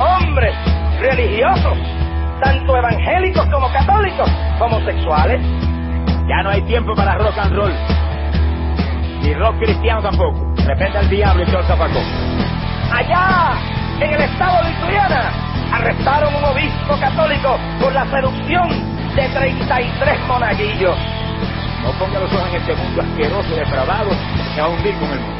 hombres religiosos, tanto evangélicos como católicos, homosexuales. Ya no hay tiempo para rock and roll. Ni rock cristiano tampoco. De repente el diablo y todo zapacón. Allá, en el estado de Ituriana, arrestaron un obispo católico por la seducción de 33 monaguillos. No ponga los ojos en este mundo asqueroso depravado que va a hundir con el mundo.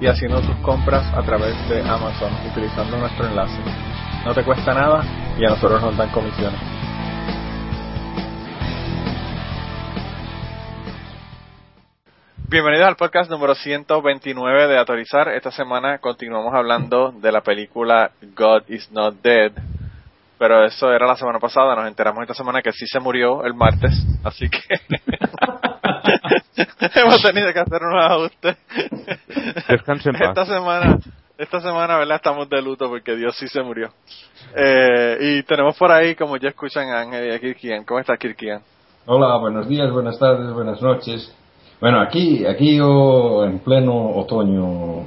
y haciendo tus compras a través de Amazon utilizando nuestro enlace. No te cuesta nada y a nosotros nos dan comisiones. Bienvenidos al podcast número 129 de Autorizar. Esta semana continuamos hablando de la película God is Not Dead. Pero eso era la semana pasada, nos enteramos esta semana que sí se murió el martes, así que hemos tenido que hacer unos ajustes. Descansen en paz. Esta semana, esta semana, ¿verdad? Estamos de luto porque Dios sí se murió. Eh, y tenemos por ahí, como ya escuchan, a Ángel y a Kirkian. ¿Cómo está Kirkian? Hola, buenos días, buenas tardes, buenas noches. Bueno, aquí, aquí yo en pleno otoño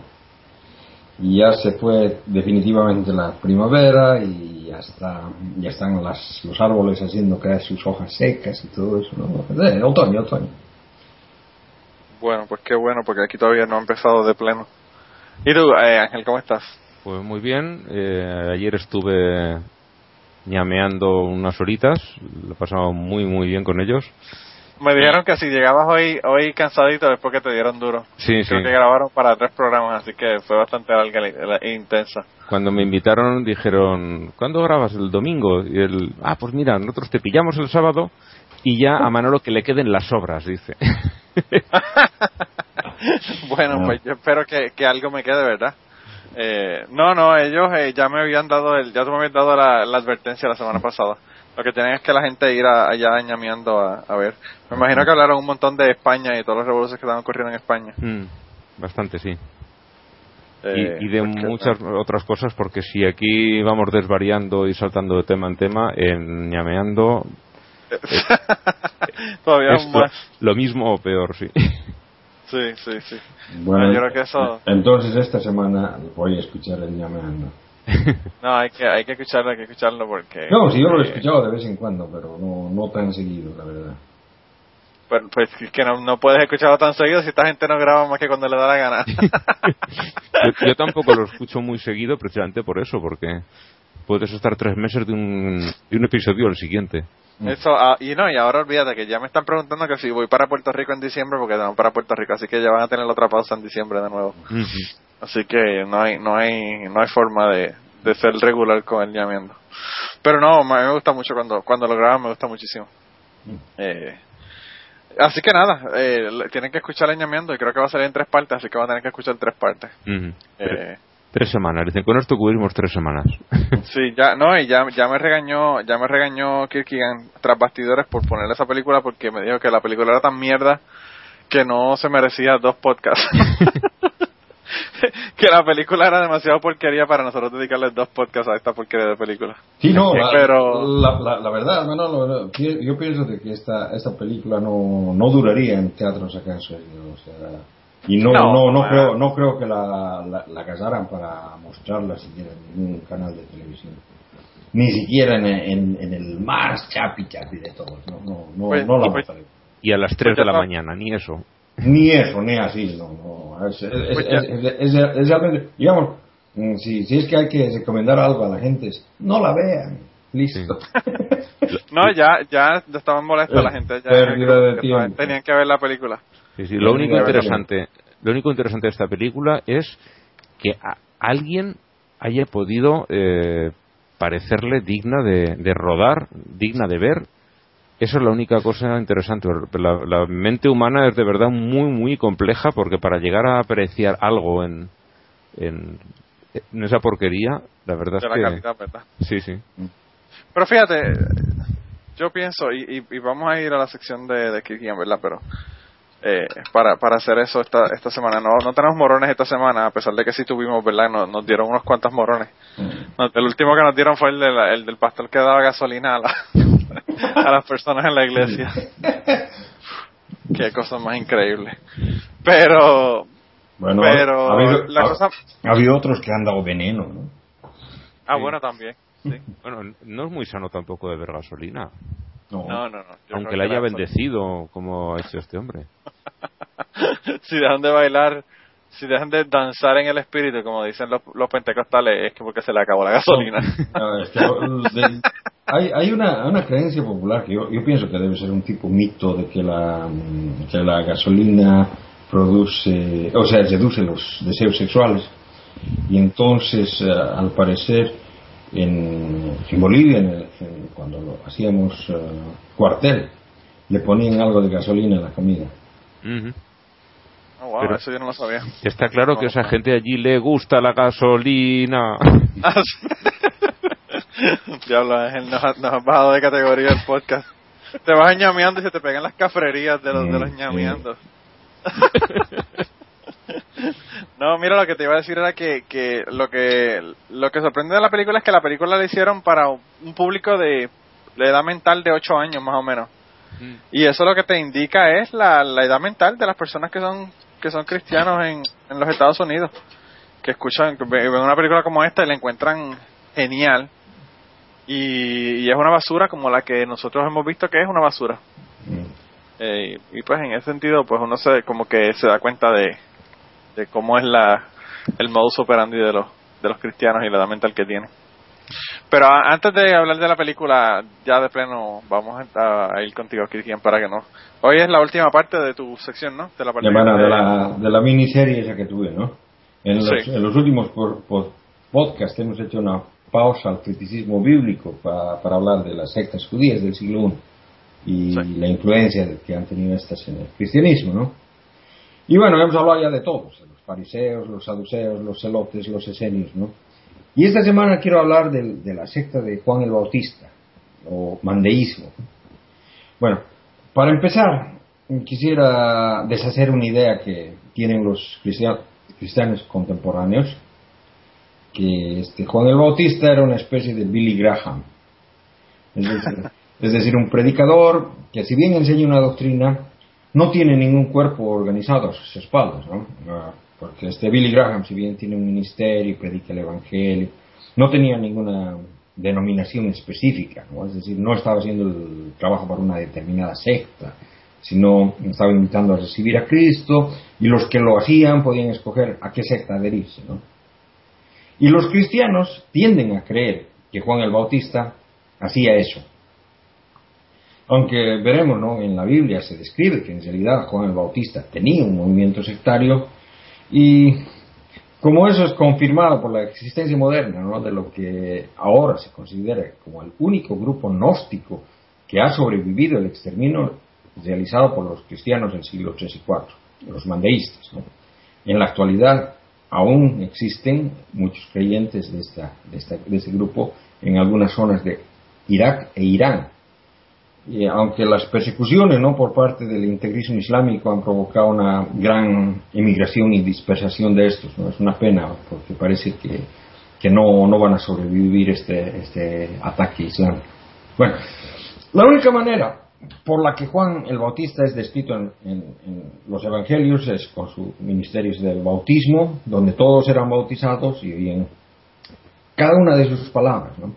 ya se fue definitivamente la primavera y ya está, ya están las, los árboles haciendo caer sus hojas secas y todo eso. ¿no? Eh, otoño, otoño. Bueno, pues qué bueno, porque aquí todavía no ha empezado de pleno. ¿Y tú, eh, Ángel, cómo estás? Pues muy bien. Eh, ayer estuve ñameando unas horitas. Lo he pasado muy, muy bien con ellos. Me dijeron que si llegabas hoy hoy cansadito es porque te dieron duro. Sí, Creo sí. que grabaron para tres programas, así que fue bastante larga e intensa. Cuando me invitaron dijeron, ¿cuándo grabas? El domingo. Y el, ah, pues mira, nosotros te pillamos el sábado y ya a Manolo que le queden las obras, dice. bueno, Ah. pues yo espero que, que algo me quede, ¿verdad? Eh, no, no, ellos eh, ya me habían dado, el, ya tú me habías dado la, la advertencia la semana pasada. Lo que tienen es que la gente ir a- allá ñameando a, a ver. Me imagino que hablaron un montón de España y todas las revoluciones que estaban ocurriendo en España. Mm, bastante, sí. Eh, y, y de muchas otras cosas, porque si aquí vamos desvariando y saltando de tema en tema, en ñameando, Todavía es lo, más. lo mismo o peor, sí. Sí, sí, sí. Bueno, yo creo que eso- entonces esta semana voy a escuchar el llameando. No, hay que, hay que escucharlo, hay que escucharlo porque... No, sí, yo lo he escuchado de vez en cuando, pero no, no tan seguido, la verdad. Pues, pues es que no, no puedes escucharlo tan seguido si esta gente no graba más que cuando le da la gana. yo, yo tampoco lo escucho muy seguido precisamente por eso, porque puedes estar tres meses de un, de un episodio al siguiente. Eso, ah, y no, y ahora olvídate que ya me están preguntando que si voy para Puerto Rico en diciembre, porque no para Puerto Rico, así que ya van a tener la otra pausa en diciembre de nuevo. Así que no hay, no hay, no hay forma de, de ser regular con el llamando. Pero no, a mí me gusta mucho cuando, cuando lo graban, me gusta muchísimo. Eh, así que nada, eh, tienen que escuchar el ñameando y creo que va a salir en tres partes, así que van a tener que escuchar tres partes. Eh, Tres semanas, dicen, con esto cubrimos tres semanas. Sí, ya, no, y ya, ya me regañó, ya me regañó Kirkigan tras bastidores por poner esa película porque me dijo que la película era tan mierda que no se merecía dos podcasts. que la película era demasiado porquería para nosotros dedicarle dos podcasts a esta porquería de película. Sí, no, la, Pero- la, la, la verdad, Manolo, no, pi- yo pienso de que esta, esta película no, no duraría en teatros acá en Suecia, o sea, y no, No, no, no, creo, no creo que la, la, la casaran para mostrarla siquiera en ningún canal de televisión. Ni siquiera en, en, en el más chapi chapi de todos, no, no, no, Pues, no la y pues-. Y a las tres Pues ya de la está. mañana, ni eso. Ni eso, ni así, no, no. Es, es, Pues ya. es, es- es- es realmente, digamos, Mm, Si, si es que hay que recomendar algo a la gente, es, no la vean. Listo. No, ya, ya estaban molestos la gente. Ya Pérdida de que tiempo. Tenían que ver la película. Sí, sí, lo único interesante, lo único interesante de esta película es que a alguien haya podido eh, parecerle digna de, de rodar, digna de ver. Eso es la única cosa interesante. La, la mente humana es de verdad muy, muy compleja porque para llegar a apreciar algo en, en, en esa porquería, la verdad De es la que... calidad, ¿verdad? Sí, sí. Pero fíjate, yo pienso, y, y, y vamos a ir a la sección de, de Kirkian, ¿verdad? Pero eh, para, para hacer eso esta, esta semana, no, no tenemos morones esta semana, a pesar de que sí tuvimos, ¿verdad? Nos, nos dieron unos cuantos morones. Nos- el último que nos dieron fue el, de la- el del pastor que daba gasolina a, la- a las personas en la iglesia. Qué cosa más increíble. Pero, Bueno, pero ha habido, la ha- cosa... ha habido otros que han dado veneno, ¿no? Ah, Sí. bueno, también. Sí. Bueno, no es muy sano tampoco beber gasolina, No. No, no, aunque la haya bendecido como ha hecho este hombre. si dejan de bailar, si dejan de danzar en el espíritu, como dicen los, los pentecostales, es que porque se le acabó la gasolina. No, es que, de- hay, hay una, una creencia popular que yo, yo pienso que debe ser un tipo mito de que la, mm, que la gasolina produce, o sea, reduce los deseos sexuales. Y entonces, eh, al parecer, en, en Bolivia, en el- en- cuando lo hacíamos eh, cuartel, le ponían algo de gasolina a la comida. Ujú. Oh, wow, Pero- eso yo no lo sabía. Está claro que a esa gente allí le gusta la gasolina. Diablo, Ángel, nos, ha- nos has bajado de categoría el podcast. Te vas ñameando y se te pegan las cafrerías de los, de los Mm, ñameando. No, mira, lo que te iba a decir era que, que lo que lo que sorprende de la película es que la película la hicieron para un público de, de edad mental de 8 años más o menos. Y eso lo que te indica es la, la edad mental de las personas que son que son cristianos en, en los Estados Unidos. Que escuchan, que ven ven una película como esta y la encuentran genial. Y, y es una basura como la que nosotros hemos visto que es una basura. Mm. Eh, y pues en ese sentido, pues uno se como que se da cuenta de, de cómo es la el modus operandi de los de los cristianos y la edad mental que tienen. Pero a- antes de hablar de la película, ya de pleno, vamos a, a ir contigo, Cristian, para que no. Hoy es la última parte de tu sección, ¿no? De la parte Llamada de- de la, de la miniserie esa que tuve, ¿no? En los, Sí. en los últimos por, por podcasts hemos hecho una pausa al criticismo bíblico pa- para hablar de las sectas judías del siglo I y Sí. la influencia que han tenido estas en el cristianismo, ¿no? Y bueno, hemos hablado ya de todos, de los fariseos, los saduceos, los celotes, los esenios, ¿no? Y esta semana quiero hablar del- de, la secta de Juan el Bautista, o mandeísmo. Bueno, para empezar, quisiera deshacer una idea que tienen los cristianos, cristianos contemporáneos, que este Juan el Bautista era una especie de Billy Graham. Es decir, es decir, un predicador que si bien enseña una doctrina, no tiene ningún cuerpo organizado a sus espaldas, ¿no? Porque este Billy Graham, si bien tiene un ministerio y predica el Evangelio, no tenía ninguna denominación específica, ¿no? Es decir, no estaba haciendo el trabajo para una determinada secta, sino estaba invitando a recibir a Cristo y los que lo hacían podían escoger a qué secta adherirse, ¿no? Y los cristianos tienden a creer que Juan el Bautista hacía eso. Aunque veremos, ¿no? En la Biblia se describe que en realidad Juan el Bautista tenía un movimiento sectario y como eso es confirmado por la existencia moderna. De lo que ahora se considera como el único grupo gnóstico que ha sobrevivido el exterminio realizado por los cristianos del siglo III y IV, los mandeístas. En la actualidad aún existen muchos creyentes de, esta, de, esta, de este grupo en algunas zonas de Irak e Irán. Y aunque las persecuciones ¿no? por parte del integrismo islámico han provocado una gran emigración y dispersación de estos, ¿no? es una pena porque parece que, que no, no van a sobrevivir este, este ataque islámico. Bueno, la única manera por la que Juan el Bautista es descrito en, en, en, los evangelios es con su ministerio del bautismo, donde todos eran bautizados y bien cada una de sus palabras. ¿no?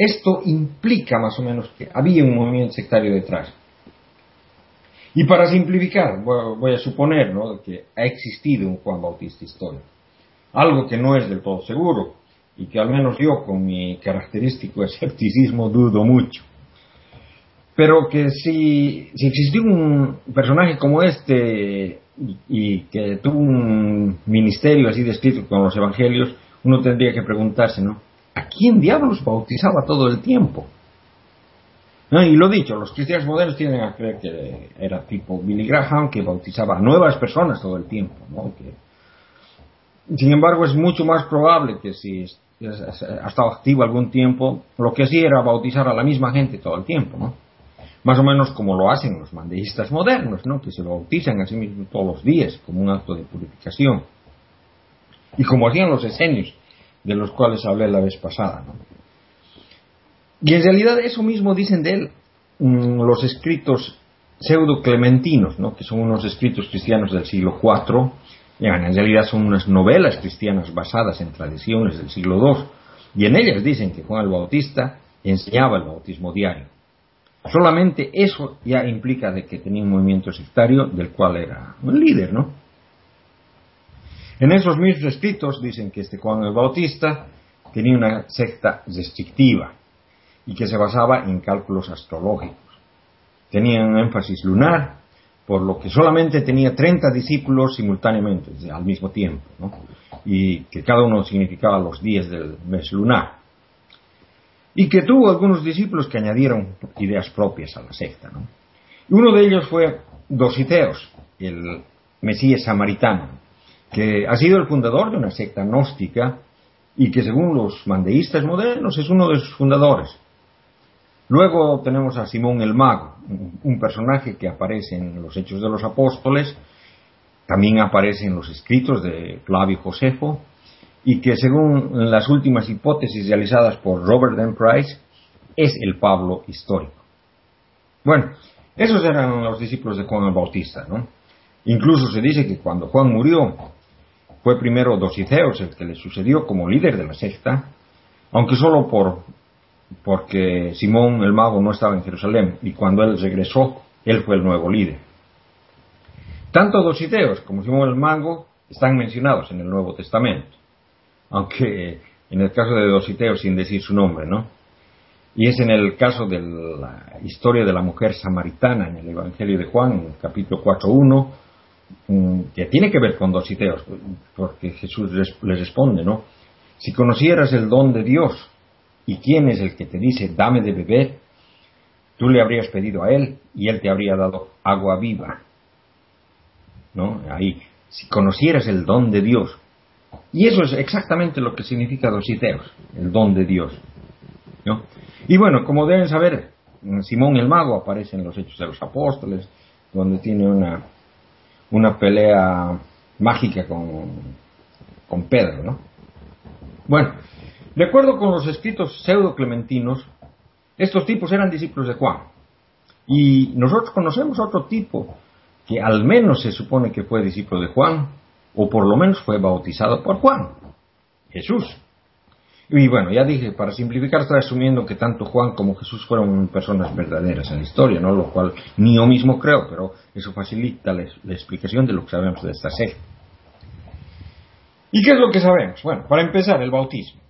Esto implica más o menos que había un movimiento sectario detrás. Y para simplificar, voy a suponer ¿no? que ha existido un Juan Bautista histórico. algo que no es del todo seguro y que al menos yo con mi característico escepticismo dudo mucho. Pero que si, si existió un personaje como este y, que tuvo un ministerio así descrito con los evangelios, uno tendría que preguntarse, ¿no? ¿A quién diablos bautizaba todo el tiempo? y lo dicho, los cristianos modernos tienen a creer que era tipo Billy Graham, que bautizaba a nuevas personas todo el tiempo. ¿no? sin embargo, es mucho más probable que si ha estado activo algún tiempo, lo que hacía era bautizar a la misma gente todo el tiempo. ¿no? Más o menos como lo hacen los mandeístas modernos, ¿no? que se bautizan a sí mismos todos los días como un acto de purificación. Y como hacían los esenios, de los cuales hablé la vez pasada. Y en realidad eso mismo dicen de él mm, los escritos pseudo-clementinos, ¿no? que son unos escritos cristianos del siglo IV, en realidad son unas novelas cristianas basadas en tradiciones del siglo II, y en ellas dicen que Juan el Bautista enseñaba el bautismo diario. Solamente eso ya implica de que tenía un movimiento sectario del cual era un líder, ¿no? En esos mismos escritos dicen que este Juan el Bautista tenía una secta restrictiva, y que se basaba en cálculos astrológicos. Tenía un énfasis lunar, por lo que solamente tenía 30 discípulos simultáneamente, al mismo tiempo, y que cada uno significaba los días del mes lunar. Y que tuvo algunos discípulos que añadieron ideas propias a la secta. Y uno de ellos fue Dositeos, el Mesías samaritano, que ha sido el fundador de una secta gnóstica y que según los mandeístas modernos es uno de sus fundadores. Luego tenemos a Simón el Mago, un personaje que aparece en los Hechos de los Apóstoles, también aparece en los escritos de Flavio Josefo, y que según las últimas hipótesis realizadas por Robert M. Price, es el Pablo histórico. Bueno, esos eran los discípulos de Juan el Bautista, ¿no? Incluso se dice que cuando Juan murió, fue primero Dosiceos el que le sucedió como líder de la secta, aunque solo por porque Simón el mago no estaba en Jerusalén y cuando él regresó, él fue el nuevo líder. Tanto Dositeos como Simón el mago están mencionados en el Nuevo Testamento, aunque en el caso de Dositeos sin decir su nombre, ¿no? Y es en el caso de la historia de la mujer samaritana en el Evangelio de Juan, en el capítulo 4.1, mm, que tiene que ver con Dositeos, porque Jesús le responde, ¿no? Si conocieras el don de Dios ¿Y quién es el que te dice, dame de beber? Tú le habrías pedido a él y él te habría dado agua viva. ¿No? Ahí, si conocieras el don de Dios. Y eso es exactamente lo que significa dositeos, el don de Dios. ¿no? Y bueno, como deben saber, Simón el Mago aparece en los Hechos de los Apóstoles, donde tiene una, una pelea mágica con, con Pedro, ¿no? Bueno, de acuerdo con los escritos pseudo-clementinos, estos tipos eran discípulos de Juan. Y nosotros conocemos otro tipo que al menos se supone que fue discípulo de Juan, o por lo menos fue bautizado por Juan, Jesús. Y bueno, ya dije, para simplificar, estoy asumiendo que tanto Juan como Jesús fueron personas verdaderas en la historia, ¿no? Lo cual ni yo mismo creo, pero eso facilita la, explicación de lo que sabemos de esta serie. ¿Y qué es lo que sabemos? Bueno, para empezar, el bautismo.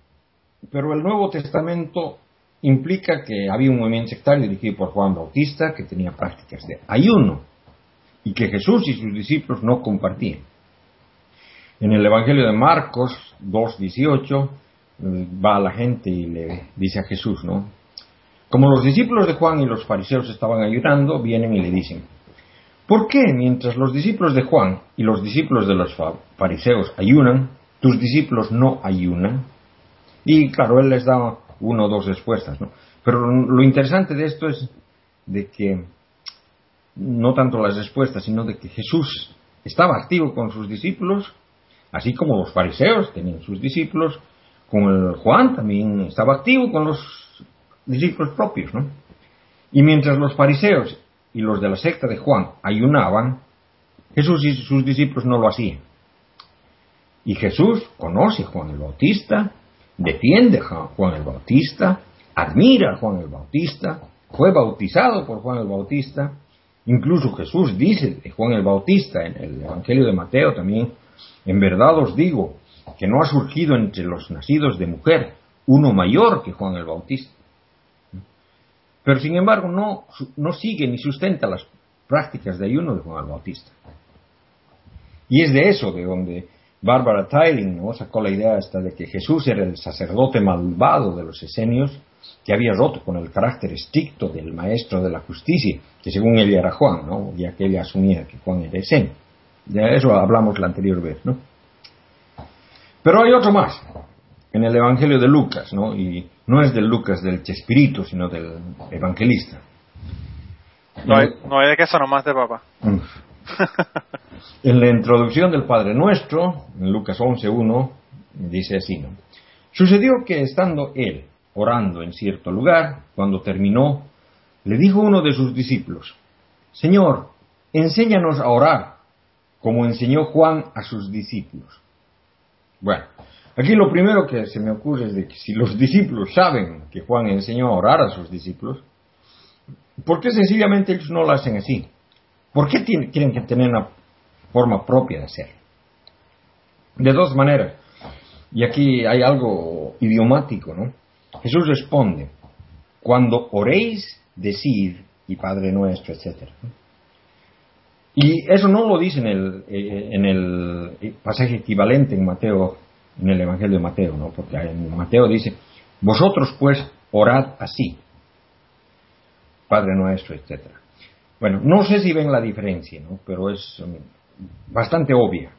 Pero el Nuevo Testamento implica que había un movimiento sectario dirigido por Juan Bautista que tenía prácticas de ayuno y que Jesús y sus discípulos no compartían. En el Evangelio de Marcos 2.18 eh, va la gente y le dice a Jesús, ¿no? Como los discípulos de Juan y los fariseos estaban ayunando, vienen y le dicen, ¿por qué mientras los discípulos de Juan y los discípulos de los fariseos ayunan, tus discípulos no ayunan? Y claro, él les da uno o dos respuestas. Pero lo interesante de esto es de que no tanto las respuestas, sino de que Jesús estaba activo con sus discípulos, así como los fariseos tenían sus discípulos, con el Juan también estaba activo con los discípulos propios, ¿no? Y mientras los fariseos y los de la secta de Juan ayunaban, Jesús y sus discípulos no lo hacían. Y Jesús conoce a Juan el Bautista, defiende a Juan el Bautista, admira a Juan el Bautista, fue bautizado por Juan el Bautista, incluso Jesús dice de Juan el Bautista en el Evangelio de Mateo también, en verdad os digo que no ha surgido entre los nacidos de mujer uno mayor que Juan el Bautista. Pero sin embargo no, no sigue ni sustenta las prácticas de ayuno de Juan el Bautista. Y es de eso de donde Barbara Tyling ¿no? sacó la idea esta de que Jesús era el sacerdote malvado de los esenios que había roto con el carácter estricto del maestro de la justicia, que según ella era Juan, ¿no? ya que ella asumía que Juan era esenio. De eso hablamos la anterior vez, ¿no? Pero hay otro más, en el Evangelio de Lucas, ¿no? Y no es del Lucas del Chespirito, sino del evangelista. No hay, no hay de queso nomás de papá. En la introducción del Padre Nuestro, en Lucas 11.1, dice así, ¿no? Sucedió que estando él orando en cierto lugar, cuando terminó, le dijo uno de sus discípulos, Señor, enséñanos a orar, como enseñó Juan a sus discípulos. Bueno, aquí lo primero que se me ocurre es de que si los discípulos saben que Juan enseñó a orar a sus discípulos, ¿por qué sencillamente ellos no lo hacen así? ¿Por qué tienen, que tener una forma propia de hacerlo? De dos maneras. Y aquí hay algo idiomático, ¿no? Jesús responde, cuando oréis, decid, y Padre nuestro, etc. Y eso no lo dice en el, eh, en el pasaje equivalente en Mateo, en el Evangelio de Mateo, ¿no? Porque en Mateo dice, vosotros pues orad así, Padre nuestro, etc. Bueno, no sé si ven la diferencia, ¿no? Pero es um, bastante obvia.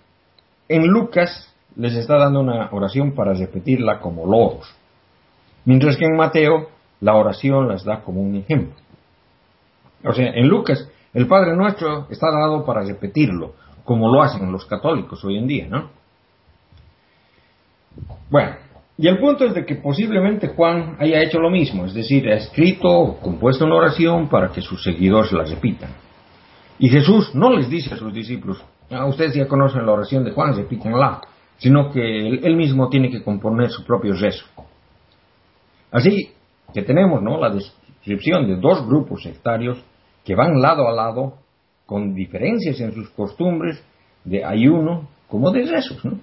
En Lucas les está dando una oración para repetirla como loros, mientras que en Mateo la oración las da como un ejemplo. O sea, en Lucas el Padre Nuestro está dado para repetirlo, como lo hacen los católicos hoy en día, ¿no? Bueno, y el punto es de que posiblemente Juan haya hecho lo mismo, es decir, ha escrito o compuesto una oración para que sus seguidores la repitan. Y Jesús no les dice a sus discípulos, ah, ustedes ya conocen la oración de Juan, repítanla, sino que él, mismo tiene que componer su propio rezo. Así que tenemos ¿no? la descripción de dos grupos sectarios que van lado a lado con diferencias en sus costumbres de ayuno como de rezos, ¿no?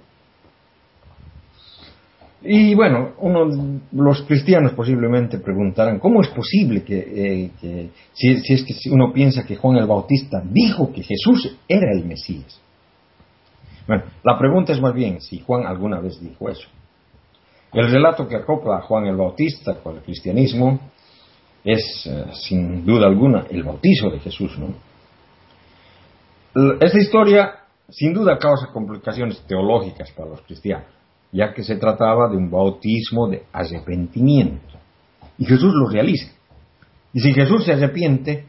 Y bueno, uno, los cristianos posiblemente preguntarán, ¿cómo es posible que, eh, si, es que uno piensa que Juan el Bautista dijo que Jesús era el Mesías? Bueno, la pregunta es más bien si Juan alguna vez dijo eso. El relato que acopla a Juan el Bautista con el cristianismo es, eh, sin duda alguna, el bautizo de Jesús. ¿no? Esta historia, sin duda, causa complicaciones teológicas para los cristianos, ya que se trataba de un bautismo de arrepentimiento. Y Jesús lo realiza. Y si Jesús se arrepiente,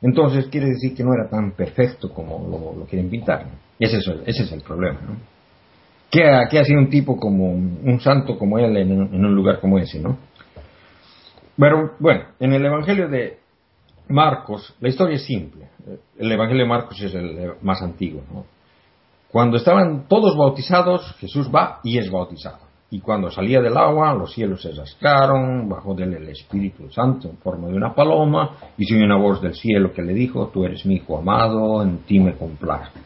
entonces quiere decir que no era tan perfecto como lo, quieren pintar. Y ese es el, problema. ¿no? ¿Qué, ha sido un tipo como un santo como él en, en un lugar como ese? ¿no? Bueno, en el Evangelio de Marcos, la historia es simple. El Evangelio de Marcos es el más antiguo. Cuando estaban todos bautizados, Jesús va y es bautizado. Y cuando salía del agua, los cielos se rascaron, bajó de Espíritu Santo en forma de una paloma, y se oyó una voz del cielo que le dijo, tú eres mi hijo amado, en ti me complazco.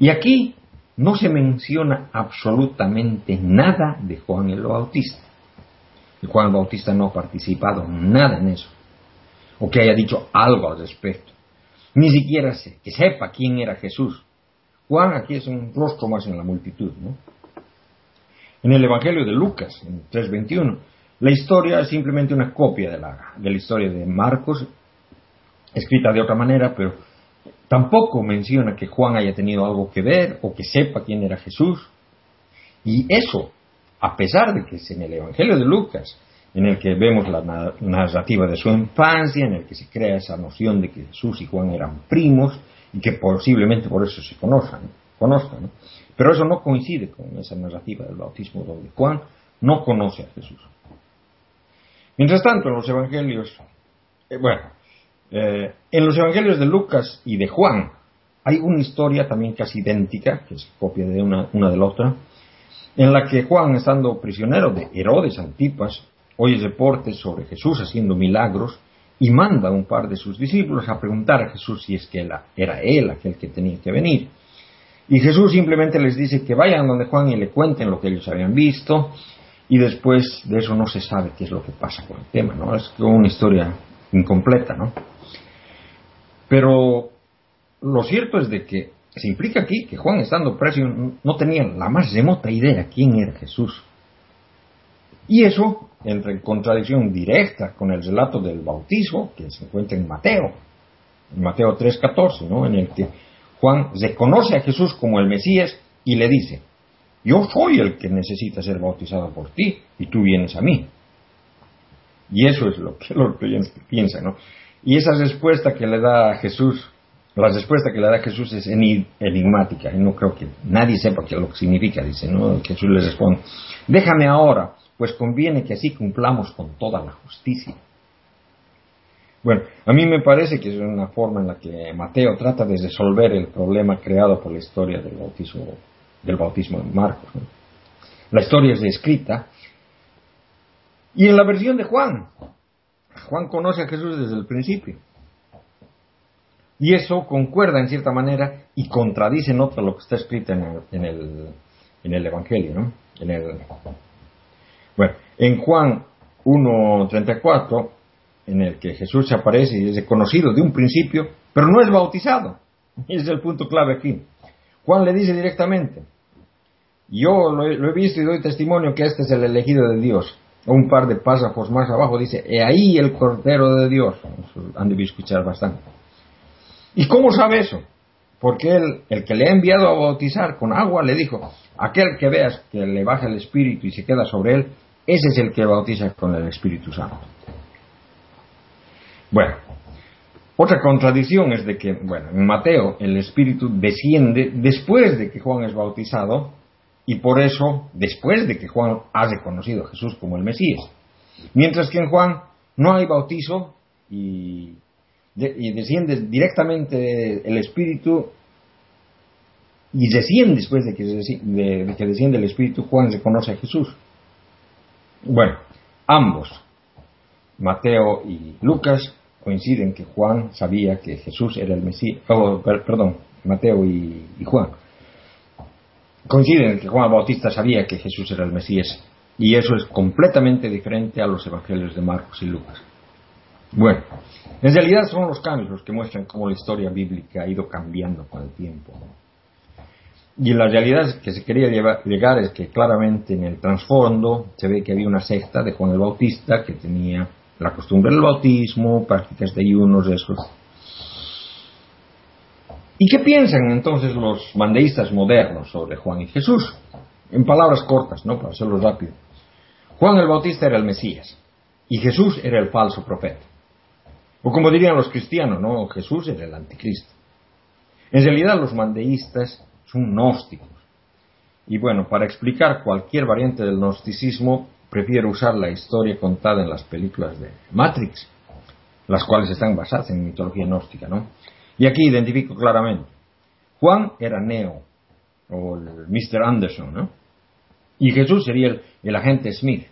Y aquí no se menciona absolutamente nada de Juan el Bautista. Juan Bautista no ha participado nada en eso, o que haya dicho algo al respecto. Ni siquiera que sepa quién era Jesús. Juan aquí es un rostro más en la multitud. ¿no? En el Evangelio de Lucas, en 3.21, la historia es simplemente una copia de la, de la historia de Marcos, escrita de otra manera, pero tampoco menciona que Juan haya tenido algo que ver o que sepa quién era Jesús. Y eso a pesar de que es en el Evangelio de Lucas, en el que vemos la narrativa de su infancia, en el que se crea esa noción de que Jesús y Juan eran primos y que posiblemente por eso se conozcan, conozcan pero eso no coincide con esa narrativa del bautismo donde Juan no conoce a Jesús. Mientras tanto, en los Evangelios, eh, bueno, eh, en los Evangelios de Lucas y de Juan hay una historia también casi idéntica, que es copia de una, una de la otra, en la que Juan, estando prisionero de Herodes Antipas, oye reportes sobre Jesús haciendo milagros y manda a un par de sus discípulos a preguntar a Jesús si es que era él aquel que tenía que venir. Y Jesús simplemente les dice que vayan donde Juan y le cuenten lo que ellos habían visto y después de eso no se sabe qué es lo que pasa con el tema, ¿no? Es una historia incompleta, ¿no? Pero lo cierto es de que se implica aquí que Juan, estando preso, no tenía la más remota idea quién era Jesús. Y eso entra en contradicción directa con el relato del bautismo que se encuentra en Mateo, en Mateo 3:14, ¿no? en el que Juan reconoce a Jesús como el Mesías y le dice, yo soy el que necesita ser bautizado por ti y tú vienes a mí. Y eso es lo que los piensan, ¿no? Y esa respuesta que le da Jesús, la respuesta que le da Jesús es enigmática, y no creo que nadie sepa qué lo que significa, dice, ¿no? Jesús le responde, déjame ahora, pues conviene que así cumplamos con toda la justicia. Bueno, a mí me parece que es una forma en la que Mateo trata de resolver el problema creado por la historia del bautismo, del bautismo de Marcos. La historia es descrita y en la versión de Juan, Juan conoce a Jesús desde el principio. Y eso concuerda en cierta manera y contradice en otra lo que está escrito en el, Evangelio, ¿no? En el, bueno, en Juan 1.34, en el que Jesús se aparece y es reconocido de un principio, pero no es bautizado. Es el punto clave aquí. Juan le dice directamente, yo lo he, visto y doy testimonio que este es el elegido de Dios. Un par de párrafos más abajo dice, he ahí el Cordero de Dios. han de escuchar bastante. ¿Y cómo sabe eso? Porque él, el que le ha enviado a bautizar con agua, le dijo, aquel que veas que le baja el Espíritu y se queda sobre él, ese es el que bautiza con el Espíritu Santo. Bueno, otra contradicción es de que, bueno, en Mateo el Espíritu desciende después de que Juan es bautizado y por eso después de que Juan ha reconocido a Jesús como el Mesías. Mientras que en Juan no hay bautizo y, desciende directamente el Espíritu y desciende después de que, de que desciende el Espíritu, Juan reconoce a Jesús. Bueno, ambos, Mateo y Lucas, coinciden que Juan sabía que Jesús era el Mesías, oh, perdón, Mateo y, Juan, coinciden en que Juan Bautista sabía que Jesús era el Mesías, y eso es completamente diferente a los evangelios de Marcos y Lucas. Bueno, en realidad son los cambios los que muestran cómo la historia bíblica ha ido cambiando con el tiempo. Y la realidad que se quería llegar es que claramente en el trasfondo se ve que había una secta de Juan el Bautista que tenía la costumbre del bautismo, prácticas de ayunos, esos. ¿Y qué piensan entonces los mandeístas modernos sobre Juan y Jesús? En palabras cortas, ¿no? Para hacerlo rápido. Juan el Bautista era el Mesías y Jesús era el falso profeta. O como dirían los cristianos, ¿no? Jesús era el anticristo. En realidad los mandeístas son gnósticos. Y bueno, para explicar cualquier variante del gnosticismo, prefiero usar la historia contada en las películas de Matrix, las cuales están basadas en mitología gnóstica, ¿no? Y aquí identifico claramente. Juan era Neo, o el Mr. Anderson, ¿no? Y Jesús sería el, el agente Smith.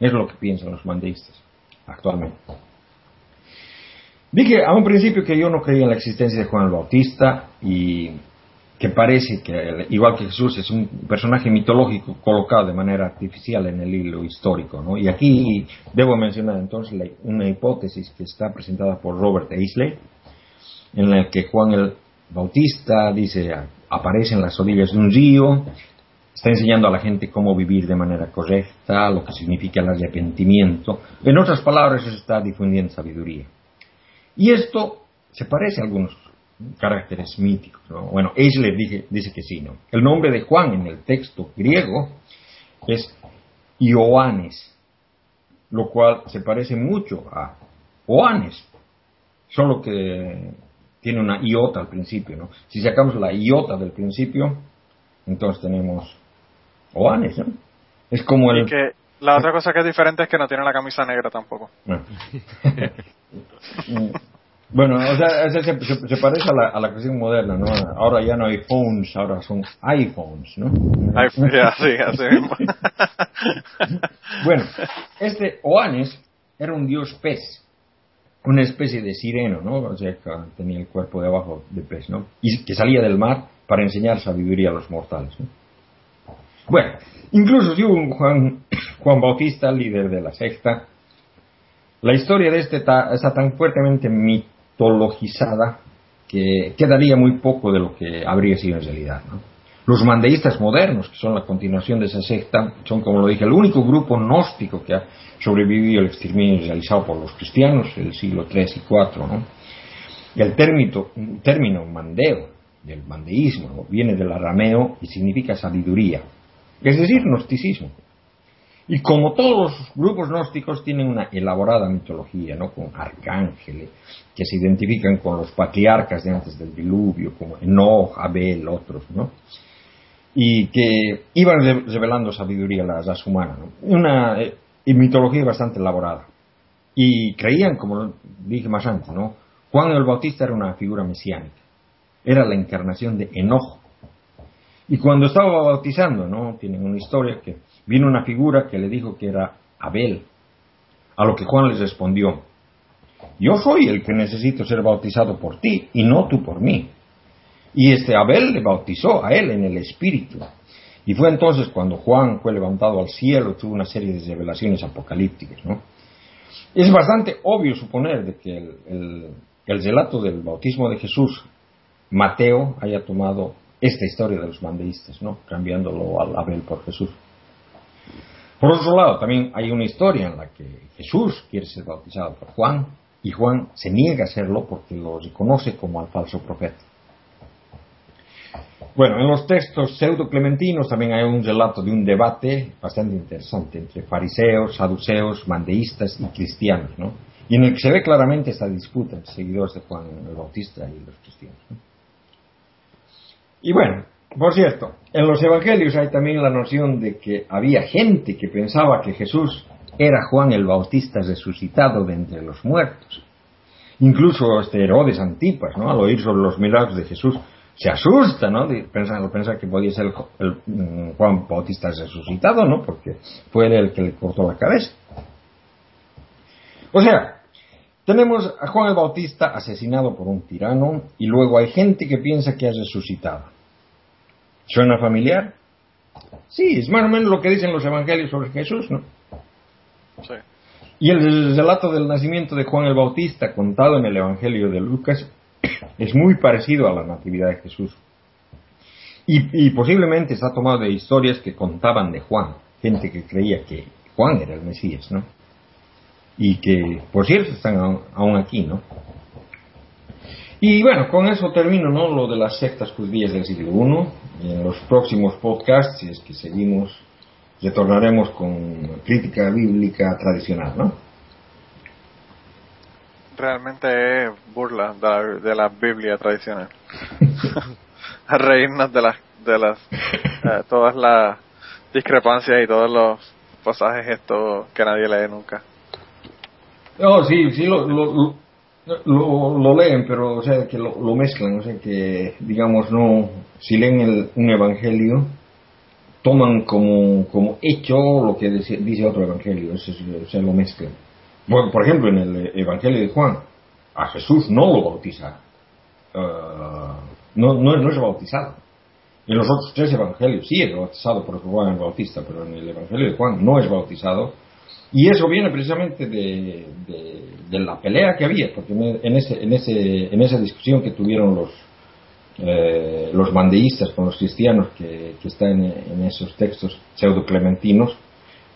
Es lo que piensan los mandeístas actualmente. Dije a un principio que yo no creía en la existencia de Juan el Bautista y que parece que, igual que Jesús, es un personaje mitológico colocado de manera artificial en el hilo histórico. Y aquí debo mencionar entonces una hipótesis que está presentada por Robert Eisley, en la que Juan el Bautista dice, aparece en las orillas de un río, está enseñando a la gente cómo vivir de manera correcta, lo que significa el arrepentimiento. En otras palabras, está difundiendo sabiduría. Y esto se parece a algunos caracteres míticos. Bueno, Eisler dice, dice que sí. ¿no? El nombre de Juan en el texto griego es Ioannes, lo cual se parece mucho a Oanes, solo que tiene una iota al principio. ¿no? Si sacamos la iota del principio, entonces tenemos Oanes. ¿no? Es como el... que la otra cosa que es diferente es que no tiene la camisa negra tampoco. Bueno, o sea, se, parece a la, a la cuestión moderna, ¿no? Ahora ya no hay phones, ahora son iPhones, ¿no? sí, así mismo. bueno, este Oanes era un dios pez. una especie de sireno, ¿no? O sea, que tenía el cuerpo de abajo de pez, ¿no? Y que salía del mar para enseñar sabiduría a los mortales, ¿no? Bueno, incluso si hubo un Juan, Juan Bautista, líder de la secta, la historia de este está, está tan fuertemente mitologizada que quedaría muy poco de lo que habría sido en realidad. Los mandeístas modernos, que son la continuación de esa secta, son, como lo dije, el único grupo gnóstico que ha sobrevivido al exterminio realizado por los cristianos en el siglo III y IV. ¿no? El término, término mandeo, del mandeísmo, viene del arameo y significa sabiduría, es decir, gnosticismo. Y como todos los grupos gnósticos tienen una elaborada mitología, ¿no? con arcángeles, que se identifican con los patriarcas de antes del diluvio, como Enoch, Abel, otros, ¿no? y que iban revelando sabiduría a la raza humana. Una eh, mitología bastante elaborada. Y creían, como dije más antes, ¿no? Juan el Bautista era una figura mesiánica. Era la encarnación de enojo. Y cuando estaba bautizando, ¿no? Tienen una historia que vino una figura que le dijo que era Abel. A lo que Juan les respondió, yo soy el que necesito ser bautizado por ti y no tú por mí. Y este Abel le bautizó a él en el Espíritu. Y fue entonces cuando Juan fue levantado al cielo, tuvo una serie de revelaciones apocalípticas. ¿no? Es bastante obvio suponer de que el, el, relato del bautismo de Jesús, Mateo, haya tomado esta historia de los mandeístas, ¿no? cambiándolo al Abel por Jesús. Por otro lado, también hay una historia en la que Jesús quiere ser bautizado por Juan y Juan se niega a hacerlo porque lo reconoce como al falso profeta. Bueno, en los textos pseudo-clementinos también hay un relato de un debate bastante interesante entre fariseos, saduceos, mandeístas y cristianos, ¿no? Y en el que se ve claramente esta disputa entre seguidores de Juan el Bautista y los cristianos. ¿no? Y bueno, por cierto, en los evangelios hay también la noción de que había gente que pensaba que Jesús era Juan el Bautista resucitado de entre los muertos. Incluso este Herodes Antipas, ¿no? Al oír sobre los milagros de Jesús, se asusta, ¿no? Pensando, pensar que podía ser el, mm, Juan Bautista resucitado, ¿no? Porque fue él el que le cortó la cabeza. O sea, tenemos a Juan el Bautista asesinado por un tirano y luego hay gente que piensa que ha resucitado. ¿Suena familiar? Sí, es más o menos lo que dicen los evangelios sobre Jesús, ¿no? Sí. Y el relato del nacimiento de Juan el Bautista, contado en el Evangelio de Lucas, es muy parecido a la Natividad de Jesús. Y, posiblemente está tomado de historias que contaban de Juan, gente que creía que Juan era el Mesías, ¿no? Y que, por cierto, están aún, aquí, ¿no? Y bueno, con eso termino, ¿no? Lo de las sectas judías del siglo I. en los próximos podcasts, si es que seguimos, retornaremos con crítica bíblica tradicional, ¿no? realmente es burla de la, Biblia tradicional. a reírnos de las, de las, eh, todas las discrepancias y todos los pasajes estos que nadie lee nunca. No, sí, sí, lo, lo, lo, leen, pero o sea, que lo, mezclan, o sea, que digamos, no, si leen un evangelio, toman como, como hecho lo que dice, otro evangelio, o sea, lo mezclan. Bueno, por ejemplo, en el Evangelio de Juan, a Jesús no lo bautiza. Eh, no, no, es bautizado. En los otros tres evangelios sí es bautizado por Juan el Bautista, pero en el Evangelio de Juan no es bautizado. Y eso viene precisamente de, de, la pelea que había, porque en, ese, en, ese, en esa discusión que tuvieron los, eh, los mandeístas con los cristianos que, que están en, esos textos pseudo-clementinos,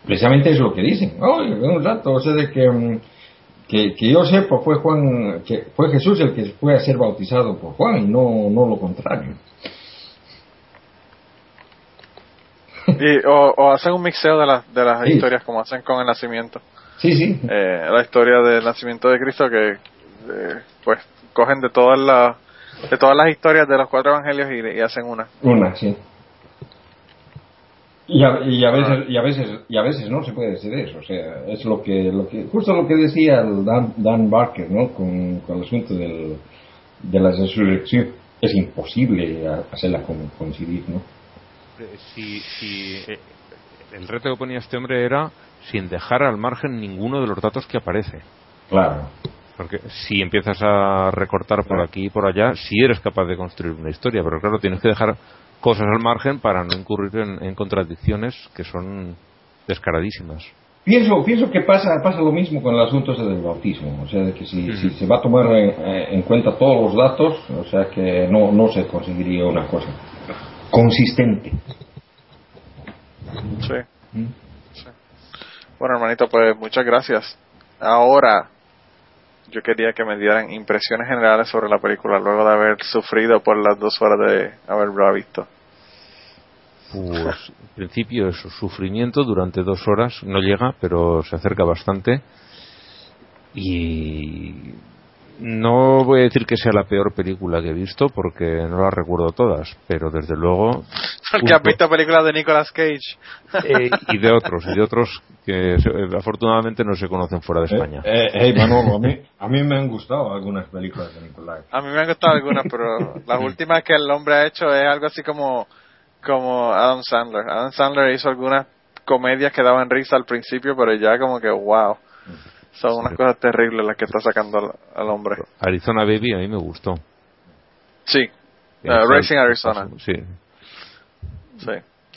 precisamente es lo que dicen. Oye, un rato, o sea, de mm, que, que, yo sepa, fue Juan, que fue Jesús el que fue a ser bautizado por Juan y no, no lo contrario. Y, o, hacen un mixeo de, las de las historias como hacen con el nacimiento. Sí, sí. Eh, la historia del nacimiento de Cristo que eh, pues cogen de todas las de todas las historias de los cuatro evangelios y, y hacen una. Una, sí. Y a, y a, veces y a veces y a veces no se puede decir eso o sea es lo que lo que justo lo que decía Dan, Dan Barker no con, con el asunto del, de la resurrección es imposible hacerla coincidir no si, si eh, el reto que ponía este hombre era sin dejar al margen ninguno de los datos que aparece. Claro. Porque si empiezas a recortar por aquí y por allá, sí eres capaz de construir una historia, pero claro, tienes que dejar cosas al margen para no incurrir en, en contradicciones que son descaradísimas. Pienso, pienso que pasa, pasa lo mismo con el asunto del bautismo, o sea, de que si, si se va a tomar en, en cuenta todos los datos, o sea, que no, no se conseguiría una cosa consistente. Sí. sí. Bueno, hermanito, pues muchas gracias. Ahora, yo quería que me dieran impresiones generales sobre la película luego de haber sufrido por las dos horas de haberla visto. Pues, en principio, eso, sufrimiento durante dos horas, no llega, pero se acerca bastante. Y no voy a decir que sea la peor película que he visto, porque no las recuerdo todas, pero desde luego. Porque has visto películas de Nicolas Cage. Eh, y de otros, y de otros que se- afortunadamente no se conocen fuera de España. Eh, eh, hey, Manolo, a mí, a mí me han gustado algunas películas de Nicolás. A mí me han gustado algunas, pero las últimas que el hombre ha hecho es algo así como, como Adam Sandler. Adam Sandler hizo algunas comedias que daban risa al principio, pero ya como que wow. Son unas cosas terribles las que está sacando al, al hombre. Arizona Baby a mí me gustó. Sí. Eh, esa- Racing Arizona. Sí. Sí.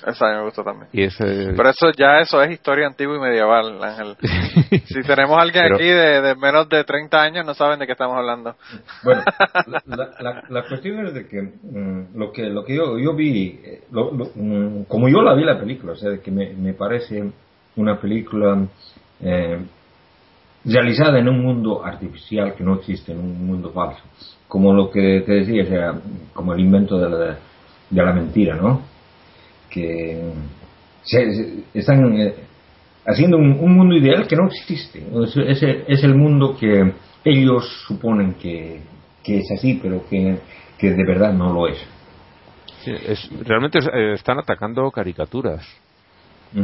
Esa a mí me gustó también. Y ese. Pero eso ya eso es historia antigua y medieval, Ángel. Si tenemos a alguien Pero- aquí de, de menos de 30 años, no saben de qué estamos hablando. Bueno, la, la, la- la cuestión es de que mm, lo que lo que yo, yo vi, eh, lo- lo- mm, como yo la vi la película, o sea, de que me, me parece una película eh, realizada en un mundo artificial que no existe, en un mundo falso, como lo que te decía, o sea, como el invento de la, de la mentira, ¿no? Que se- se- están eh, haciendo un, un mundo ideal que no existe. Es, es el- es el mundo que ellos suponen que, que es así, pero que, que de verdad no lo es. Sí, es- realmente eh, están atacando caricaturas. Mm.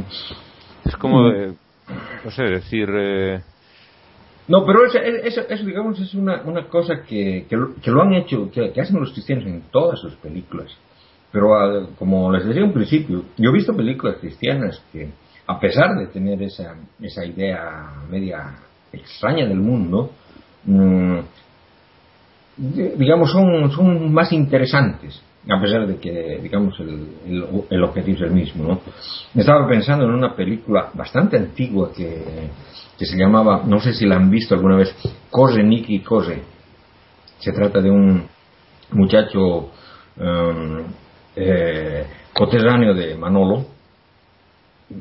Es como, de, no sé, decir. eh, No, pero eso, eso, eso, digamos, es una, una cosa que, que, lo, han hecho, que, hacen los cristianos en todas sus películas. Pero como les decía al principio, yo he visto películas cristianas que, a pesar de tener esa, esa idea media extraña del mundo, mm, di- digamos, son, son más interesantes, a pesar de que, digamos, el, el, el objetivo es el mismo, ¿no? Estaba pensando en una película bastante antigua que, que se llamaba, no sé si la han visto alguna vez, Cose Nicky Cose. Se trata de un muchacho um, eh, coterráneo de Manolo,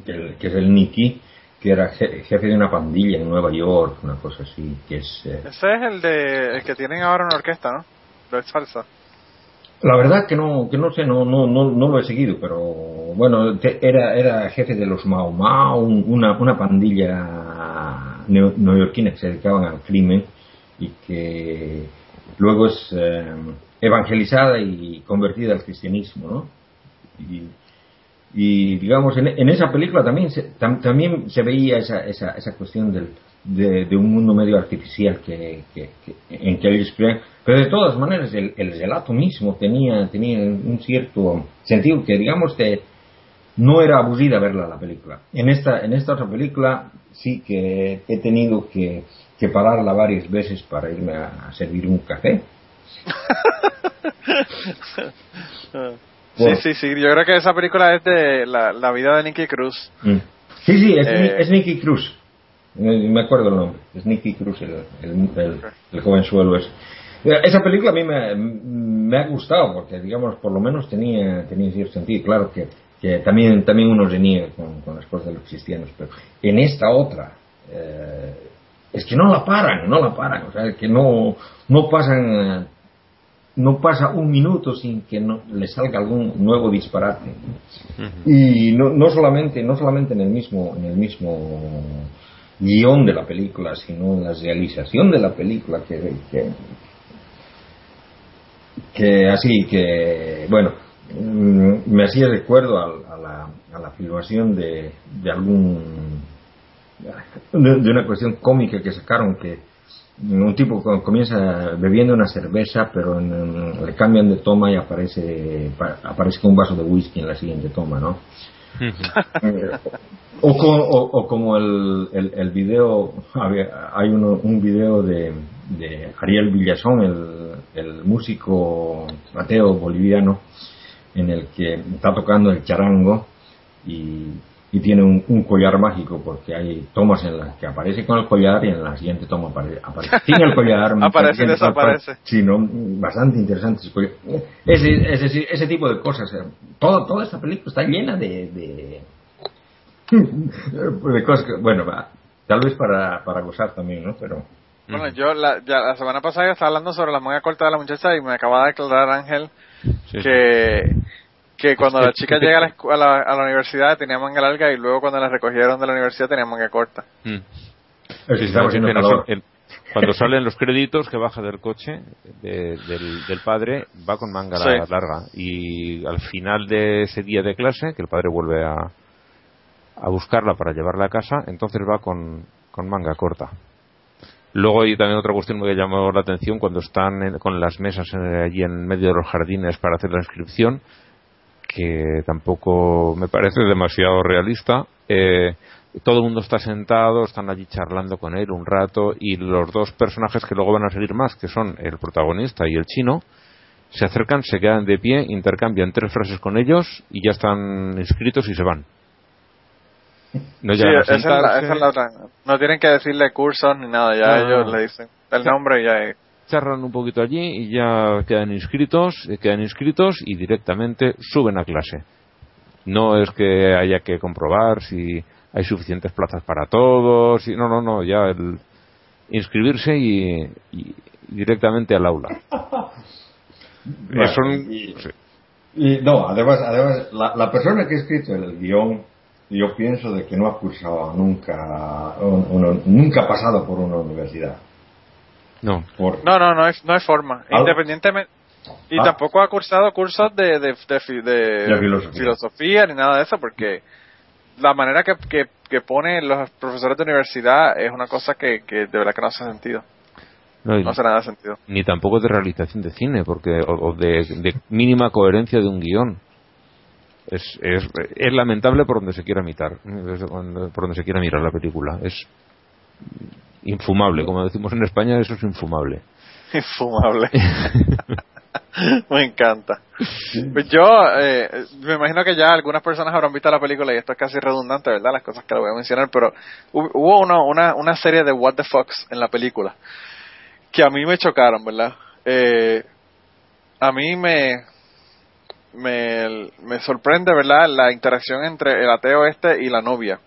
que, que es el Nicky, que era je- jefe de una pandilla en Nueva York, una cosa así, que es... eh, Ese es el de el que tienen ahora una orquesta, ¿no? De salsa. La verdad que no, que no sé, no, no, no, no lo he seguido, pero bueno, era, era jefe de los Mao Mao, un- una, una pandilla neo- neoyorquina que se dedicaban al crimen y que luego es eh, evangelizada y convertida al cristianismo, ¿no? Y, y, digamos, en, en esa película también se, tam- también se veía esa, esa, esa cuestión del, de, un mundo medio artificial que, que- que- en que ellos creían. Pero de todas maneras, el, el relato mismo tenía, tenía un cierto sentido que, digamos, que no era aburrida verla la película. En esta, en esta otra película sí que he tenido que, que pararla varias veces para irme a, a servir un café. Sí, sí, sí. Yo creo que esa película es de la, la vida de Nicky Cruz. Mm. Sí, sí, es, Eh. es Nicky Cruz. Me, me acuerdo el nombre. Es Nicky Cruz, el, el, el, el jovenzuelo ese. Esa película a mí me, me ha gustado porque, digamos, por lo menos tenía, tenía cierto sentido. Claro que, que también, también uno reniega con, con las cosas de los cristianos, pero en esta otra, eh, es que no la paran, no la paran. O sea, que no, no pasan, no pasa un minuto sin que no le salga algún nuevo disparate y no, no solamente no solamente en el mismo en el mismo guion de la película sino en la realización de la película que que, que así que bueno mm, me hacía recuerdo a, a la, a la filmación de, de algún de, de una cuestión cómica que sacaron que un tipo co- comienza bebiendo una cerveza, pero en- le cambian de toma y aparece pa- aparece con un vaso de whisky en la siguiente toma, ¿no? O, o- o como el, el, el video, había- hay uno, un video de, de Ariel Villazón, el, el músico ateo boliviano, en el que está tocando el charango y, y tiene un, un collar mágico porque hay tomas en las que aparece con el collar y en la siguiente toma apare- aparece sin el collar. Aparece y desaparece. Sí, ¿no? bastante interesante. ese. Ese, ese, tipo de cosas. eh, Todo, toda esta película está llena de, de, de cosas que, bueno, tal vez para, para gozar también, ¿no? Pero Bueno, yo la, ya, la semana pasada yo estaba hablando sobre la manga corta de la muchacha y me acaba de declarar Ángel Sí, que, que cuando la chica llega a la, escu- a, la, a la universidad tenía manga larga y luego cuando la recogieron de la universidad tenía manga corta. Mm. que no, el- cuando salen los créditos que baja del coche de- del, del padre va con manga Sí. larga y al final de ese día de clase que el padre vuelve a, a buscarla para llevarla a casa entonces va con, con manga corta luego hay también otra cuestión que llamó la atención cuando están con las mesas eh, allí en medio de los jardines para hacer la inscripción que tampoco me parece demasiado realista. Eh, todo el mundo está sentado, están allí charlando con él un rato y los dos personajes que luego van a salir más, que son el protagonista y el chino, se acercan, se quedan de pie, intercambian tres frases con ellos y ya están inscritos y se van. No Sí, esa es, la, esa es la otra. No tienen que decirle cursos ni nada, ya ellos le dicen el nombre y ya. charlan un poquito allí y ya quedan inscritos, eh, quedan inscritos y directamente suben a clase. No es que haya que comprobar si hay suficientes plazas para todos, y, no, no, no, ya el inscribirse y, y directamente al aula. Bueno, Eso- y- sí. Y no, además, además la, la persona que ha escrito el guion, yo pienso de que no ha cursado nunca, uno- nunca ha pasado por una universidad. No, Por, No, no, no hay, no hay forma. Independientemente. Y Ah. tampoco ha cursado cursos de, de, de, fi- de De filosofía. filosofía ni nada de eso, porque la manera que, que, que ponen los profesores de universidad es una cosa que, que de verdad que no hace sentido. no, hace nada de sentido. ni tampoco de realización de cine, porque o, o de, de mínima coherencia de un guion. Es, es, es lamentable por donde se quiera mirar, por donde se quiera mirar la película. Es infumable, como decimos en España, eso es infumable. Infumable. me encanta. Pues yo eh, me imagino que ya algunas personas habrán visto la película y esto es casi redundante, ¿verdad? Las cosas que le voy a mencionar, pero hu- hubo una, una, una serie de What the Fox en la película que a mí me chocaron, ¿verdad? Eh, a mí me, me, me sorprende, ¿verdad? La interacción entre el ateo este y la novia.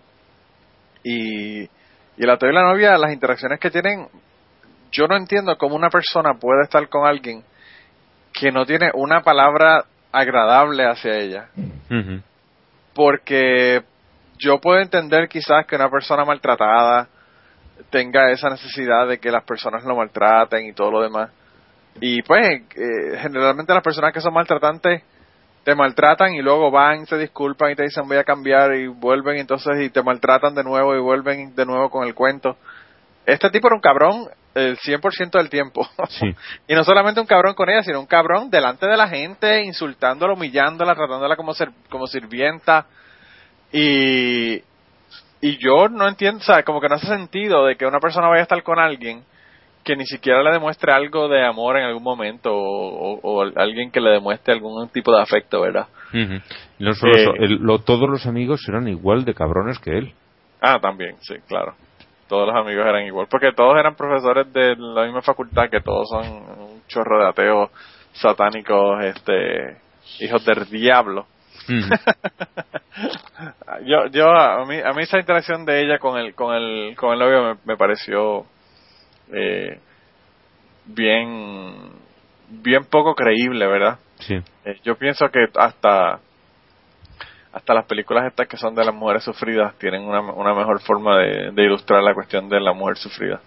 Y, y el ateo y la novia, las interacciones que tienen, yo no entiendo cómo una persona puede estar con alguien que no tiene una palabra agradable hacia ella. Porque yo puedo entender quizás que una persona maltratada tenga esa necesidad de que las personas lo maltraten y todo lo demás. Y pues, eh, generalmente las personas que son maltratantes te maltratan y luego van, se disculpan y te dicen voy a cambiar y vuelven y entonces y te maltratan de nuevo y vuelven de nuevo con el cuento. Este tipo era un cabrón el 100% del tiempo. Sí. y no solamente un cabrón con ella, sino un cabrón delante de la gente, insultándola, humillándola, tratándola como, ser, como sirvienta. Y, y yo no entiendo, o sea, como que no hace sentido de que una persona vaya a estar con alguien que ni siquiera le demuestre algo de amor en algún momento o, o- o alguien que le demuestre algún tipo de afecto, ¿verdad? No solo Eh, eso, el- lo- todos los amigos eran igual de cabrones que él. Ah, también, sí, claro. Todos los amigos eran igual, porque todos eran profesores de la misma facultad, que todos son un chorro de ateos satánicos, este, hijos del diablo. Yo, yo, a mí, a mí esa interacción de ella con el, con el, con el novio me, me pareció, eh, bien, bien poco creíble, ¿verdad? Sí. Eh, yo pienso que hasta hasta las películas estas que son de las mujeres sufridas tienen una, una mejor forma de, de ilustrar la cuestión de la mujer sufrida.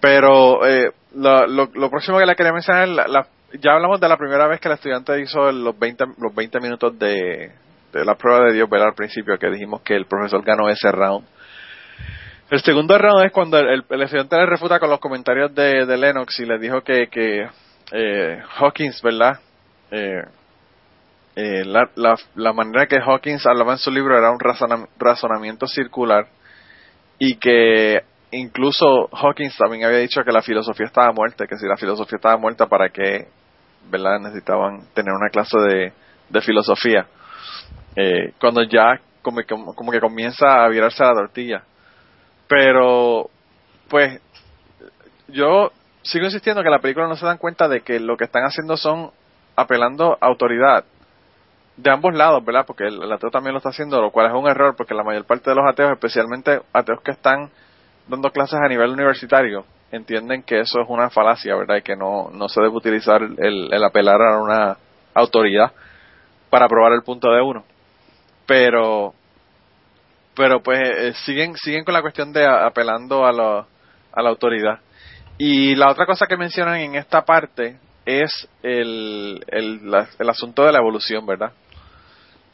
Pero eh, lo, lo, lo próximo que le quería mencionar, es la, la- ya hablamos de la primera vez que el estudiante hizo los 20, los 20 minutos de, de la prueba de Dios, ¿verdad? Al principio, que dijimos que el profesor ganó ese round. El segundo round es cuando el, el estudiante le refuta con los comentarios de, de Lennox y le dijo que, que eh, Hawkins, ¿verdad? Eh, eh, la, la, la manera que Hawkins hablaba en su libro era un razona- razonamiento circular y que incluso Hawkins también había dicho que la filosofía estaba muerta, que si la filosofía estaba muerta, ¿para qué verdad necesitaban tener una clase de, de filosofía? Eh, cuando ya como, como que comienza a virarse la tortilla. Pero, pues, yo sigo insistiendo que la película no se dan cuenta de que lo que están haciendo son apelando a autoridad de ambos lados, ¿verdad? Porque el, ateo también lo está haciendo, lo cual es un error porque la mayor parte de los ateos, especialmente ateos que están dando clases a nivel universitario, entienden que eso es una falacia, ¿verdad? Y que no, no se debe utilizar el, el apelar a una autoridad para probar el punto de uno. Pero, pero pues eh, siguen, siguen con la cuestión de apelando a, lo, a la autoridad. Y la otra cosa que mencionan en esta parte es el, el, el asunto de la evolución, ¿verdad?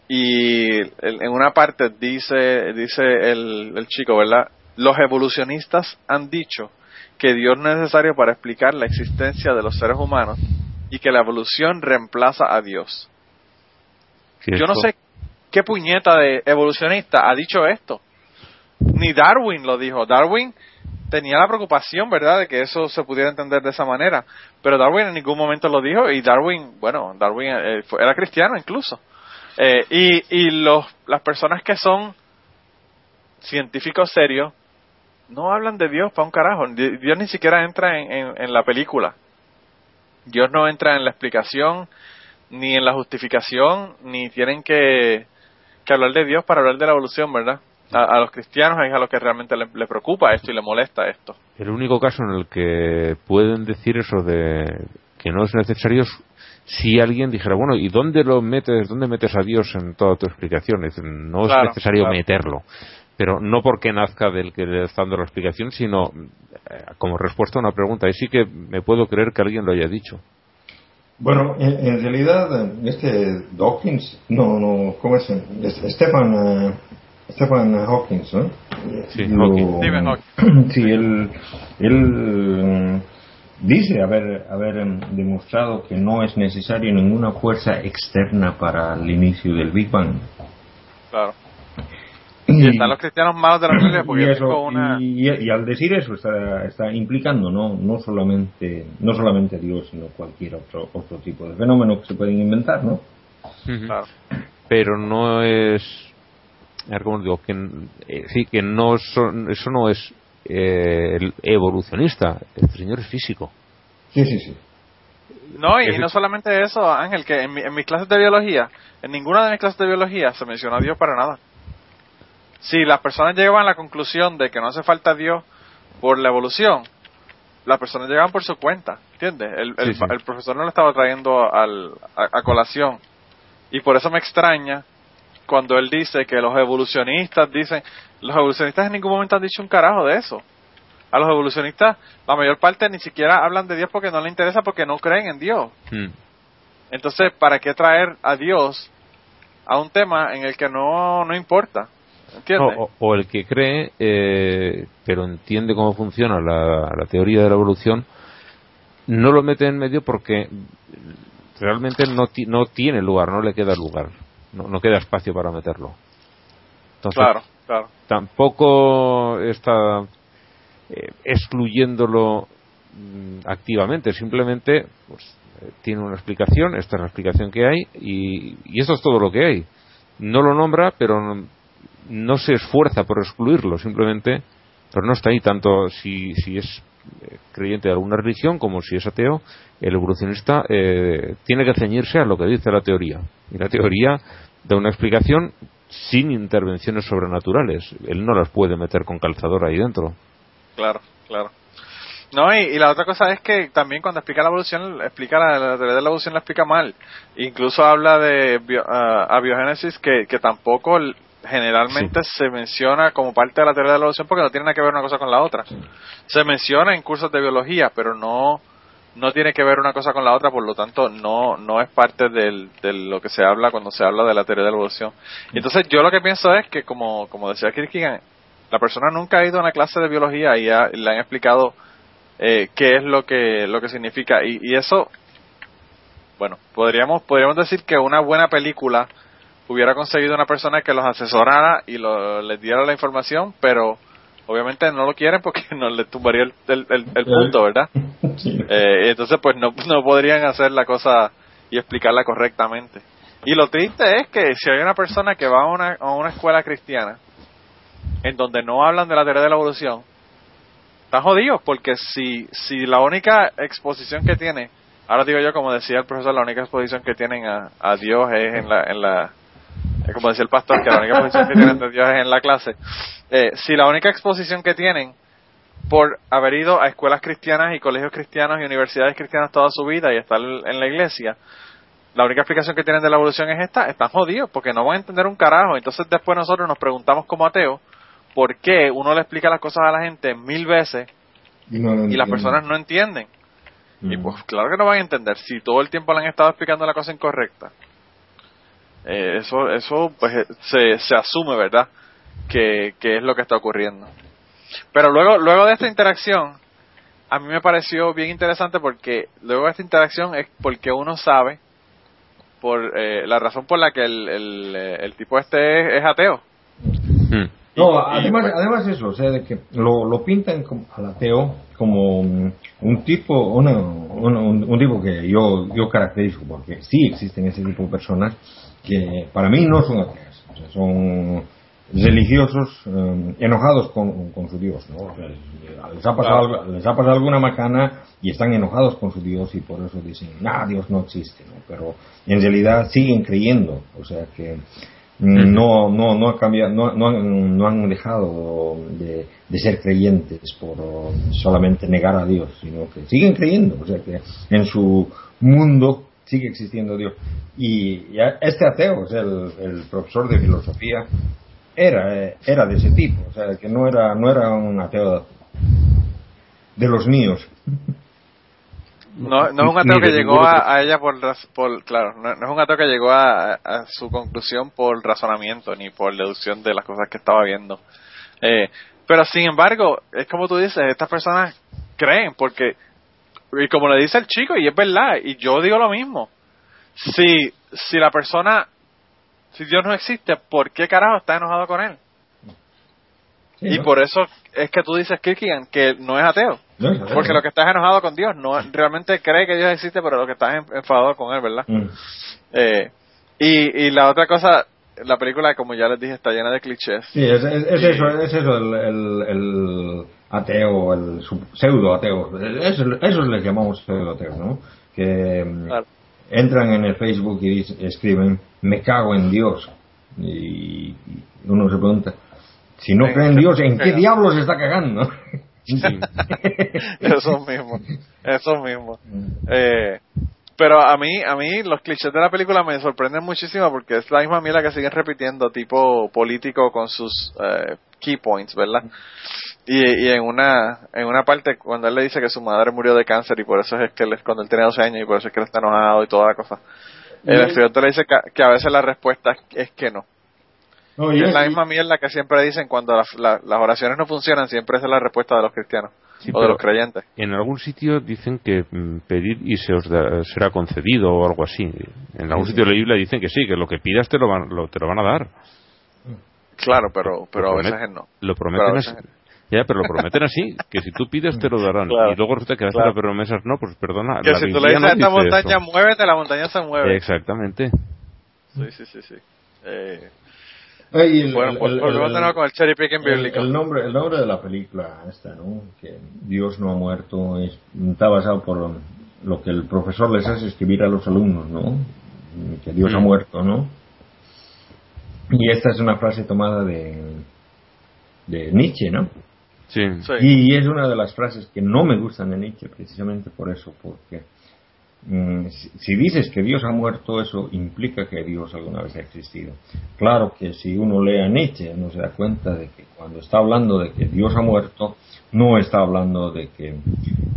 Y en una parte dice, dice el, el chico, ¿verdad? Los evolucionistas han dicho que Dios no es necesario para explicar la existencia de los seres humanos y que la evolución reemplaza a Dios. Yo no sé qué puñeta de evolucionista ha dicho esto. Ni Darwin lo dijo. Darwin tenía la preocupación, ¿verdad?, de que eso se pudiera entender de esa manera. Pero Darwin en ningún momento lo dijo y Darwin, bueno, Darwin eh, era cristiano incluso. Eh, y y los, las personas que son científicos serios no hablan de Dios para un carajo. Dios ni siquiera entra en, en, la película. Dios no entra en la explicación, ni en la justificación, ni tienen que, que hablar de Dios para hablar de la evolución, ¿verdad? A, los cristianos es a los que realmente le, le, preocupa esto y le molesta esto. El único caso en el que pueden decir eso de que no es necesario es si alguien dijera, bueno, ¿y dónde lo metes, dónde metes a Dios en toda tu explicación? Es decir, no es necesario meterlo pero no porque nazca del que le está dando la explicación, sino eh, como respuesta a una pregunta. Y sí que me puedo creer que alguien lo haya dicho. Bueno, en, realidad, este Dawkins, no, no, ¿cómo es? Stephen, uh, Stephen Hawkins, ¿no? Sí, Hawking. sí, él, él dice haber, haber em, demostrado que no es necesario ninguna fuerza externa para el inicio del Big Bang. Claro. Y, están los cristianos malos de la Biblia porque y, una... y, al decir eso está, está implicando no no solamente no solamente Dios sino cualquier otro otro tipo de fenómeno que se pueden inventar no claro. pero no es a cómo digo que eh, sí que no son, eso no es eh, el evolucionista el señor es físico. Sí sí sí. No, y, no solamente eso, Ángel, que en, mi, en mis clases de biología, en ninguna de mis clases de biología se menciona a Dios para nada si las personas llegaban a la conclusión de que no hace falta Dios por la evolución, las personas llegaban por su cuenta, ¿entiendes? El, el, profesor no lo estaba trayendo al, a, colación. Y por eso me extraña cuando él dice que los evolucionistas dicen, los evolucionistas en ningún momento han dicho un carajo de eso. A los evolucionistas, la mayor parte ni siquiera hablan de Dios porque no les interesa, porque no creen en Dios. Hmm. Entonces, ¿para qué traer a Dios a un tema en el que no, no importa? O, el que cree, eh, pero entiende cómo funciona la, teoría de la evolución, no lo mete en medio porque realmente no, no tiene lugar, no le queda lugar, no, queda espacio para meterlo. Entonces, claro, claro. tampoco está eh, excluyéndolo mm, activamente, simplemente pues, eh, tiene una explicación, esta es la explicación que hay y, y eso es todo lo que hay. No lo nombra, pero no se esfuerza por excluirlo, simplemente, pero no está ahí tanto si, si es eh, creyente de alguna religión como si es ateo, el evolucionista eh, tiene que ceñirse a lo que dice la teoría. Y la teoría da una explicación sin intervenciones sobrenaturales. Él no las puede meter con calzador ahí dentro. Claro, claro. No, y, la otra cosa es que también cuando explica la evolución, explica la, teoría de la evolución la explica mal. Incluso habla de ah, abiogénesis que, que tampoco generalmente se menciona como parte de la teoría de la evolución porque no tiene nada que ver una cosa con la otra. Se menciona en cursos de biología, pero no no tiene que ver una cosa con la otra, por lo tanto no no es parte del, de lo que se habla cuando se habla de la teoría de la evolución. Entonces yo lo que pienso es que como como decía Kierkegaard, la persona nunca ha ido a una clase de biología y, le han explicado eh, qué es lo que lo que significa y, y eso bueno podríamos podríamos decir que una buena película hubiera conseguido una persona que los asesorara y lo, les diera la información, pero obviamente no lo quieren porque no le tumbaría el, el, el, el punto, ¿verdad? Sí. Eh, entonces pues no, no podrían hacer la cosa y explicarla correctamente. Y lo triste es que si hay una persona que va a una, a una escuela cristiana en donde no hablan de la teoría de la evolución, están jodidos porque si, si la única exposición que tiene, ahora digo yo como decía el profesor, la única exposición que tienen a, a Dios es en la, en la, es como decía el pastor, que la única exposición que tienen de Dios es en la clase. Eh, si la única exposición que tienen por haber ido a escuelas cristianas y colegios cristianos y universidades cristianas toda su vida y estar en la iglesia, la única explicación que tienen de la evolución es esta, están jodidos porque no van a entender un carajo. Entonces después nosotros nos preguntamos como ateos por qué uno le explica las cosas a la gente mil veces Y, no lo y las personas no entienden. Y Mm. pues claro que no van a entender si todo el tiempo le han estado explicando la cosa incorrecta. Eh, eso eso pues eh, se, se asume, ¿verdad? Que, que es lo que está ocurriendo. Pero luego luego de esta interacción a mí me pareció bien interesante porque luego de esta interacción es porque uno sabe por eh, la razón por la que el, el, eh, tipo este es, ateo. Mm. No, además, pues, además eso, o sea, de que lo, lo pintan como, al ateo como un, tipo, una- una- un, un tipo que yo, yo caracterizo, porque sí existen ese tipo de personas que para mí no son ateas, o sea, son religiosos eh, enojados con, con su Dios, ¿no? Les, ha pasado, les ha pasado alguna macana y están enojados con su Dios y por eso dicen, nah, Dios no existe, ¿no? Pero en realidad siguen creyendo, o sea que no no no cambiado no, han, no han dejado de, ser creyentes por solamente negar a Dios sino que siguen creyendo o sea que en su mundo sigue existiendo Dios. Y este ateo o sea el, el profesor de filosofía era era de ese tipo o sea que no era no era un ateo de los míos No, no es un ateo que llegó a, a ella por, claro, no, no es un ateo que llegó a, a su conclusión por razonamiento ni por deducción de las cosas que estaba viendo. Eh, pero sin embargo, es como tú dices, estas personas creen porque, y como le dice el chico, y es verdad, y yo digo lo mismo, si, si la persona, si Dios no existe, ¿por qué carajo está enojado con él? Sí, y ¿no? por eso es que tú dices, Kirkigan, que no es ateo. No Porque lo que estás enojado con Dios, no realmente cree que Dios existe, pero lo que estás en- enfadado con él, ¿verdad? Mm. Eh, y, y la otra cosa, la película, como ya les dije, está llena de clichés. Sí, es, es- es eso, es eso el, el, el ateo, el pseudo ateo. Eso, eso les llamamos pseudo ateo, ¿no? Que mm, Claro. entran en el Facebook y escriben, me cago en Dios. Y, uno se pregunta, si no Sí, creen en Dios, ¿en qué diablos se está cagando? Eso mismo, eso mismo. Eh, pero a mí, a mí los clichés de la película me sorprenden muchísimo porque es la misma mierda que siguen repitiendo, tipo político con sus eh, key points, ¿verdad? Y, y en una en una parte cuando él le dice que su madre murió de cáncer y por eso es que él, cuando él tenía 12 años y por eso es que él está enojado y toda la cosa. El estudiante le dice que, que a veces la respuesta es, es que no. No, es es- la misma mierda que siempre dicen cuando las, la- las oraciones no funcionan, siempre esa es la respuesta de los cristianos Sí, o de los creyentes. En algún sitio dicen que mm, pedir y se os da- será concedido o algo así. En algún sitio de la Biblia dicen que sí, que lo que pidas te lo van, lo- te lo van a dar. Claro, pero, pero a Lo veces no. Lo Pero a prometen veces así. Ya, pero lo prometen así, que si tú pides te lo darán. Claro, y luego resulta que claro. las promesas no, pues perdona. Que la si tú le dices no a esta montaña, eso. muévete, la montaña se mueve. Exactamente. Sí, sí, sí, sí. Eh, Ay, el- bueno, el- pues el- volvemos el- de nuevo con el cherry picking el, bíblico. el nombre el nombre de la película esta no que Dios no ha muerto es- está basado por lo que el profesor les hace escribir a los alumnos no que Dios ha Mm. muerto no y esta es una frase tomada de de Nietzsche no Sí. Sí. y es una de las frases que no me gustan de Nietzsche precisamente por eso porque si, si dices que Dios ha muerto eso implica que Dios alguna vez ha existido claro que si uno lee a Nietzsche no se da cuenta de que cuando está hablando de que Dios ha muerto no está hablando de que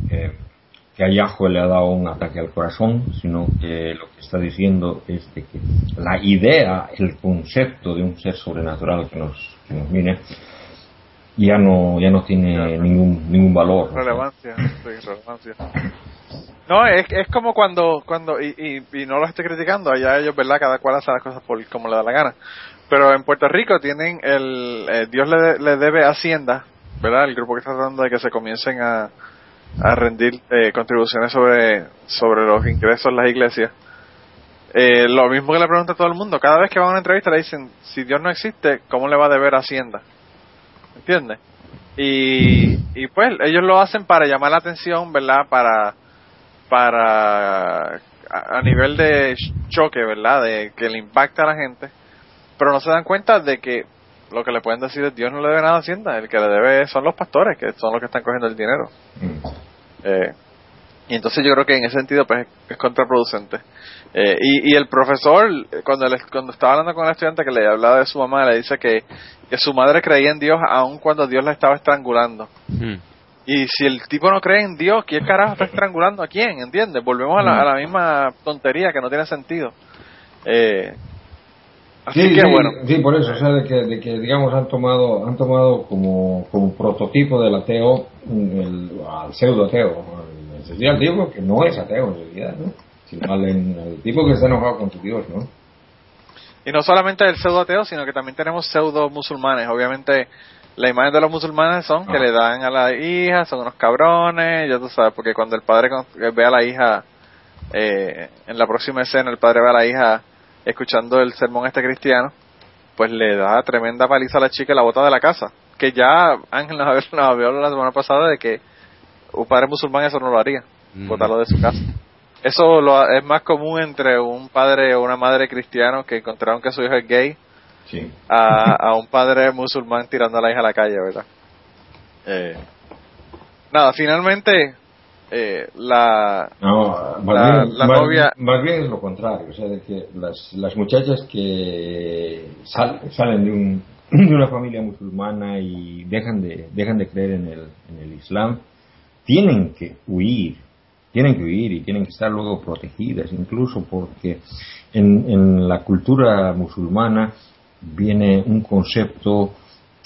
eh, que a Yahweh le ha dado un ataque al corazón, sino que lo que está diciendo es de que la idea, el concepto de un ser sobrenatural que nos, que nos mire, ya no, ya no tiene ningún, ningún valor. Relevancia, sí, relevancia. No, es, es como cuando, cuando y, y, no lo estoy criticando, allá ellos, ¿verdad? Cada cual hace las cosas por como le da la gana. Pero en Puerto Rico tienen el, eh, Dios le, le debe Hacienda ¿verdad? El grupo que está tratando de que se comiencen a, a rendir eh, contribuciones sobre, sobre los ingresos en las iglesias. Eh, lo mismo que le pregunta a todo el mundo, cada vez que van a una entrevista le dicen, si Dios no existe, ¿cómo le va a deber Hacienda? ¿Entiendes? Y, y pues ellos lo hacen para llamar la atención, ¿verdad? Para, para, a, a nivel de choque, ¿verdad? De que le impacta a la gente, pero no se dan cuenta de que lo que le pueden decir es Dios no le debe nada a Hacienda, el que le debe son los pastores, que son los que están cogiendo el dinero. Mm. Eh, y entonces yo creo que en ese sentido pues es contraproducente. Eh, y, y el profesor, cuando, le- cuando estaba hablando con el estudiante que le hablaba de su mamá, le dice que, que su madre creía en Dios aun cuando Dios la estaba estrangulando. Mm. Y si el tipo no cree en Dios, ¿quién carajo está estrangulando a quién? ¿Entiendes? Volvemos a la, a la misma tontería que no tiene sentido. Eh, así Sí, que sí, bueno, sí, por eso, o sea, de que, de que digamos han tomado, han tomado como, como prototipo del ateo, el, al pseudo ateo, realidad el tipo que no es ateo en realidad, ¿no? Sino al, al tipo que está enojado con su Dios, ¿no? Y no solamente el pseudo ateo, sino que también tenemos pseudo musulmanes. Obviamente, la imagen de los musulmanes son que le dan a la hija, son unos cabrones, ya tú sabes, porque cuando el padre con- ve a la hija, eh, en la próxima escena, el padre ve a la hija escuchando el sermón este cristiano, pues le da tremenda paliza a la chica y la bota de la casa. Que ya Ángel nos había, nos la semana pasada de que un padre musulmán eso no lo haría, Mm. botarlo de su casa. Eso lo, es más común entre un padre o una madre cristiano que encontraron que su hijo es gay Sí. a, a un padre musulmán tirando a la hija a la calle, ¿verdad? Eh, nada, finalmente eh, la No, La- bien, la más- novia- más bien es lo contrario, o sea, de que las, las muchachas que sal- salen de, un, de una familia musulmana y dejan de, dejan de creer en el, en el Islam, tienen que huir, tienen que huir y tienen que estar luego protegidas, incluso porque en, en la cultura musulmana viene un concepto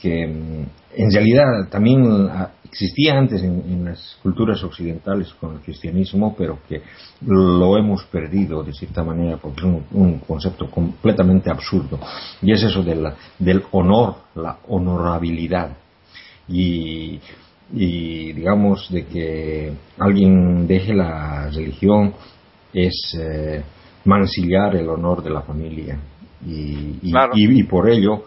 que mm, en realidad también ah, existía antes en, las culturas occidentales con el cristianismo, pero que lo hemos perdido de cierta manera porque es un, concepto completamente absurdo. Y es eso del honor, la honorabilidad. Y, y digamos de que alguien deje la religión es eh, mancillar el honor de la familia. Y, y- Claro. y- y por ello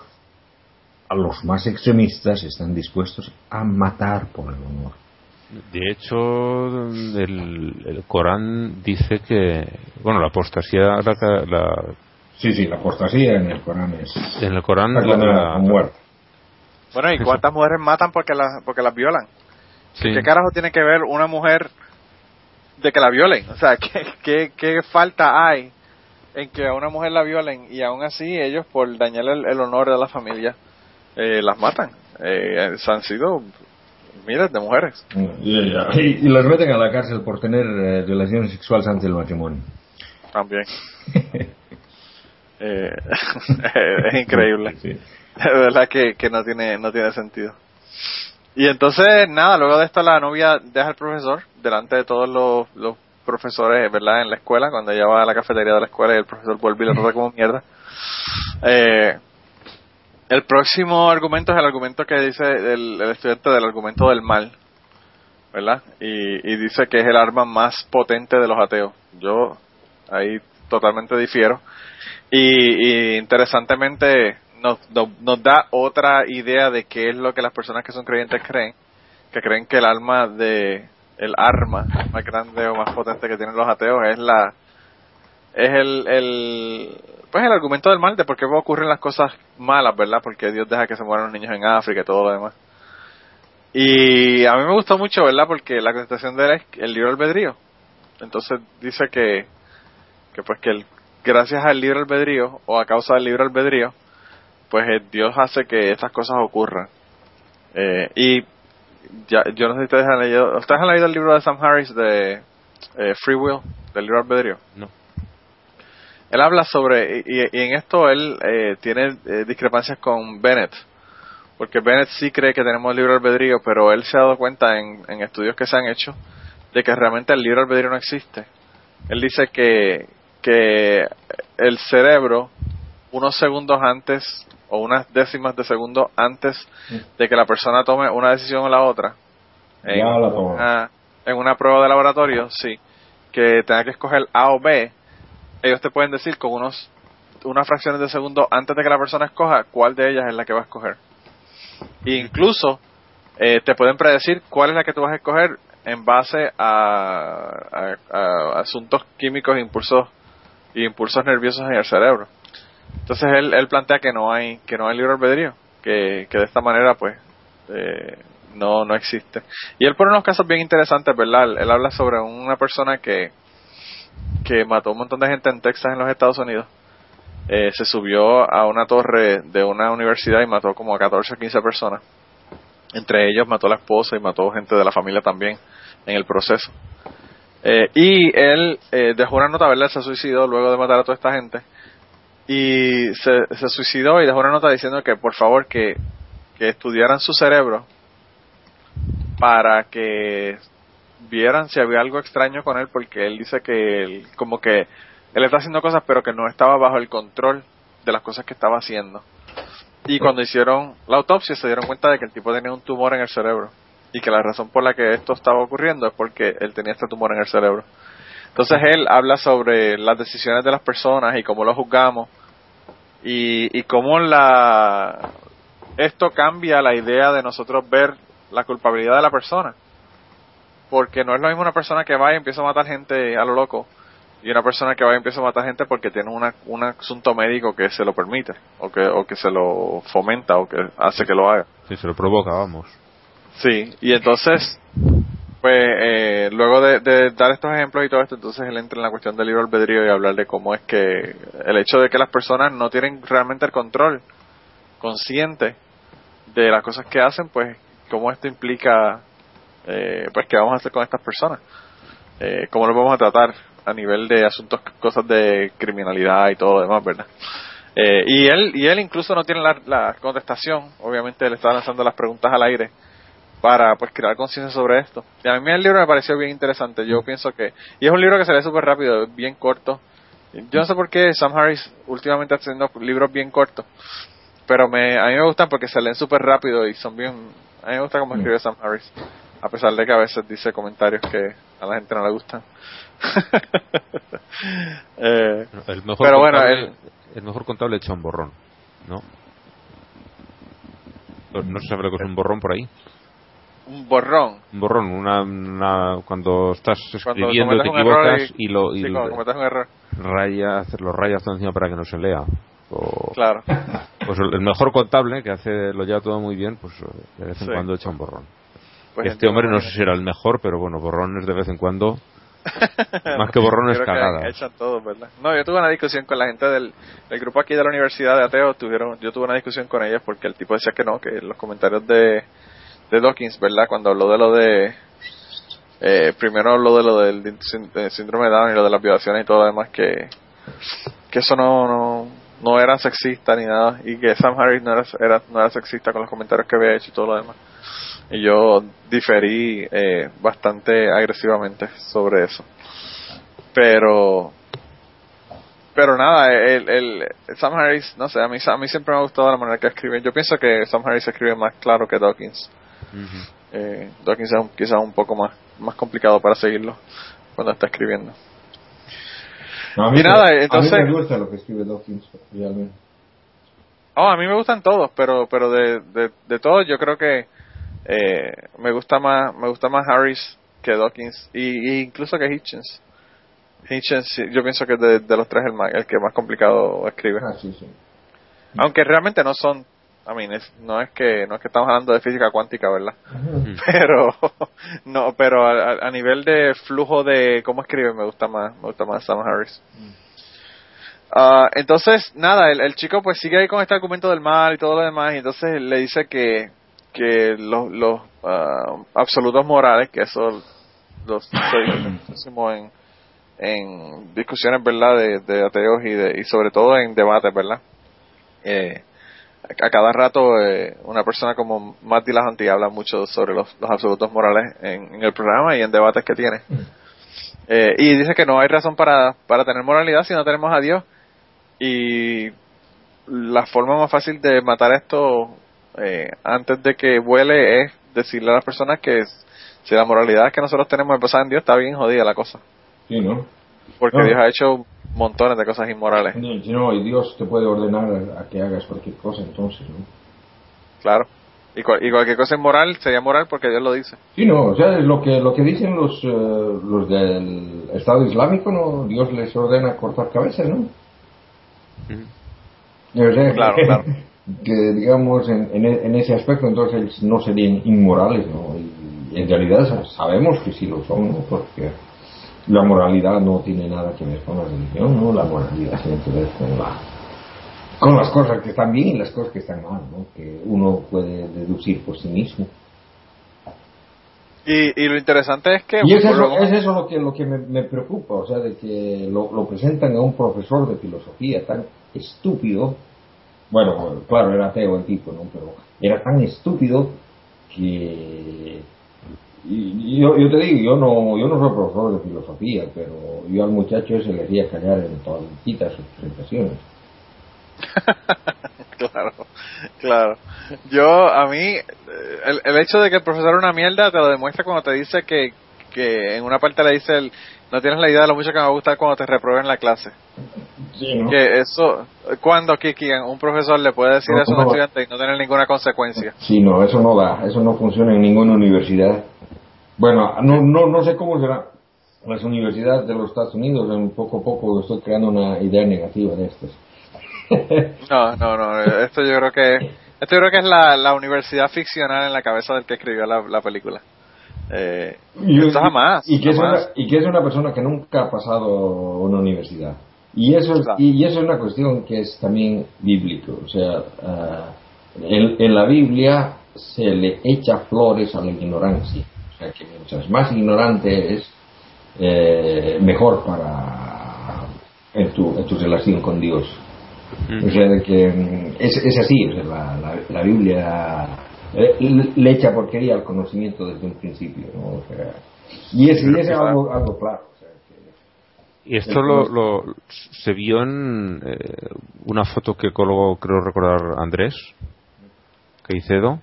a los más extremistas están dispuestos a matar por el honor. De hecho, el, el Corán dice que, bueno, la apostasía, la, la- Sí, sí, la apostasía en el Corán es en el Corán, la- con muerte. bueno y cuántas mujeres matan porque las porque las violan. sí, ¿Qué carajo tiene que ver una mujer de que la violen? O sea, ¿qué, qué, qué falta hay en que a una mujer la violen y aún así ellos por dañar el, el honor de la familia eh, las matan? Eh, se han sido miles de mujeres. Y, y- y las meten a la cárcel por tener eh, relaciones sexuales antes del matrimonio. También. Eh, es increíble. Sí. De verdad que, que no tiene no tiene sentido. Y entonces, nada, luego de esto la novia deja al profesor delante de todos los, los profesores, ¿verdad? En la escuela, cuando ella va a la cafetería de la escuela y el profesor vuelve y le trata como mierda. Eh, el próximo argumento es el argumento que dice el, el estudiante del argumento del mal, ¿verdad? Y, dice que es el arma más potente de los ateos. Yo ahí totalmente difiero. Y, y interesantemente nos, nos, nos da otra idea de qué es lo que las personas que son creyentes creen, que creen que el alma de el arma más grande o más potente que tienen los ateos es la es el, el pues el argumento del mal de por qué ocurren las cosas malas, ¿verdad? Porque Dios deja que se mueran los niños en África y todo lo demás. Y a mí me gustó mucho, ¿verdad? Porque la contestación de él es el libro albedrío. Entonces dice que, que pues que el, gracias al libre albedrío o a causa del libre albedrío, pues eh, Dios hace que estas cosas ocurran. Eh, y ya, yo no sé si ustedes han leído, ¿ustedes han leído el libro de Sam Harris de eh, Free Will, del libre albedrío? No. Él habla sobre, y, y en esto él eh, tiene eh, discrepancias con Bennett, porque Bennett sí cree que tenemos libre albedrío, pero él se ha dado cuenta en, en estudios que se han hecho de que realmente el libre albedrío no existe. Él dice que, que el cerebro, unos segundos antes o unas décimas de segundo antes de que la persona tome una decisión o la otra, en, Ya la toma. una, en una prueba de laboratorio, sí, que tenga que escoger A o B, ellos te pueden decir con unos unas fracciones de segundo antes de que la persona escoja cuál de ellas es la que va a escoger. E incluso eh, te pueden predecir cuál es la que tú vas a escoger en base a, a- a asuntos químicos e impulsos y impulsos nerviosos en el cerebro. Entonces él, él plantea que no hay que no hay libre albedrío, que, que de esta manera pues eh, no no existe. Y él pone unos casos bien interesantes, ¿verdad? Él, habla sobre una persona que que mató un montón de gente en Texas en los Estados Unidos. Eh, se subió a una torre de una universidad y mató como a 14 o 15 personas. Entre ellos mató a la esposa y mató gente de la familia también en el proceso. Eh, y él eh, dejó una nota, ¿verdad? Se suicidó luego de matar a toda esta gente. Y se, suicidó y dejó una nota diciendo que por favor que, que estudiaran su cerebro para que vieran si había algo extraño con él porque él dice que él, como que él está haciendo cosas pero que no estaba bajo el control de las cosas que estaba haciendo. Y cuando hicieron la autopsia se dieron cuenta de que el tipo tenía un tumor en el cerebro y que la razón por la que esto estaba ocurriendo es porque él tenía este tumor en el cerebro. Entonces él habla sobre las decisiones de las personas y cómo lo juzgamos y, y cómo la esto cambia la idea de nosotros ver la culpabilidad de la persona. Porque no es lo mismo una persona que va y empieza a matar gente a lo loco y una persona que va y empieza a matar gente porque tiene una, un asunto médico que se lo permite o que, o que se lo fomenta o que hace que lo haga. Sí, se lo provoca, vamos. Sí, y entonces, pues eh, luego de, de dar estos ejemplos y todo esto, entonces él entra en la cuestión del libre albedrío y hablar de cómo es que el hecho de que las personas no tienen realmente el control consciente de las cosas que hacen, pues cómo esto implica, eh, pues qué vamos a hacer con estas personas, eh, cómo lo vamos a tratar a nivel de asuntos, cosas de criminalidad y todo lo demás, ¿verdad? Eh, y él y él incluso no tiene la, la contestación, obviamente él está lanzando las preguntas al aire para pues crear conciencia sobre esto. Y a mí el libro me pareció bien interesante, yo pienso que, y es un libro que se lee súper rápido, es bien corto. Yo no sé por qué Sam Harris últimamente está haciendo libros bien cortos, pero me, a mí me gustan porque se leen súper rápido y son bien, a mí me gusta cómo escribe Sam Harris, a pesar de que a veces dice comentarios que a la gente no le gustan. eh, El mejor Pero bueno, contable, él- el mejor contable echa un borrón, ¿no? No se sabe lo que es un borrón por ahí. Un borrón. Un borrón, una, una- cuando estás Cuando escribiendo cometes te equivocas y, lo y sí, lo- cuando un error. rayas, los rayas todo encima para que no se lea. O- Claro. Pues el mejor contable, que hace lo lleva todo muy bien, pues eh, de vez en Sí. cuando echa un borrón. Pues este hombre no sé si era el mejor, pero bueno, borrones de vez en cuando. Más que borrones, cagadas. echan todos, ¿verdad? No, yo tuve una discusión con la gente del, del grupo aquí de la Universidad de Ateos. Tuvieron, yo tuve una discusión con ellos porque el tipo decía que no, que los comentarios de, de Dawkins, ¿verdad? Cuando habló de lo de. Eh, primero habló de lo del sín- de síndrome de Down y lo de las violaciones y todo lo demás, que, que eso no, no, no era sexista ni nada. Y que Sam Harris no era, era, no era sexista con los comentarios que había hecho y todo lo demás. Y yo diferí eh, bastante agresivamente sobre eso. Pero pero nada, el, el, Sam Harris, no sé, a mí, a mí siempre me ha gustado la manera que escribe. Yo pienso que Sam Harris escribe más claro que Dawkins. Eh, Dawkins es un- quizás un poco más, más complicado para seguirlo cuando está escribiendo. No, a mí Y nada, me- entonces- A mí me gusta lo que escribe Dawkins, realmente. Oh, a mí me gustan todos, pero pero de, de, de todos yo creo que eh, me gusta más me gusta más Harris que Dawkins y, y incluso que Hitchens. Hitchens yo pienso que de, de los tres el, más, el que más complicado escribe. Ah, sí, sí. Aunque realmente no son, I mean, es- no es que no es que estamos hablando de física cuántica, ¿verdad? Pero no, pero a, a- nivel de flujo de cómo escribe me gusta más, me gusta más Sam Harris. Ah, entonces, nada, el, el chico pues sigue ahí con este argumento del mal y todo lo demás, y entonces le dice que, que los, los ah, absolutos morales, que eso los muchísimo en, en discusiones, ¿verdad?, de, de ateos y, de, y sobre todo en debates, ¿verdad? Eh, a cada rato eh, una persona como Matt Dillahunty habla mucho sobre los, los absolutos morales en, en el programa y en debates que tiene. Eh, y dice que no hay razón para, para tener moralidad si no tenemos a Dios. Y la forma más fácil de matar esto eh, antes de que vuele es decirle a las personas que si la moralidad que nosotros tenemos basada en Dios está bien jodida la cosa. Sí, ¿no? Porque No. Dios ha hecho montones de cosas inmorales. No, y Dios te puede ordenar a, que hagas cualquier cosa entonces, ¿no? Claro. Y, cual- y cualquier cosa inmoral sería moral porque Dios lo dice. Sí, no, o sea, lo que, lo que dicen los, eh, los del Estado Islámico, ¿no? Dios les ordena cortar cabezas, ¿no? O sea, Claro, que, claro. que, digamos, en, en, e- en ese aspecto entonces no serían inmorales, ¿no? Y, en realidad sa- sabemos que sí lo son, ¿no? Porque la moralidad no tiene nada que ver con la religión, ¿no? La moralidad tiene que ver con la con las cosas que están bien y las cosas que están mal, ¿no? Que uno puede deducir por sí mismo. Y, y lo interesante es que... Y es eso, es eso lo que, lo que me, me preocupa, o sea, de que lo, lo presentan a un profesor de filosofía tan estúpido, bueno, claro, era ateo el tipo, ¿no? Pero era tan estúpido que... y- yo, yo te digo, yo no, yo no soy profesor de filosofía, pero yo al muchacho ese le hacía callar en todas sus presentaciones. claro, claro. Yo, a mí, eh, el, el hecho de que el profesor es una mierda te lo demuestra cuando te dice que, que en una parte le dice el, no tienes la idea de lo mucho que me va a gustar cuando te reprueben la clase. Sí, ¿no? Que eso, cuando Kiki, un profesor le puede decir No, eso a un no. estudiante y no tener ninguna consecuencia. Sí, no, eso no da, eso no funciona en ninguna universidad. Bueno, no, no, no sé cómo será las universidades de los Estados Unidos, en poco a poco estoy creando una idea negativa de estas. No, no, no, esto yo creo que, esto yo creo que es la, la universidad ficcional en la cabeza del que escribió la, la película. Eh, Y- esto jamás, Y que, es una, y que es una persona que nunca ha pasado una universidad. Y eso, es, y eso es una cuestión que es también bíblico. O sea, en, en la Biblia se le echa flores a la ignorancia. O sea, que mientras más ignorante eres, eh, mejor para en tu, en tu relación con Dios. O sea, de que mm, es, es así, o sea, la, la, la Biblia eh, le- le echa porquería al conocimiento desde un principio, ¿no? O sea, y es, y es algo, algo claro. que- Y esto lo, lo- se vio en eh, una foto que colgó, creo recordar, Andrés Caicedo.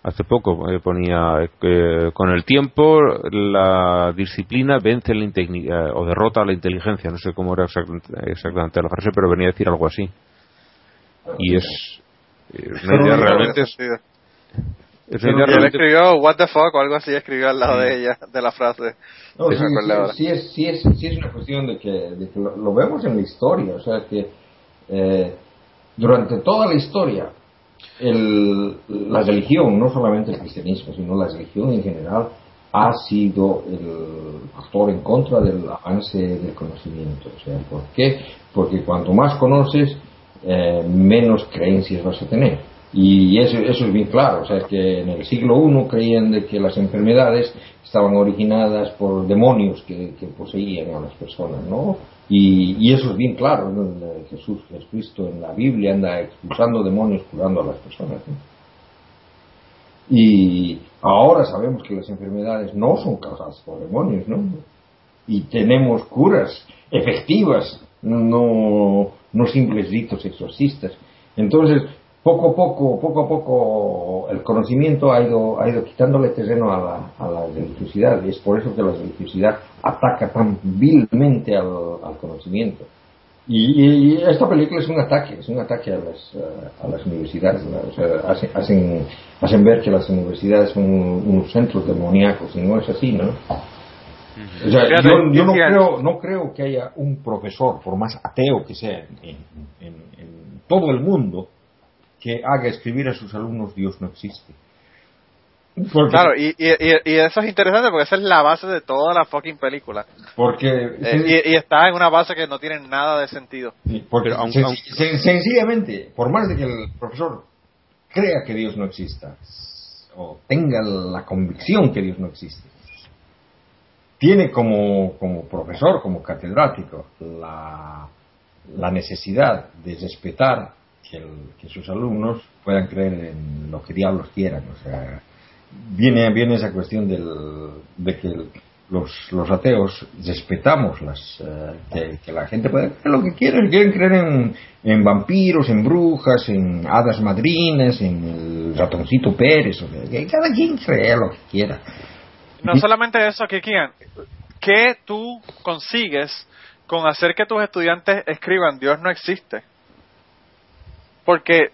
Hace poco eh, ponía que con el tiempo la disciplina vence la eh, o derrota a la inteligencia. No sé cómo era exactamente, exactamente la frase, pero venía a decir algo así. Y es eh, una idea realmente. Es, es una idea Y él realmente escribió What the fuck o algo así, escribió al lado de ella, de la frase. No, Sí, sí, sí, es, sí, es, sí es una cuestión de que, de que lo, lo vemos en la historia, o sea que eh, durante toda la historia el, la religión, no solamente el cristianismo, sino la religión en general, ha sido el factor en contra del avance del conocimiento. O sea, ¿por qué? Porque cuanto más conoces, eh, menos creencias vas a tener. Y eso, eso es bien claro, o sea, es que en el siglo I creían de que las enfermedades estaban originadas por demonios que, que poseían a las personas, ¿no? Y, y eso es bien claro, Jesús, Jesucristo en la Biblia anda expulsando demonios, curando a las personas. Y ahora sabemos que las enfermedades no son causadas por demonios, ¿no? Y tenemos curas efectivas, no, no simples ritos exorcistas. Entonces, poco a poco, poco a poco, el conocimiento ha ido, ha ido quitándole terreno a la, a la religiosidad. Y es por eso que la religiosidad ataca tan vilmente al, al conocimiento. Y, y- y esta película es un ataque, es un ataque a las, eh, a las universidades. O sea, hacen, hacen, hacen ver que las universidades son unos centros demoníacos y no es así, ¿no? O sea, yo, yo no, creo, no creo que haya un profesor, por más ateo que sea en, en- en todo el mundo, que haga escribir a sus alumnos Dios no existe. Porque, Claro, y, y, y, eso es interesante porque esa es la base de toda la fucking película. porque, Eh, y, y está en una base que no tiene nada de sentido. porque Pero sen- aunque- sen- sencillamente, por más de que el profesor crea que Dios no exista, o tenga la convicción que Dios no existe, tiene como, como profesor, como catedrático, la, la necesidad de respetar que, el- que sus alumnos puedan creer en lo que diablos quieran. O sea, viene, viene esa cuestión del, de que el- los, los ateos respetamos las que, que, la gente puede creer lo que quiere quieren creer en, en, vampiros en brujas en hadas madrinas en el ratoncito Pérez o sea, que cada quien cree lo que quiera no solamente eso que quieran ¿qué tú consigues con hacer que tus estudiantes escriban Dios no existe porque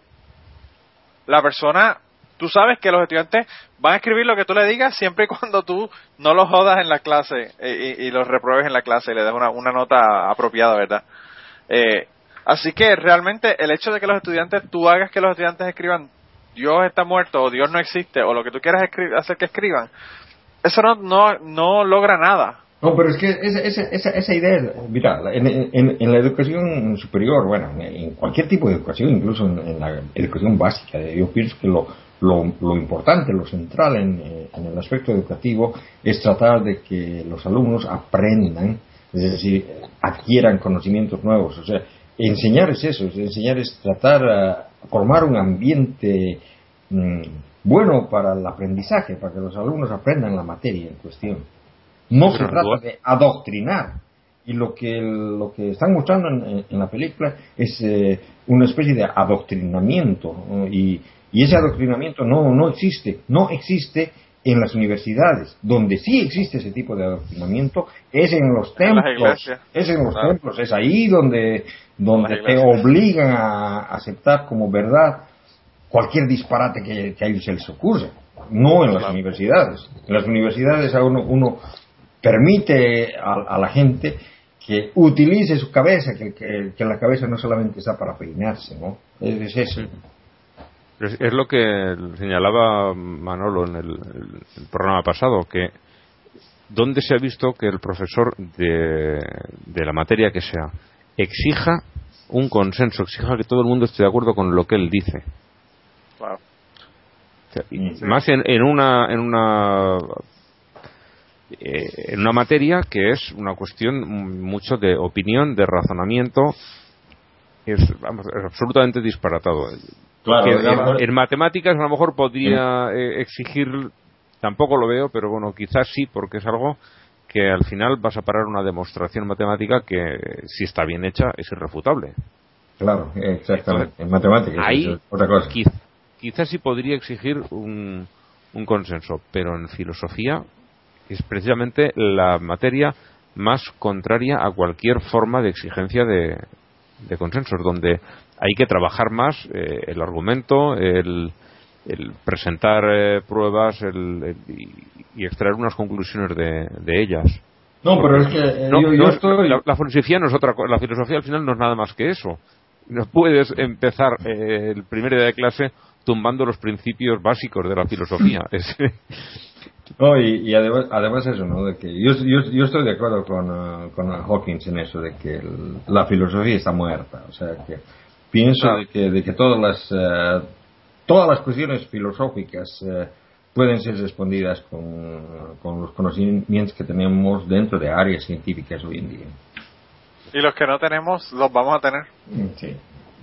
la persona tú sabes que los estudiantes van a escribir lo que tú le digas siempre y cuando tú no los jodas en la clase eh, y, los repruebes en la clase y le des una, una nota apropiada, ¿verdad? Eh, así que realmente el hecho de que los estudiantes, tú hagas que los estudiantes escriban Dios está muerto o Dios no existe o lo que tú quieras hacer que escriban, eso no, no, no logra nada. No, pero es que esa, esa, esa idea, mira, en, en, la educación superior, bueno, en cualquier tipo de educación, incluso en, la educación básica, yo pienso que lo, lo, lo importante, lo central en, en, el aspecto educativo es tratar de que los alumnos aprendan, es decir, adquieran conocimientos nuevos. O sea, enseñar es eso, enseñar es tratar de formar un ambiente mm, bueno para el aprendizaje, para que los alumnos aprendan la materia en cuestión. No se trata de adoctrinar. Y lo que, lo que están mostrando en, la película es eh, una especie de adoctrinamiento. Y, y, ese adoctrinamiento no, no existe. No existe en las universidades. Donde sí existe ese tipo de adoctrinamiento es en los templos. Es en los templos. Es ahí donde, donde te obligan a aceptar como verdad cualquier disparate que, que a ellos se les ocurra. No en las universidades. En las universidades a uno, uno permite a, la gente que utilice su cabeza, que, que, la cabeza no solamente está para peinarse, ¿no? Es, eso. Es, lo que señalaba Manolo en el, programa pasado, que ¿dónde se ha visto que el profesor de, de la materia que sea exija un consenso, exija que todo el mundo esté de acuerdo con lo que él dice? Más en, en, una, en una eh, en una materia que es una cuestión mucho de opinión, de razonamiento, es, absolutamente disparatado. en, matemáticas a lo mejor podría eh, exigir, tampoco lo veo, pero bueno, quizás sí, porque es algo que al final vas a parar una demostración matemática que si está bien hecha es irrefutable. Claro, exactamente. en matemáticas es otra cosa. quizás sí podría exigir un, un consenso, pero en filosofía es precisamente la materia más contraria a cualquier forma de exigencia de, consensos, donde hay que trabajar más eh, el argumento, el, presentar eh, pruebas y, extraer unas conclusiones de, ellas. No, pero es que eh, la, filosofía no es otra La filosofía al final no es nada más que eso. No puedes empezar el primer día de clase tumbando los principios básicos de la filosofía. no, y, además, además, eso, ¿no? De que yo, yo, estoy de acuerdo con, uh, con Hawkins en eso, de que la filosofía está muerta. O sea, que pienso de, que, de que todas las, uh, todas las cuestiones filosóficas uh, pueden ser respondidas con, con los conocimientos que tenemos dentro de áreas científicas hoy en día. Y los que no tenemos, los vamos a tener. Sí.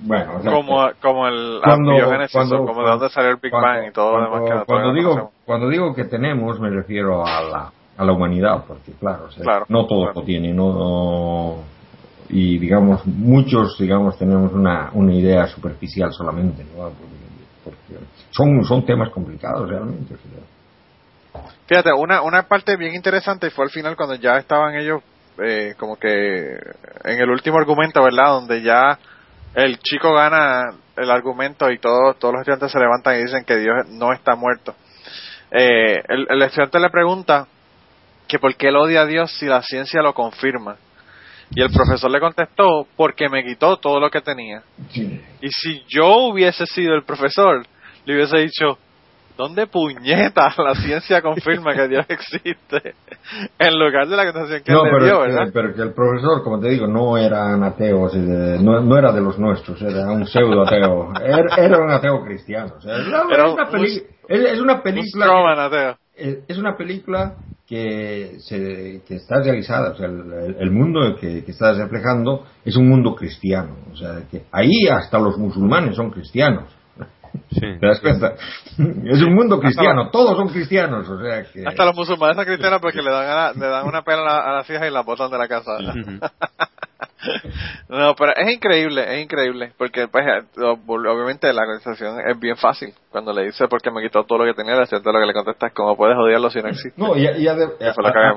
Bueno, como, como el cuando, como de dónde salió el Big Bang y todo lo demás que cuando digo cuando digo que tenemos me refiero a la, a la humanidad porque claro, no todos lo tienen no, y digamos muchos digamos tenemos una, una idea superficial solamente porque, son son temas complicados realmente fíjate una una parte bien interesante fue al final cuando ya estaban ellos eh, como que en el último argumento verdad donde ya el chico gana el argumento y todos todos los estudiantes se levantan y dicen que Dios no está muerto. Eh, el, estudiante le pregunta que por qué él odia a Dios si la ciencia lo confirma. Y el profesor le contestó, porque me quitó todo lo que tenía. Y si yo hubiese sido el profesor, le hubiese dicho, ¿Dónde puñeta la ciencia confirma que Dios existe? en lugar de la contestación que no, pero, dio, ¿verdad? pero que el profesor, como te digo, no era un ateo, no, no, era de los nuestros, era un pseudo ateo. Era, un ateo cristiano. O sea, es, una es, una película. Es, una película que, se, que está realizada, o sea, el, mundo que, que está reflejando es un mundo cristiano. O sea, que ahí hasta los musulmanes son cristianos. Sí. ¿Te das cuenta? Es un mundo cristiano, todos son cristianos, o sea que... Hasta los musulmanes son cristianos porque le dan, a la- le dan una pela a, la- a las hijas y las botan de la casa. No, pero es increíble, es increíble, porque pues eh, obviamente la conversación es bien fácil. Cuando le dice porque me quitó todo lo que tenía, de cierto lo que le contesta es cómo puedes odiarlo si no existe. No, y, y ade-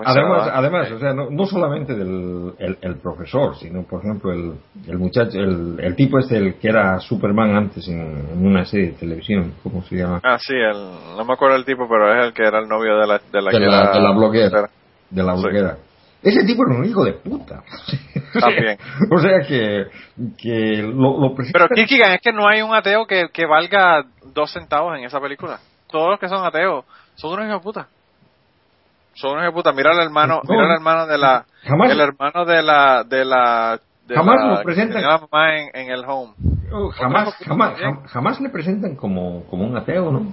además, además, o sea, no, no solamente del el, el profesor, sino, por ejemplo, el, el muchacho, el, el tipo este, el que era Superman antes en, en una serie de televisión, ¿cómo se llama? Ah, sí, el, no me acuerdo el tipo, pero es el que era el novio de la, de la De que la- era- de la bloguera. De la Sí. Ese tipo era un hijo de puta. También. o sea que, que lo, lo Pero Kirkigan, es que no hay un ateo que, que valga dos centavos en esa película. Todos los que son ateos son unos hijos de puta. Son unos hijos de puta. Mira al hermano, No. mira al hermano de la, Jamás- el hermano de la, de la, de Jamás la, lo presentan. la mamá en, en el home. Oh, jamás, jamás, jamás le presentan como, como un ateo, ¿no?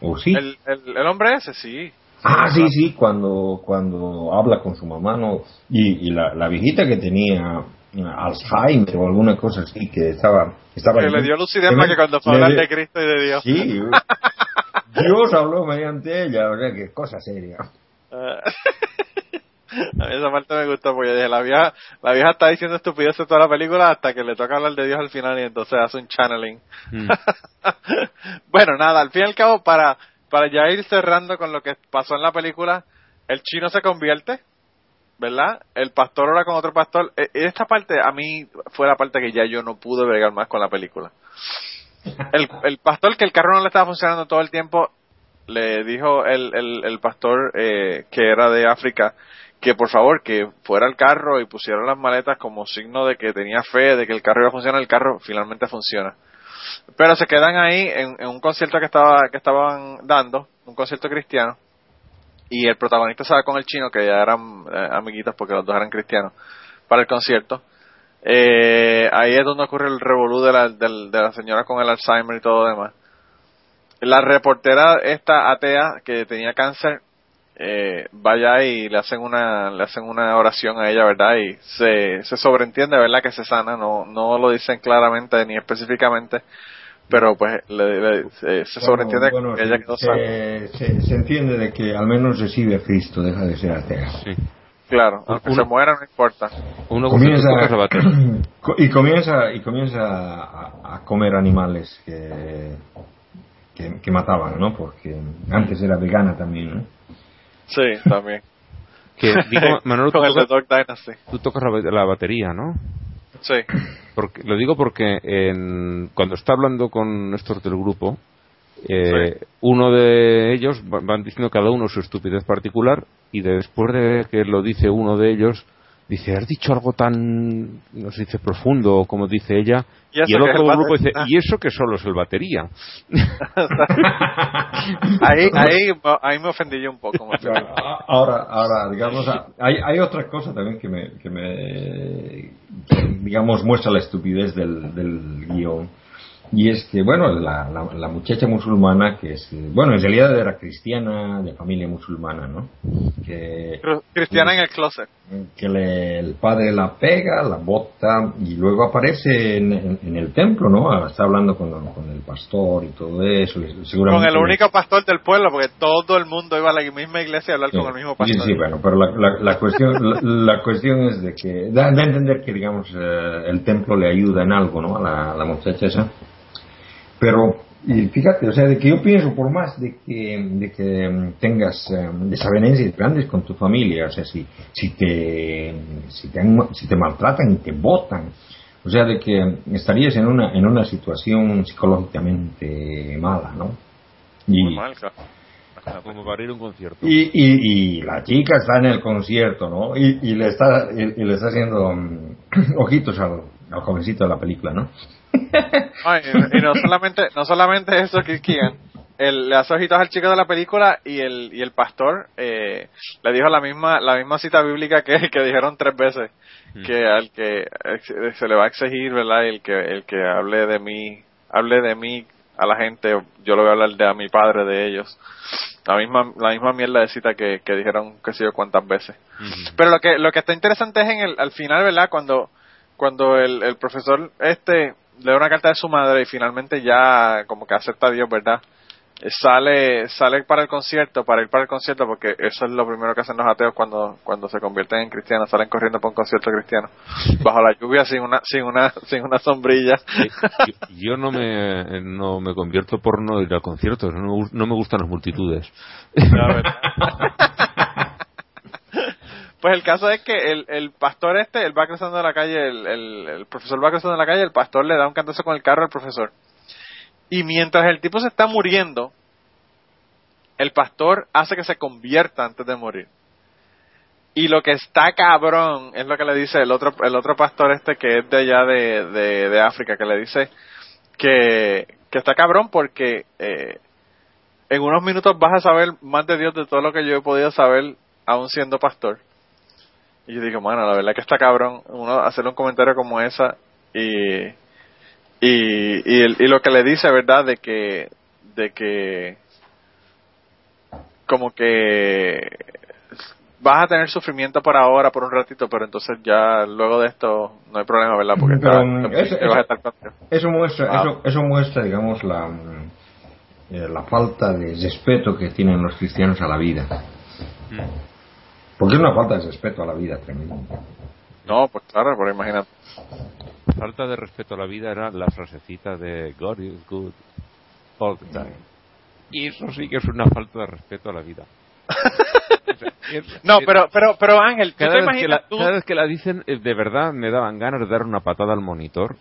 ¿O sí? El, el, el hombre ese, sí. Ah, sí, sí, cuando, cuando habla con su mamá, ¿no? Y, y la, la viejita que tenía Alzheimer o alguna cosa así, que estaba... estaba Que le dio lucidema que cuando fue hablar de Cristo y de Dios. Sí, Dios habló mediante ella, o sea, que cosa seria. Ah. A mí esa parte me gustó porque yo dije, la vieja, la vieja está diciendo estupideces toda la película hasta que le toca hablar de Dios al final y entonces hace un channeling. Mm. bueno, nada, al fin y al cabo, para, para ya ir cerrando con lo que pasó en la película, el chino se convierte, ¿verdad? El pastor ahora con otro pastor. E- Esta parte a mí fue la parte que ya yo no pude bregar más con la película. El, el pastor que el carro no le estaba funcionando todo el tiempo, le dijo el pastor eh, que era de África que por favor que fuera al carro y pusiera las maletas como signo de que tenía fe de que el carro iba a funcionar el carro finalmente funciona pero se quedan ahí en, un concierto que estaba que estaban dando un concierto cristiano. Y el protagonista va con el chino que ya eran eh, amiguitos porque los dos eran cristianos para el concierto. Eh, ahí es donde ocurre el revolú de la, del- de la señora con el Alzheimer y todo lo demás. La reportera esta atea que tenía cáncer eh, vaya y le hacen una le hacen una oración a ella verdad y se, se sobreentiende verdad que se sana no no lo dicen claramente ni específicamente pero pues le- le- se, se sobreentiende Bueno, bueno, que ella quedó sana se, se, se entiende de que al menos recibe a Cristo, deja de ser atea. Sí. claro aunque Uno- se muera no importa Uno Comienza, y comienza y comienza a, a comer animales que, que, que mataban, ¿no? Porque antes era vegana también, ¿no? Sí también. Que, digo, Manolo, tú con el de tocas, Dog Dynasty. tú tocas la, ba- la batería, ¿no? sí. Porque, lo digo porque en- cuando está hablando con estos del grupo, eh, uno de ellos va- van diciendo cada uno su estupidez particular y después de que lo dice uno de ellos, dice, has dicho algo tan, no sé, dice profundo, como dice ella, Y el otro el grupo dice, y eso que solo es el batería. ahí ahí ahí me ofendí yo un poco Ahora, ahora, digamos, hay, hay otra cosa también que me, que me digamos, muestra la estupidez del, del guion. Y es que, bueno, la, la, la muchacha musulmana, que es, bueno, en realidad era cristiana, de familia musulmana, ¿no? Que, cristiana en el closet que le- el padre la pega, la bota y luego aparece en, en- en el templo, ¿no? Está hablando con, con el pastor y todo eso. y con seguramente el único pastor del pueblo porque todo el mundo iba a la misma iglesia a hablar Sí, con el mismo sí, pastor sí, bueno, pero la, la, cuestión la, la cuestión es de que da, da a entender que digamos eh, el templo le ayuda en algo, ¿no? A la, a la muchacha esa. Pero y fíjate, o sea, de que yo pienso por más de que de que mm, tengas eh, desavenencias grandes con tu familia, o sea, si si te si te, si te maltratan y te botan, o sea, de que estarías en una en una situación psicológicamente mala, ¿no? Y, Muy mal, claro. Como para ir a un concierto. y, y, y la chica está en el concierto, ¿no? Y, y le está y, y le está haciendo mm, ojitos al, al jovencito de la película, ¿no? Ay, y, no solamente no solamente eso Keegan. El, le hace ojitos al chico de la película y el y el pastor eh, le dijo la misma la misma cita bíblica que, que dijeron tres veces que al que se le va a exigir verdad el que el que hable de mí hable de mí a la gente yo le voy a hablar de a mi padre de ellos. La misma la misma mierda de cita que, que dijeron que sé yo cuántas veces. Ujú. pero lo que lo que está interesante es en el al final verdad cuando cuando el, el profesor este lee una carta de su madre y finalmente ya como que acepta a Dios, ¿verdad? Eh, Sale, sale para el concierto, para ir para el concierto, porque eso es lo primero que hacen los ateos cuando, cuando se convierten en cristianos, salen corriendo para un concierto cristiano, bajo la lluvia sin una, sin una, sin una sombrilla. Eh, yo, yo no me no me convierto por no ir al concierto, no, no me gustan las multitudes. La. Pues el caso es que el, el pastor este, él va cruzando la calle, el, el, el profesor va cruzando la calle, el pastor le da un cantazo con el carro al profesor. Y mientras el tipo se está muriendo, el pastor hace que se convierta antes de morir. Y lo que está cabrón es lo que le dice el otro, el otro pastor este que es de allá de, de, de África, que le dice que, que está cabrón porque eh, en unos minutos vas a saber más de Dios de todo lo que yo he podido saber aún siendo pastor. Y yo digo, bueno, la verdad que está cabrón uno hacerle un comentario como esa y y, y, el- y lo que le dice, ¿verdad? De que de que como que vas a tener sufrimiento por ahora, por un ratito, pero entonces ya luego de esto no hay problema, ¿verdad? Porque está- mm, eso- que vas a estar contento. Eso muestra, Ah. eso, eso muestra, digamos, la, mm, eh, la falta de respeto que tienen los cristianos a la vida. Porque es una falta de respeto a la vida tremenda. No, pues claro, pero imagínate. Falta de respeto a la vida era la frasecita de God is good all the time. Y eso sí que es una falta de respeto a la vida. O sea, es- No, pero pero pero Ángel, ¿tú cada te vez, que imaginas la, tú? cada vez que la dicen, eh, de verdad me daban ganas de dar una patada al monitor.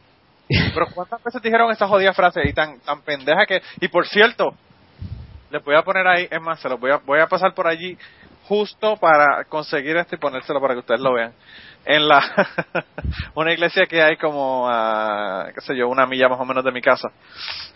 Pero ¿cuántas veces dijeron esa jodida frase y tan tan pendeja que y por cierto, les voy a poner ahí, es más, se los voy a voy a pasar por allí justo para conseguir esto y ponérselo para que ustedes lo vean. En la una iglesia que hay como a qué sé yo, una milla más o menos de mi casa.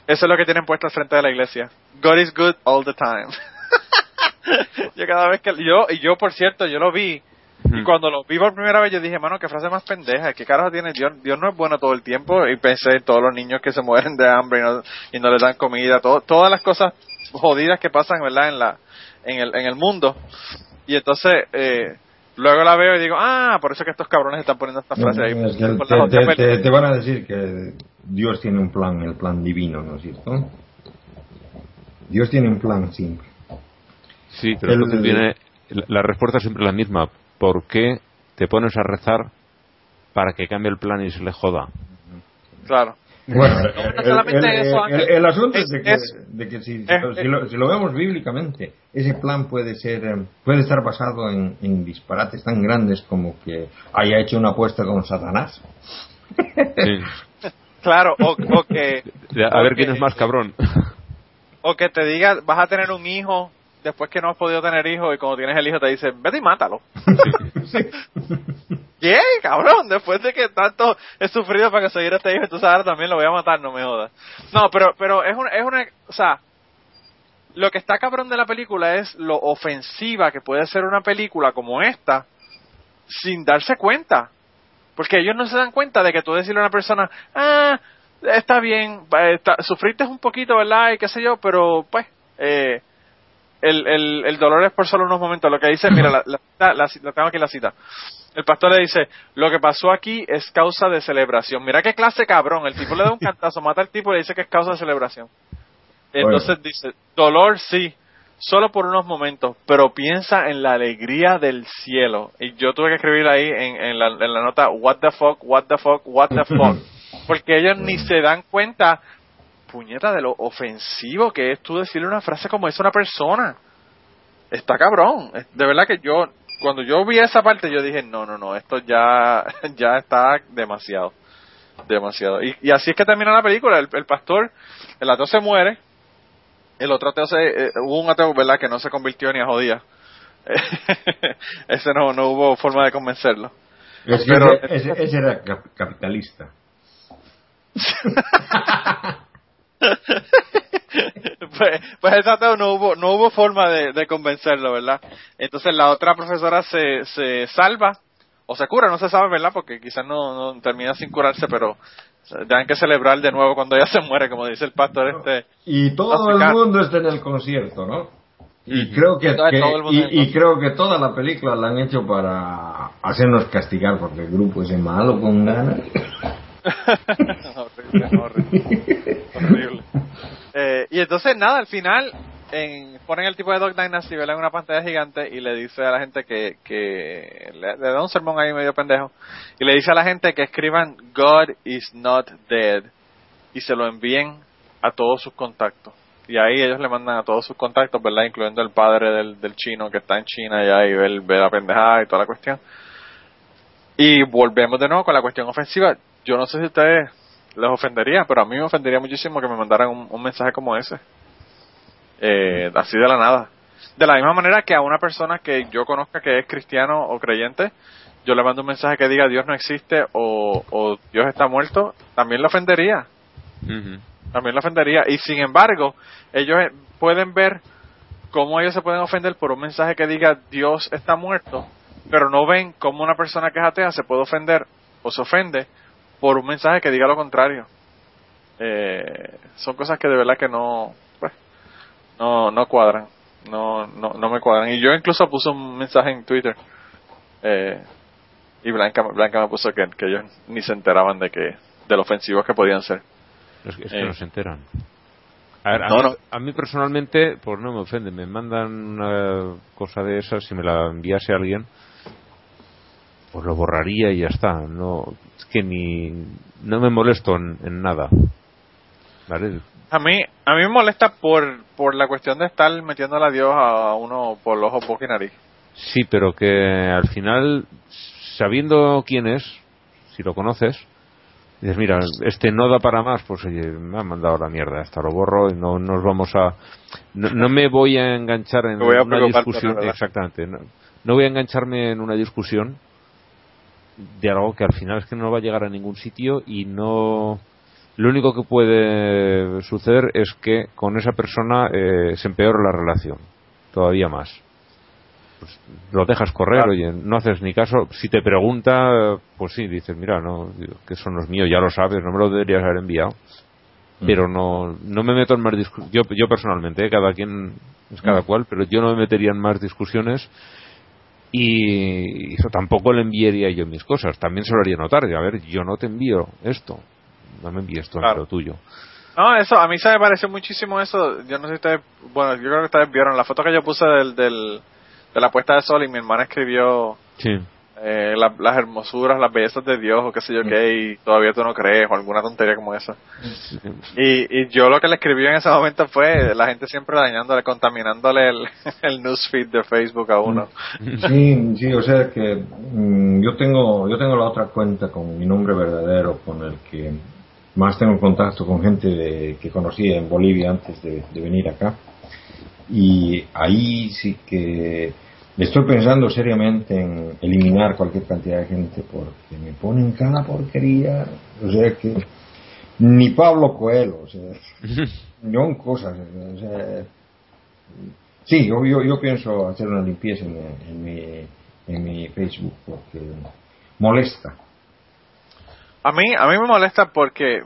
Eso es lo que tienen puesto al frente de la iglesia. God is good all the time. yo cada vez que yo y yo por cierto, yo lo vi y cuando lo vi por primera vez yo dije, mano, qué frase más pendeja, qué carajo tiene Dios, Dios no es bueno todo el tiempo y pensé en todos los niños que se mueren de hambre y no, y no les dan comida, todo, todas las cosas jodidas que pasan, ¿verdad? En la en el en el mundo. Y entonces eh, luego la veo y digo, ah, por eso que estos cabrones están poniendo esta frase ahí. Te, van a decir que Dios tiene un plan, el plan divino, ¿no es cierto? Dios tiene un plan siempre. Sí, pero El- la respuesta es siempre la misma. ¿Por qué te pones a rezar para que cambie el plan y se le joda? Claro. Bueno, No, el, asunto es, de que, de que si, lo, si lo vemos bíblicamente, ese plan puede ser eh, puede estar basado en, en disparates tan grandes como que haya hecho una apuesta con Satanás. Sí. Claro, o, o que A ver quién es más cabrón. o que te diga, vas a tener un hijo después que no has podido tener hijo y cuando tienes el hijo te dice, vete y mátalo. ¿Qué, cabrón? Después de que tanto he sufrido para conseguir este hijo, entonces ahora también lo voy a matar, no me jodas. No, pero, pero es una, es una, o sea, lo que está cabrón de la película es lo ofensiva que puede ser una película como esta sin darse cuenta. Porque ellos no se dan cuenta de que tú decirle a una persona, ah, está bien, está- sufriste un poquito, ¿verdad? Y qué sé yo, pero pues, eh, el, el, el dolor es por solo unos momentos. Lo que dice, mira, la, la, la, la tengo aquí la cita. El pastor le dice, lo que pasó aquí es causa de celebración. Mira qué clase cabrón. El tipo le da un cantazo, mata al tipo y le dice que es causa de celebración. Entonces dice, dolor sí, solo por unos momentos, pero piensa en la alegría del cielo. Y yo tuve que escribir ahí en, en, la, en la nota, what the fuck, what the fuck, what the fuck. Porque ellos ni se dan cuenta, puñeta, de lo ofensivo que es tú decirle una frase como esa a una persona. Está cabrón. De verdad que yo, cuando yo vi esa parte, yo dije, no, no, no, esto ya, ya está demasiado. Demasiado. Y, y así es que termina la película. El, el pastor, el ateo se muere. El otro ateo se, eh, hubo un ateo, ¿verdad?, que no se convirtió ni a jodía. ese no, no hubo forma de convencerlo. Es que Pero- ese, ese- ese era cap- capitalista. pues, pues ateo no hubo, no hubo forma de, de convencerlo, ¿verdad? Entonces la otra profesora se, se salva, o se cura, no se sabe, ¿verdad? Porque quizás no, no termina sin curarse, pero tienen que celebrar de nuevo cuando ella se muere, como dice el pastor este. Y todo el mundo está en el concierto, ¿no? Y creo que, que- y, y creo que toda la película la han hecho para hacernos castigar porque el grupo es malo con ganas. horrible. horrible. Eh, y entonces, nada, al final en, ponen el tipo de Dog Dynasty en una pantalla gigante y le dice a la gente que, que le, da un sermón ahí medio pendejo y le dice a la gente que escriban God is not dead y se lo envíen a todos sus contactos. Y ahí ellos le mandan a todos sus contactos, ¿verdad? Incluyendo el padre del, chino que está en China y ahí ve, ve la pendejada y toda la cuestión. Y volvemos de nuevo con la cuestión ofensiva. Yo no sé si ustedes les ofendería, pero a mí me ofendería muchísimo que me mandaran un mensaje como ese eh, así de la nada. De la misma manera que a una persona que yo conozca que es cristiano o creyente, yo le mando un mensaje que diga Dios no existe o, Dios está muerto, también lo ofendería. También lo ofendería. Y sin embargo, ellos eh, pueden ver cómo ellos se pueden ofender por un mensaje que diga Dios está muerto, pero no ven cómo una persona que es atea se puede ofender o se ofende por un mensaje que diga lo contrario. Eh, son cosas que de verdad que no, no, no cuadran. No, no, no me cuadran. Y yo incluso puse un mensaje en Twitter. Eh, y Blanca, Blanca me puso que, que, ellos ni se enteraban de que de lo ofensivos que podían ser. Es que, no eh. se enteran. A, ver, a, mí, personalmente, pues no me ofende. Me mandan una cosa de esas, si me la enviase alguien, pues lo borraría y ya está. No, es que ni. No me molesto en, en nada. ¿Vale? A mí, a mí me molesta por, por la cuestión de estar metiéndole a Dios a uno por los ojos, boca y nariz. Sí, pero que al final, sabiendo quién es, si lo conoces, dices, mira, este no da para más, pues oye, me han mandado la mierda, hasta lo borro y no nos vamos a... No, me voy a enganchar en una discusión, exactamente, no, no voy a engancharme en una discusión de algo que al final es que no va a llegar a ningún sitio y no lo único que puede suceder es que con esa persona eh, se empeora la relación, todavía más. Pues lo dejas correr, oye, no haces ni caso. Si te pregunta, pues sí, dices, mira, no, que eso no es mío, ya lo sabes, no me lo deberías haber enviado. Mm. Pero no, no me meto en más discusiones. Yo, yo personalmente, eh, cada quien es cada mm. cual, pero yo no me metería en más discusiones y eso tampoco le enviaría yo mis cosas. También se lo haría notar. A ver, yo no te envío esto no me envíes todo lo tuyo. No, eso, a mí se me pareció muchísimo eso. Yo no sé si ustedes, bueno, yo creo que ustedes vieron la foto que yo puse del, del, de la puesta de sol y mi hermana escribió eh, las hermosuras, las bellezas de Dios o qué sé yo qué, y todavía tú no crees o alguna tontería como esa. Y, y yo lo que le escribí en ese momento fue la gente siempre dañándole, contaminándole el, el newsfeed de Facebook a uno. Sí, sí, o sea que mm, yo tengo yo tengo la otra cuenta con mi nombre verdadero, con el que más tengo contacto con gente que conocí en Bolivia antes de, venir acá. Y ahí sí que estoy pensando seriamente en eliminar cualquier cantidad de gente porque me ponen cada porquería. O sea que ni Pablo Coelho, o sea, son cosas. O sea, sí, yo, yo, pienso hacer una limpieza en, en, mi, en mi Facebook porque molesta. A mí, a mí me molesta porque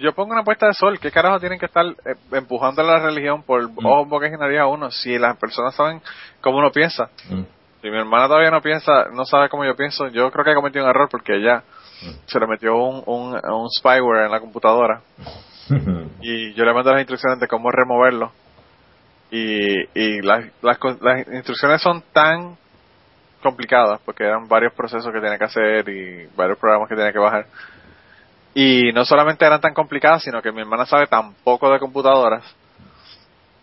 yo pongo una puesta de sol, ¿qué carajo tienen que estar eh, empujando a la religión por mm. ojos, bocas y nariz a uno si las personas saben cómo uno piensa? Mm. Si mi hermana todavía no piensa, no sabe cómo yo pienso, yo creo que ha cometido un error porque ella mm. se le metió un, un, un spyware en la computadora y yo le mando las instrucciones de cómo removerlo y, y las, las, las instrucciones son tan complicadas porque eran varios procesos que tiene que hacer y varios programas que tiene que bajar. Y no solamente eran tan complicadas, sino que mi hermana sabe tan poco de computadoras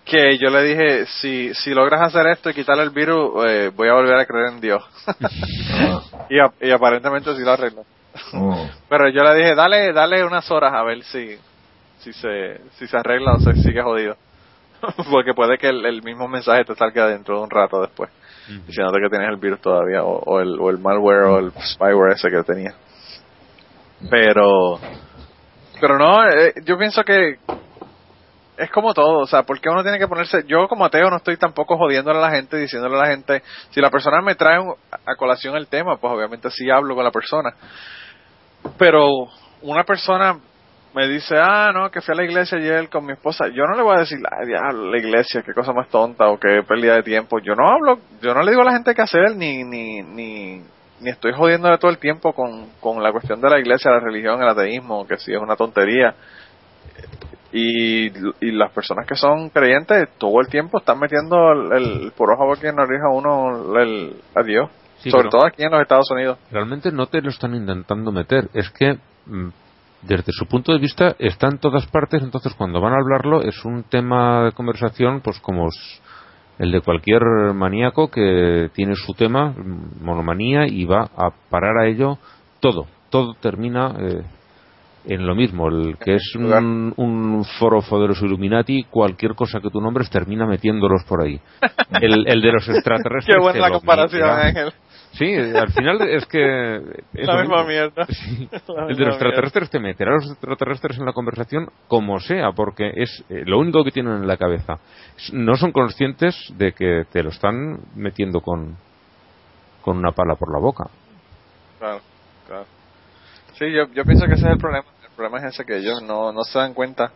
que yo le dije, si, si logras hacer esto y quitarle el virus, eh, voy a volver a creer en Dios. y, y, aparentemente sí lo arregló. Oh. Pero yo le dije, dale, dale unas horas a ver si, si se, si se arregla o se sigue jodido. Porque puede que el, mismo mensaje te salga dentro de un rato después diciéndote que tienes el virus todavía, o, el, o el malware o el spyware ese que tenía. Pero, pero no, eh, yo pienso que es como todo, o sea, porque uno tiene que ponerse, yo como ateo no estoy tampoco jodiéndole a la gente, diciéndole a la gente, si la persona me trae a colación el tema, pues obviamente sí hablo con la persona. Pero una persona me dice, ah, no, que fui a la iglesia ayer con mi esposa, yo no le voy a decir, ay, la iglesia, qué cosa más tonta o qué pérdida de tiempo. Yo no hablo, yo no le digo a la gente qué hacer, ni, ni, ni, ni estoy jodiéndole todo el tiempo con, con la cuestión de la iglesia, la religión, el ateísmo, que sí es una tontería. Y, y las personas que son creyentes todo el tiempo están metiendo el, el por ojo que nos rija uno el, a Dios. Sí, Sobre todo aquí en los Estados Unidos. realmente no te lo están intentando meter. Es que, mm, desde su punto de vista, está en todas partes. Entonces, cuando van a hablarlo, es un tema de conversación, pues como el de cualquier maníaco que tiene su tema, monomanía, y va a parar a ello todo. Todo termina eh, en lo mismo. El que es un, un foro poderoso Illuminati, cualquier cosa que tú nombres termina metiéndolos por ahí. El, el de los extraterrestres. Qué buena la comparación. Ángel. Sí, al final es que... es La misma mierda. Sí. La El de los extraterrestres te meterá a los extraterrestres en la conversación como sea, porque es eh, lo único que tienen en la cabeza. No son conscientes de que te lo están metiendo con, con una pala por la boca. Claro, claro. Sí, yo, yo pienso que ese es el problema. El problema es ese que ellos no, no se dan cuenta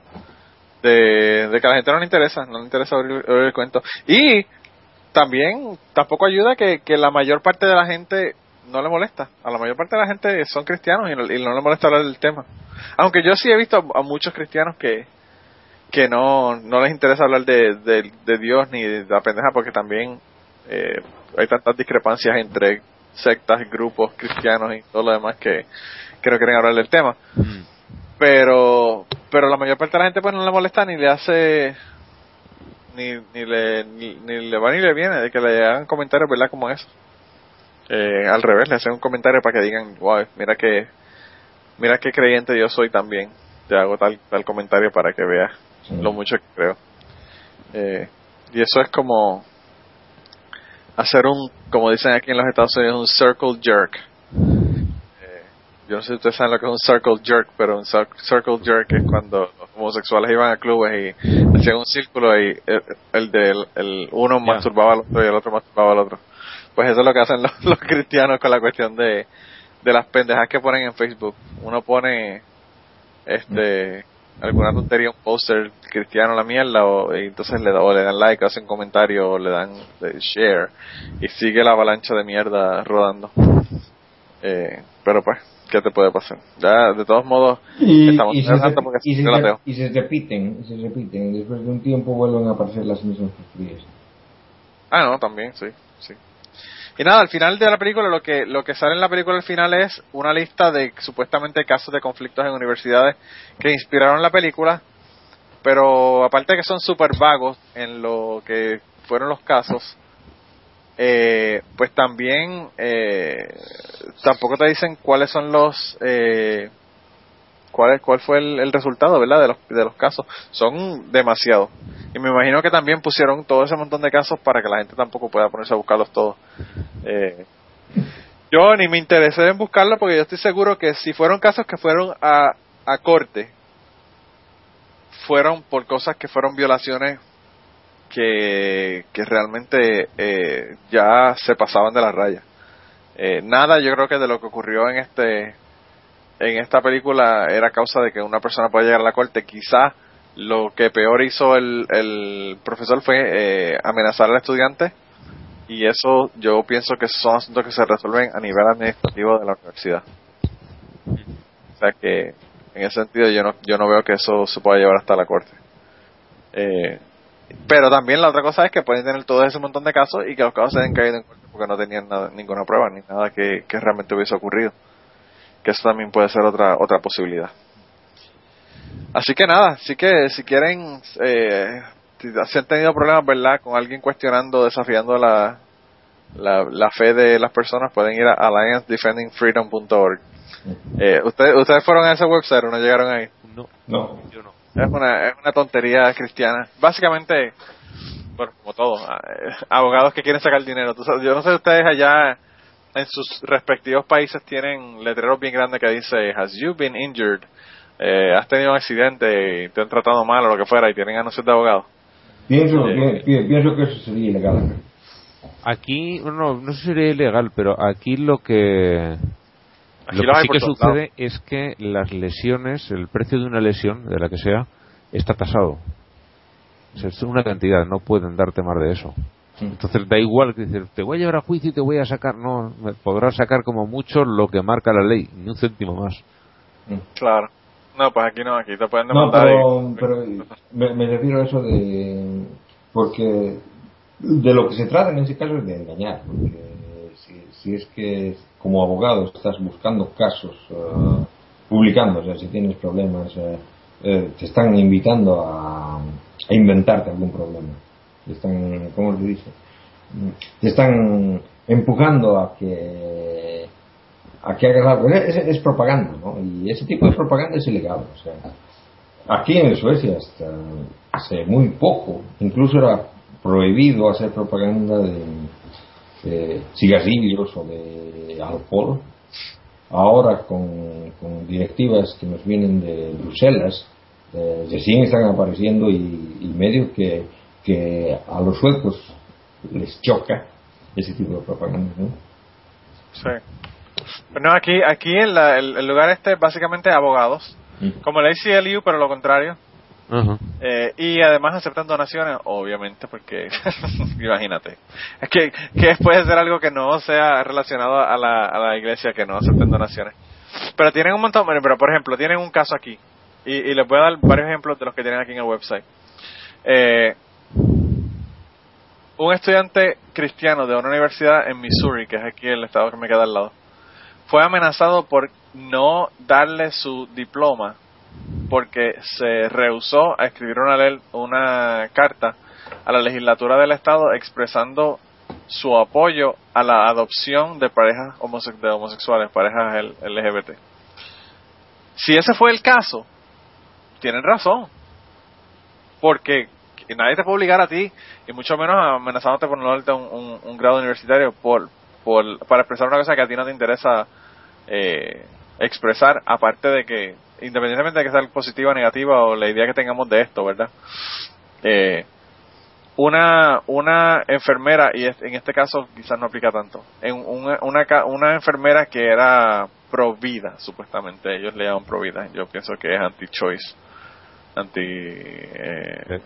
de, de que a la gente no le interesa, no le interesa oír, oír el cuento. Y también tampoco ayuda que, que la mayor parte de la gente no le molesta. A la mayor parte de la gente son cristianos y no, y no le molesta hablar del tema. Aunque yo sí he visto a, a muchos cristianos que que no, no les interesa hablar de, de, de Dios ni de la pendeja porque también eh, hay tantas discrepancias entre sectas, grupos cristianos y todo lo demás que, que no quieren hablar del tema. Pero pero la mayor parte de la gente pues no le molesta ni le hace ni, ni le ni, ni le va ni le viene de que le hagan comentarios, ¿verdad? Como eso. Eh, al revés, le hacen un comentario para que digan, wow, mira que mira qué creyente yo soy también. Te hago tal tal comentario para que veas lo mucho que creo. Eh, y eso es como hacer un, como dicen aquí en los Estados Unidos, un circle jerk. Eh, yo no sé si ustedes saben lo que es un circle jerk, pero un cir- circle jerk es cuando los homosexuales iban a clubes y hacían un círculo y el, el del el uno masturbaba al otro y el otro masturbaba al otro. Pues eso es lo que hacen los, los cristianos con la cuestión de, de las pendejas que ponen en Facebook. Uno pone este alguna tontería, un póster cristiano la mierda, o, y entonces le, o le dan like, o hacen comentario, o le dan eh, share, y sigue la avalancha de mierda rodando. Eh, pero pues, ¿qué te puede pasar? Ya, de todos modos, Y, estamos y se, porque y se yo la y se repiten, y se repiten, y después de un tiempo vuelven a aparecer las mismas porquerías. Ah, no, también, sí, sí. Y nada, al final de la película, lo que, lo que sale en la película al final es una lista de supuestamente casos de conflictos en universidades que inspiraron la película, pero aparte de que son súper vagos en lo que fueron los casos, eh, pues también eh, tampoco te dicen cuáles son los eh, cuál cuál fue el, resultado verdad de los de los casos. Son demasiados. Y me imagino que también pusieron todo ese montón de casos para que la gente tampoco pueda ponerse a buscarlos todos. Eh, yo ni me interesé en buscarlo porque yo estoy seguro que si fueron casos que fueron a, a corte fueron por cosas que fueron violaciones que, que realmente eh, ya se pasaban de la raya. Eh, nada, yo creo que de lo que ocurrió en este en esta película era causa de que una persona pueda llegar a la corte. Quizá lo que peor hizo el, el profesor fue eh, amenazar al estudiante y eso yo pienso que son asuntos que se resuelven a nivel administrativo de la universidad. O sea que en ese sentido yo no, yo no veo que eso se pueda llevar hasta la corte. Eh, pero también la otra cosa es que pueden tener todo ese montón de casos y que los casos se hayan caído en corte porque no tenían nada- ninguna prueba ni nada que, que realmente hubiese ocurrido. Que eso también puede ser otra otra posibilidad. Así que nada, así que si quieren, eh, si si han tenido problemas, ¿verdad? Con alguien cuestionando, desafiando la, la, la fe de las personas, pueden ir a alliancedefendingfreedom.org. Eh, ¿ustedes, ¿Ustedes fueron a ese website o no llegaron ahí? No, No. yo no. Es una, es una tontería cristiana. Básicamente, bueno, como todo, eh, abogados que quieren sacar dinero. Yo no sé si ustedes allá en sus respectivos países tienen letreros bien grandes que dice, Has you been injured? Eh, has tenido un accidente y te han tratado mal o lo que fuera y tienen anuncios de abogados. Pienso, Eh. pi- pi- pienso que eso sería ilegal. Aquí, no, no sé si sería ilegal, pero aquí lo que lo que sí que sucede es que las lesiones, el precio de una lesión, de la que sea, está tasado. Es una cantidad, no pueden darte más de eso. Entonces da igual que decir, te voy a llevar a juicio y te voy a sacar, no, me podrás sacar como mucho lo que marca la ley, ni un céntimo más. Claro. No, pues aquí no, aquí te pueden No, demandar. pero, y- pero me, me refiero a eso de. Porque de lo que se trata en ese caso es de engañar. Porque si, si es que como abogado estás buscando casos, eh, publicando, o sea, si tienes problemas, eh, eh, te están invitando a, a inventarte algún problema. Te están, ¿cómo se dice? Te están empujando a que a que hagas algo. Es- es propaganda, ¿no? Y ese tipo de propaganda es ilegal. O sea, aquí en Suecia hasta hace muy poco, incluso era prohibido hacer propaganda de, de cigarrillos o de alcohol. Ahora con, con directivas que nos vienen de Bruselas, eh, recién están apareciendo y, y medio que, que a los suecos les choca ese tipo de propaganda, ¿no? Sí. Pero no, aquí, aquí el, el lugar este es básicamente abogados, como la ACLU, pero lo contrario. Eh, y además aceptan donaciones, obviamente, porque imagínate. Es que, que puede ser algo que no sea relacionado a la, a la iglesia, que no acepten donaciones. Pero tienen un montón, pero por ejemplo, tienen un caso aquí. Y, y les voy a dar varios ejemplos de los que tienen aquí en el website. Eh, un estudiante cristiano de una universidad en Missouri, que es aquí el estado que me queda al lado, fue amenazado por no darle su diploma porque se rehusó a escribir una, una carta a la legislatura del estado expresando su apoyo a la adopción de parejas homose- homosexuales, parejas LGBT. Si ese fue el caso, tienen razón. Porque nadie te puede obligar a ti, y mucho menos amenazándote por no darte un, un- un grado universitario por, por, para expresar una cosa que a ti no te interesa eh, expresar, aparte de que, independientemente de que sea positiva o negativa o la idea que tengamos de esto, ¿verdad? Eh, una, una enfermera, y en este caso quizás no aplica tanto, en una, una, una enfermera que era pro vida, supuestamente, ellos le llaman pro vida, yo pienso que es anti-choice, anti... eh, E-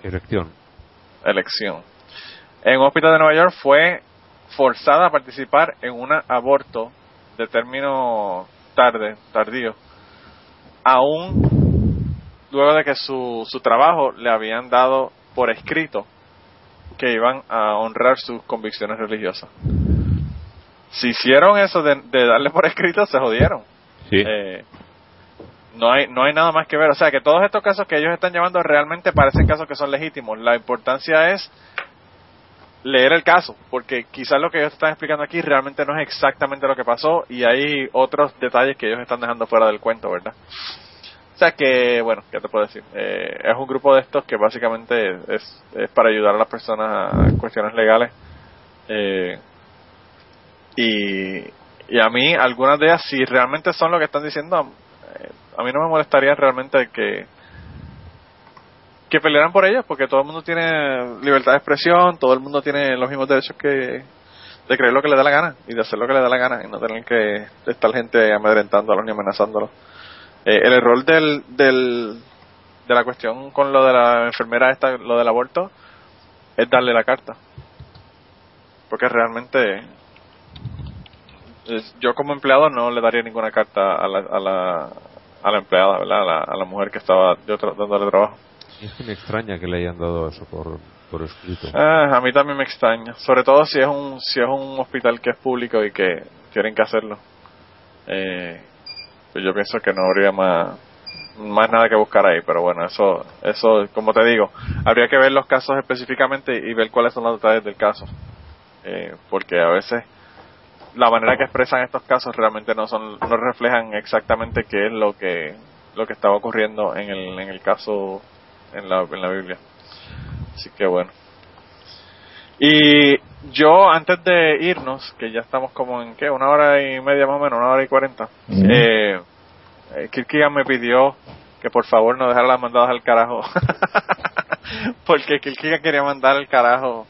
elección. En un hospital de Nueva York fue forzada a participar en un aborto de término tarde, tardío, aún luego de que su, su trabajo le habían dado por escrito que iban a honrar sus convicciones religiosas. Si hicieron eso de, de darle por escrito, se jodieron. Sí. Eh, no hay no hay nada más que ver o sea que todos estos casos que ellos están llevando realmente parecen casos que son legítimos la importancia es leer el caso porque quizás lo que ellos están explicando aquí realmente no es exactamente lo que pasó y hay otros detalles que ellos están dejando fuera del cuento verdad o sea que bueno qué te puedo decir Eh, es un grupo de estos que básicamente es, es para ayudar a las personas a cuestiones legales. Eh, y, y a mí algunas de ellas si realmente son lo que están diciendo eh, a mí no me molestaría realmente que que pelearan por ellas porque todo el mundo tiene libertad de expresión todo el mundo tiene los mismos derechos que de creer lo que le da la gana y de hacer lo que le da la gana y no tener que estar gente amedrentándolos ni amenazándolos Eh, el error del, del de la cuestión con lo de la enfermera esta lo del aborto es darle la carta porque realmente yo como empleado no le daría ninguna carta a la, a la, a la empleada, ¿verdad? A la, a la mujer que estaba yo tra- dándole trabajo. Es que me extraña que le hayan dado eso por, por escrito. Ah, a mí también me extraña, sobre todo si es un si es un hospital que es público y que tienen que hacerlo. Eh, pues yo pienso que no habría más más nada que buscar ahí, pero bueno, eso eso como te digo, habría que ver los casos específicamente y ver cuáles son los detalles del caso. Eh, porque a veces la manera que expresan estos casos realmente no son no reflejan exactamente qué es lo que lo que estaba ocurriendo en el en el caso en la en la Biblia. Así que bueno. Y yo antes de irnos que ya estamos como en qué una hora y media más o menos una hora y cuarenta. Ujú. eh, eh, Kirkigan me pidió que por favor no dejara las mandadas al carajo. Porque Kirkigan quería mandar al carajo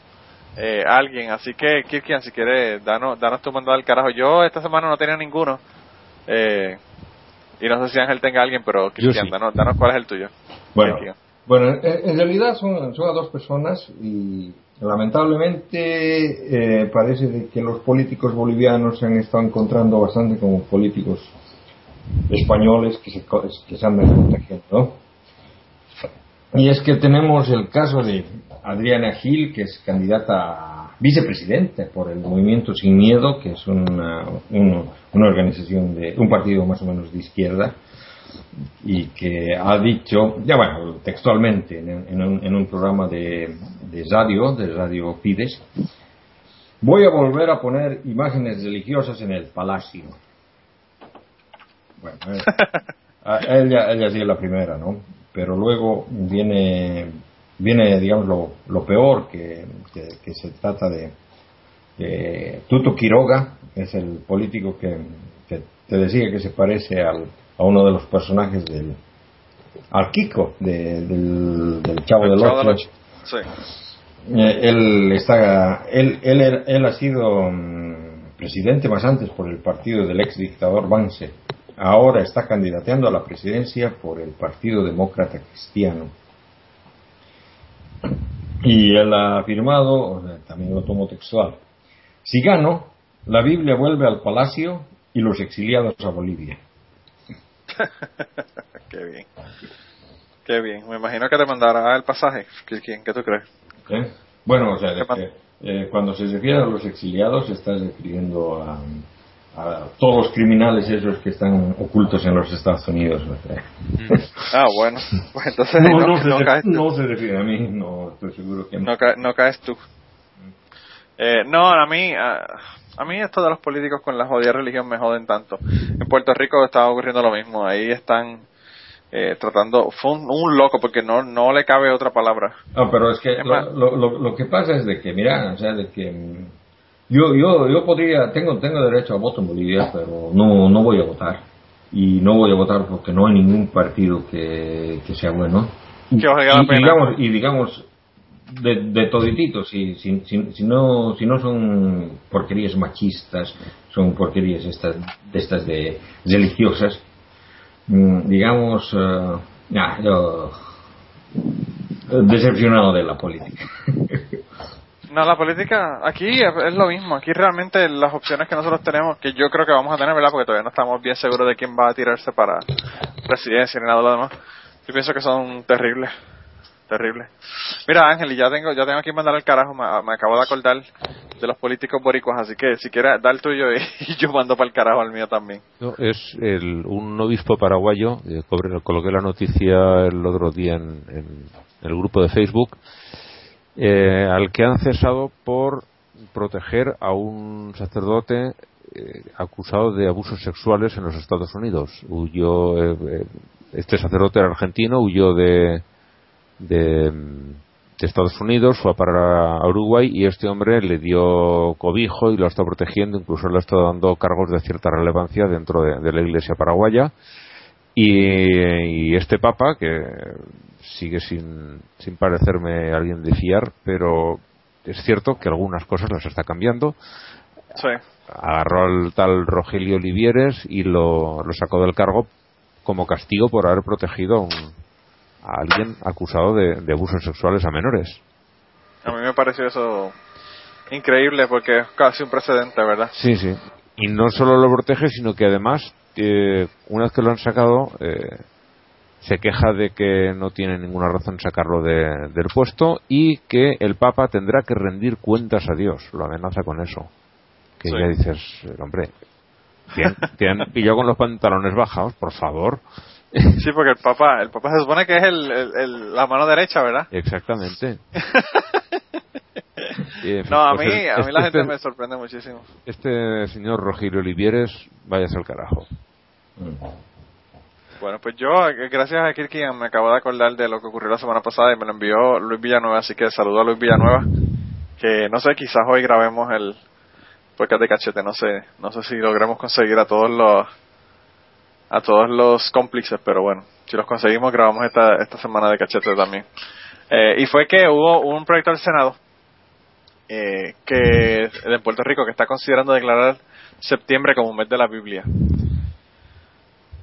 eh, a alguien. Así que Kirkigan si quieres danos, danos tu mandado al carajo. Yo esta semana no tenía ninguno. Eh, y no sé si Ángel tenga alguien pero Kirkigan sí. danos, danos cuál es el tuyo. Bueno, Kirkigan. Bueno en, realidad son, son a dos personas y lamentablemente eh, parece de que los políticos bolivianos se han estado encontrando bastante como políticos españoles que se, que se andan contagiando. Y es que tenemos el caso de Adriana Gil, que es candidata a vicepresidente por el Movimiento Sin Miedo, que es una, una organización de un partido más o menos de izquierda, y que ha dicho, ya bueno, textualmente, en, un, en un, programa de, de, radio, de Radio Fides, voy a volver a poner imágenes religiosas en el palacio. Bueno, eh, ella, ella sí es la primera, ¿no? Pero luego viene, viene digamos, lo, lo peor, que, que, se trata de, de Tuto Quiroga, es el político que, que te decía que se parece al a uno de los personajes del al Kiko del, del, Chavo del Ocho. Sí. Eh, él está él, él, él ha sido mm, presidente más antes por el partido del ex dictador Vance. Ahora está candidateando a la presidencia por el Partido Demócrata Cristiano. Y él ha afirmado, también lo tomo textual, si gano, la Biblia vuelve al palacio y los exiliados a Bolivia. Qué bien. Qué bien. Me imagino que te mandará el pasaje. ¿Quién? ¿Qué tú crees? Bueno, o sea, eh, cuando se refiere a los exiliados, estás refiriendo a, todos los criminales esos que están ocultos en los Estados Unidos. Mm. ah, bueno. Pues entonces no, no, se, caes no se refiere a mí, no estoy seguro que no. No, caes tú. Eh, no, a mí, a mí esto de los políticos con la jodida religión me joden tanto. En Puerto Rico estaba ocurriendo lo mismo. Ahí están eh, tratando, fue un, loco porque no, no le cabe otra palabra. No, pero es que lo, lo, lo, que pasa es de que, mira, o sea, de que mm, yo, yo, yo podría, tengo, tengo derecho a voto en Bolivia, pero no, no voy a votar. Y no voy a votar porque no hay ningún partido que, que sea bueno. Que y, digamos, y digamos, de, de todititos, si, si, si, no, si no son porquerías machistas, son porquerías estas, de estas de religiosas, mm, digamos, uh, yo decepcionado de la política. No, la política aquí es lo mismo. Aquí realmente las opciones que nosotros tenemos, que yo creo que vamos a tener, ¿verdad? Porque todavía no estamos bien seguros de quién va a tirarse para presidencia ni nada de lo demás. Yo pienso que son terribles terrible. Mira, Ángel, ya tengo, ya tengo que mandar el carajo, me, acabo de acordar de los políticos boricuas, así que si quieres, da el tuyo y, yo mando para el carajo al mío también. es un obispo paraguayo, eh, coloqué la noticia el otro día en, el grupo de Facebook, eh, al que han cesado por proteger a un sacerdote eh, acusado de abusos sexuales en los Estados Unidos. Huyó, este sacerdote era argentino, huyó de, de, Estados Unidos, fue a parar a Uruguay y este hombre le dio cobijo y lo ha estado protegiendo, incluso le ha estado dando cargos de cierta relevancia dentro de, la iglesia paraguaya. Y, este papa, que sigue sin, sin parecerme alguien de fiar, pero es cierto que algunas cosas las está cambiando. Agarró al tal Rogelio Olivieres y lo, lo sacó del cargo como castigo por haber protegido a un, a alguien acusado de, abusos sexuales a menores. A mí me pareció eso increíble porque es casi un precedente, ¿verdad? Sí, sí. Y no solo lo protege, sino que además, eh, una vez que lo han sacado, eh, se queja de que no tiene ninguna razón sacarlo del puesto y que el Papa tendrá que rendir cuentas a Dios. Lo amenaza con eso. Que ya dices, hombre, te han pillado con los pantalones bajados, por favor. Sí, porque el papá, el papá se supone que es el, la mano derecha, ¿verdad? Exactamente. no, a pues mí, a mí la este gente me sorprende muchísimo. Este señor Rogelio Olivieres, váyase al carajo. Bueno, pues yo, gracias a Kirkian, me acabo de acordar de lo que ocurrió la semana pasada y me lo envió Luis Villanueva, así que saludo a Luis Villanueva, que no sé, quizás hoy grabemos el podcast de cachete, no sé, no sé si logremos conseguir a todos los a todos los cómplices, pero bueno, si los conseguimos grabamos esta, esta semana de cachete también. Eh, y fue que hubo un proyecto del Senado eh, que de Puerto Rico que está considerando declarar septiembre como un mes de la Biblia.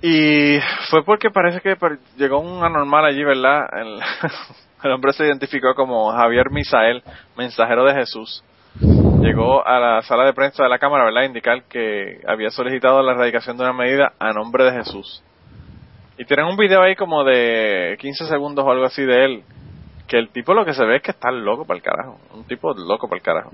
Y fue porque parece que llegó un anormal allí, ¿verdad? El hombre se identificó como Javier Misael, mensajero de Jesús. Llegó a la sala de prensa de la Cámara, ¿verdad?, a indicar que había solicitado la erradicación de una medida a nombre de Jesús. Y tienen un video ahí como de 15 segundos o algo así de él, que el tipo lo que se ve es que está loco para el carajo. Un tipo loco para el carajo.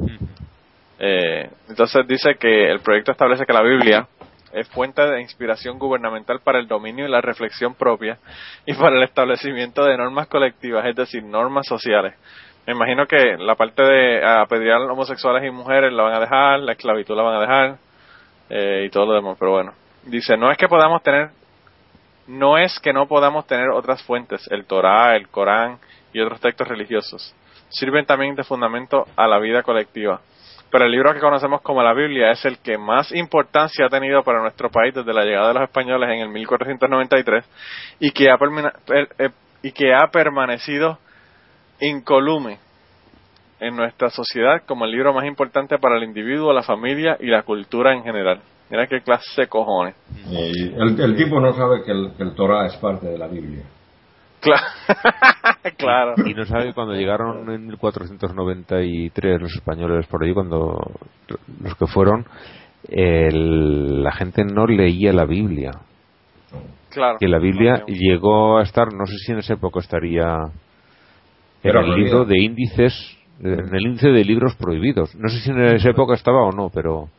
Eh, entonces dice que el proyecto establece que la Biblia es fuente de inspiración gubernamental para el dominio y la reflexión propia y para el establecimiento de normas colectivas, es decir, normas sociales. Me imagino que la parte de apedrear homosexuales y mujeres la van a dejar, la esclavitud la van a dejar eh, y todo lo demás, pero bueno. Dice, no es que podamos tener, no es que no podamos tener otras fuentes, el Torah, el Corán y otros textos religiosos. Sirven también de fundamento a la vida colectiva pero el libro que conocemos como la Biblia es el que más importancia ha tenido para nuestro país desde la llegada de los españoles en el 1493 y que ha, eh, y que ha permanecido incolume en nuestra sociedad como el libro más importante para el individuo, la familia y la cultura en general. Mira qué clase de cojones. el, tipo no sabe que el, que el Torah es parte de la Biblia. Claro. Y no sabe cuando llegaron en 1493 los españoles por ahí, cuando los que fueron, la gente no leía la Biblia. Claro. Que la Biblia llegó a estar, no sé si en esa época estaría en el libro de índices, en el índice de libros prohibidos. No sé si en esa época estaba o no, pero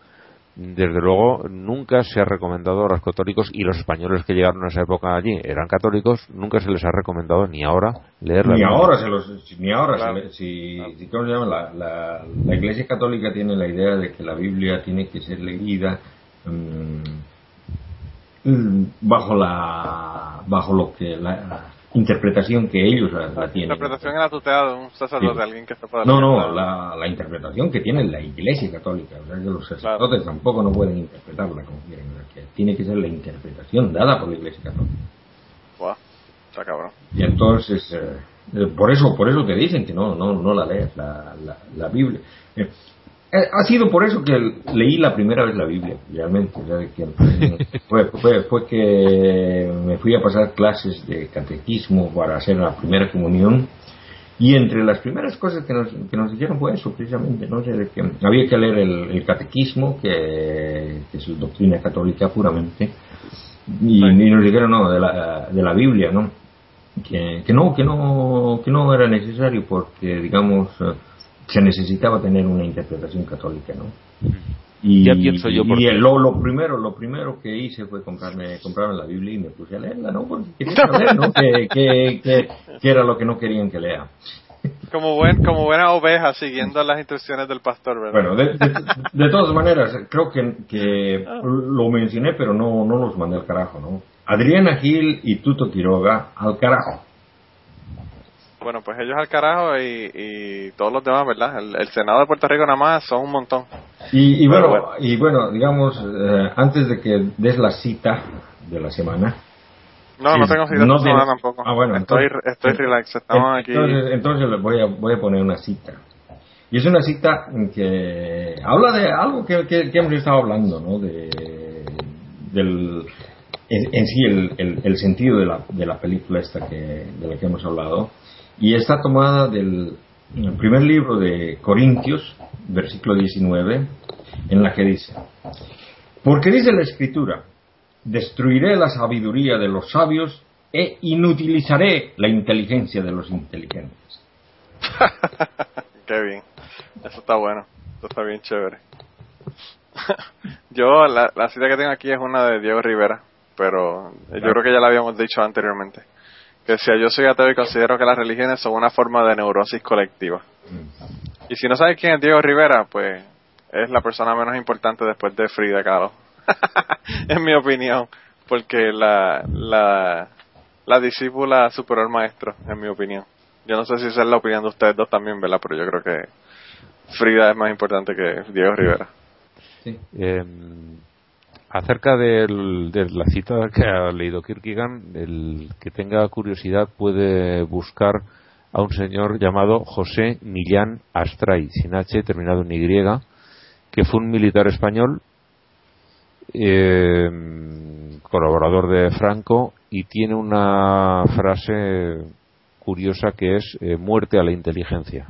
desde luego nunca se ha recomendado a los católicos y los españoles que llegaron a esa época allí eran católicos nunca se les ha recomendado ni ahora leer la ni ahora se los ni ahora si, ¿cómo se llama? La, la, la, Iglesia Católica tiene la idea de que la Biblia tiene que ser leída mm, bajo la bajo lo que la, interpretación que ellos la, tienen. La interpretación en la tutela de un sacerdote, alguien que está para No, no, la, la, interpretación que tiene la Iglesia Católica. O sea, que los sacerdotes tampoco no pueden interpretarla como quieren. Que tiene que ser la interpretación dada por la Iglesia Católica. Buah, está cabrón. Y entonces, eh, eh, por eso por eso te dicen que no no no la lees, la, la, la Biblia. Eh, ha sido por eso que leí la primera vez la Biblia, realmente. fue, fue, fue, que me fui a pasar clases de catequismo para hacer la primera comunión. Y entre las primeras cosas que nos, que nos dijeron fue eso, precisamente, ¿no? De que había que leer el, catequismo, que, es doctrina católica puramente, y, nos dijeron, no, de la, de la Biblia, ¿no? Que, que, no, que no, que no era necesario porque, digamos, se necesitaba tener una interpretación católica, ¿no? Y, ya pienso yo y lo, lo, primero lo primero que hice fue comprarme comprarme la Biblia y me puse a leerla no porque quería saber ¿no? que, era lo que no querían que lea como buen como buena oveja siguiendo las instrucciones del pastor ¿verdad? bueno de, de, todas maneras creo que, que lo mencioné pero no no los mandé al carajo no Adriana Gil y Tuto Quiroga al carajo bueno, pues ellos al carajo y, todos los demás, ¿verdad? El, Senado de Puerto Rico nada más son un montón. Y, bueno, y bueno, digamos, eh, antes de que des la cita de la semana. No, no tengo cita de la semana tampoco. Ah, bueno. Estoy, estoy relax, estamos aquí. Entonces, les voy a, voy a poner una cita. Y es una cita que habla de algo que, que, hemos estado hablando, ¿no? De, del, en, sí el, el, sentido de la, de la película esta que, de la que hemos hablado y está tomada del primer libro de Corintios, versículo 19, en la que dice, porque dice la escritura, destruiré la sabiduría de los sabios e inutilizaré la inteligencia de los inteligentes. Qué bien, eso está bueno, eso está bien chévere. Yo, la, la cita que tengo aquí es una de Diego Rivera, pero yo creo que ya la habíamos dicho anteriormente que decía yo soy ateo y considero que las religiones son una forma de neurosis colectiva. Mm. Y si no sabes quién es Diego Rivera, pues es la persona menos importante después de Frida Kahlo. en mi opinión, porque la, la, la discípula superó al maestro, en mi opinión. Yo no sé si esa es la opinión de ustedes dos también, ¿verdad? Pero yo creo que Frida es más importante que Diego Rivera. Sí. Eh, acerca de la cita que ha leído Kierkegaard, el que tenga curiosidad puede buscar a un señor llamado José Millán Astray, sin H, terminado en Y, que fue un militar español, eh, colaborador de Franco, y tiene una frase curiosa que es eh, Muerte a la inteligencia.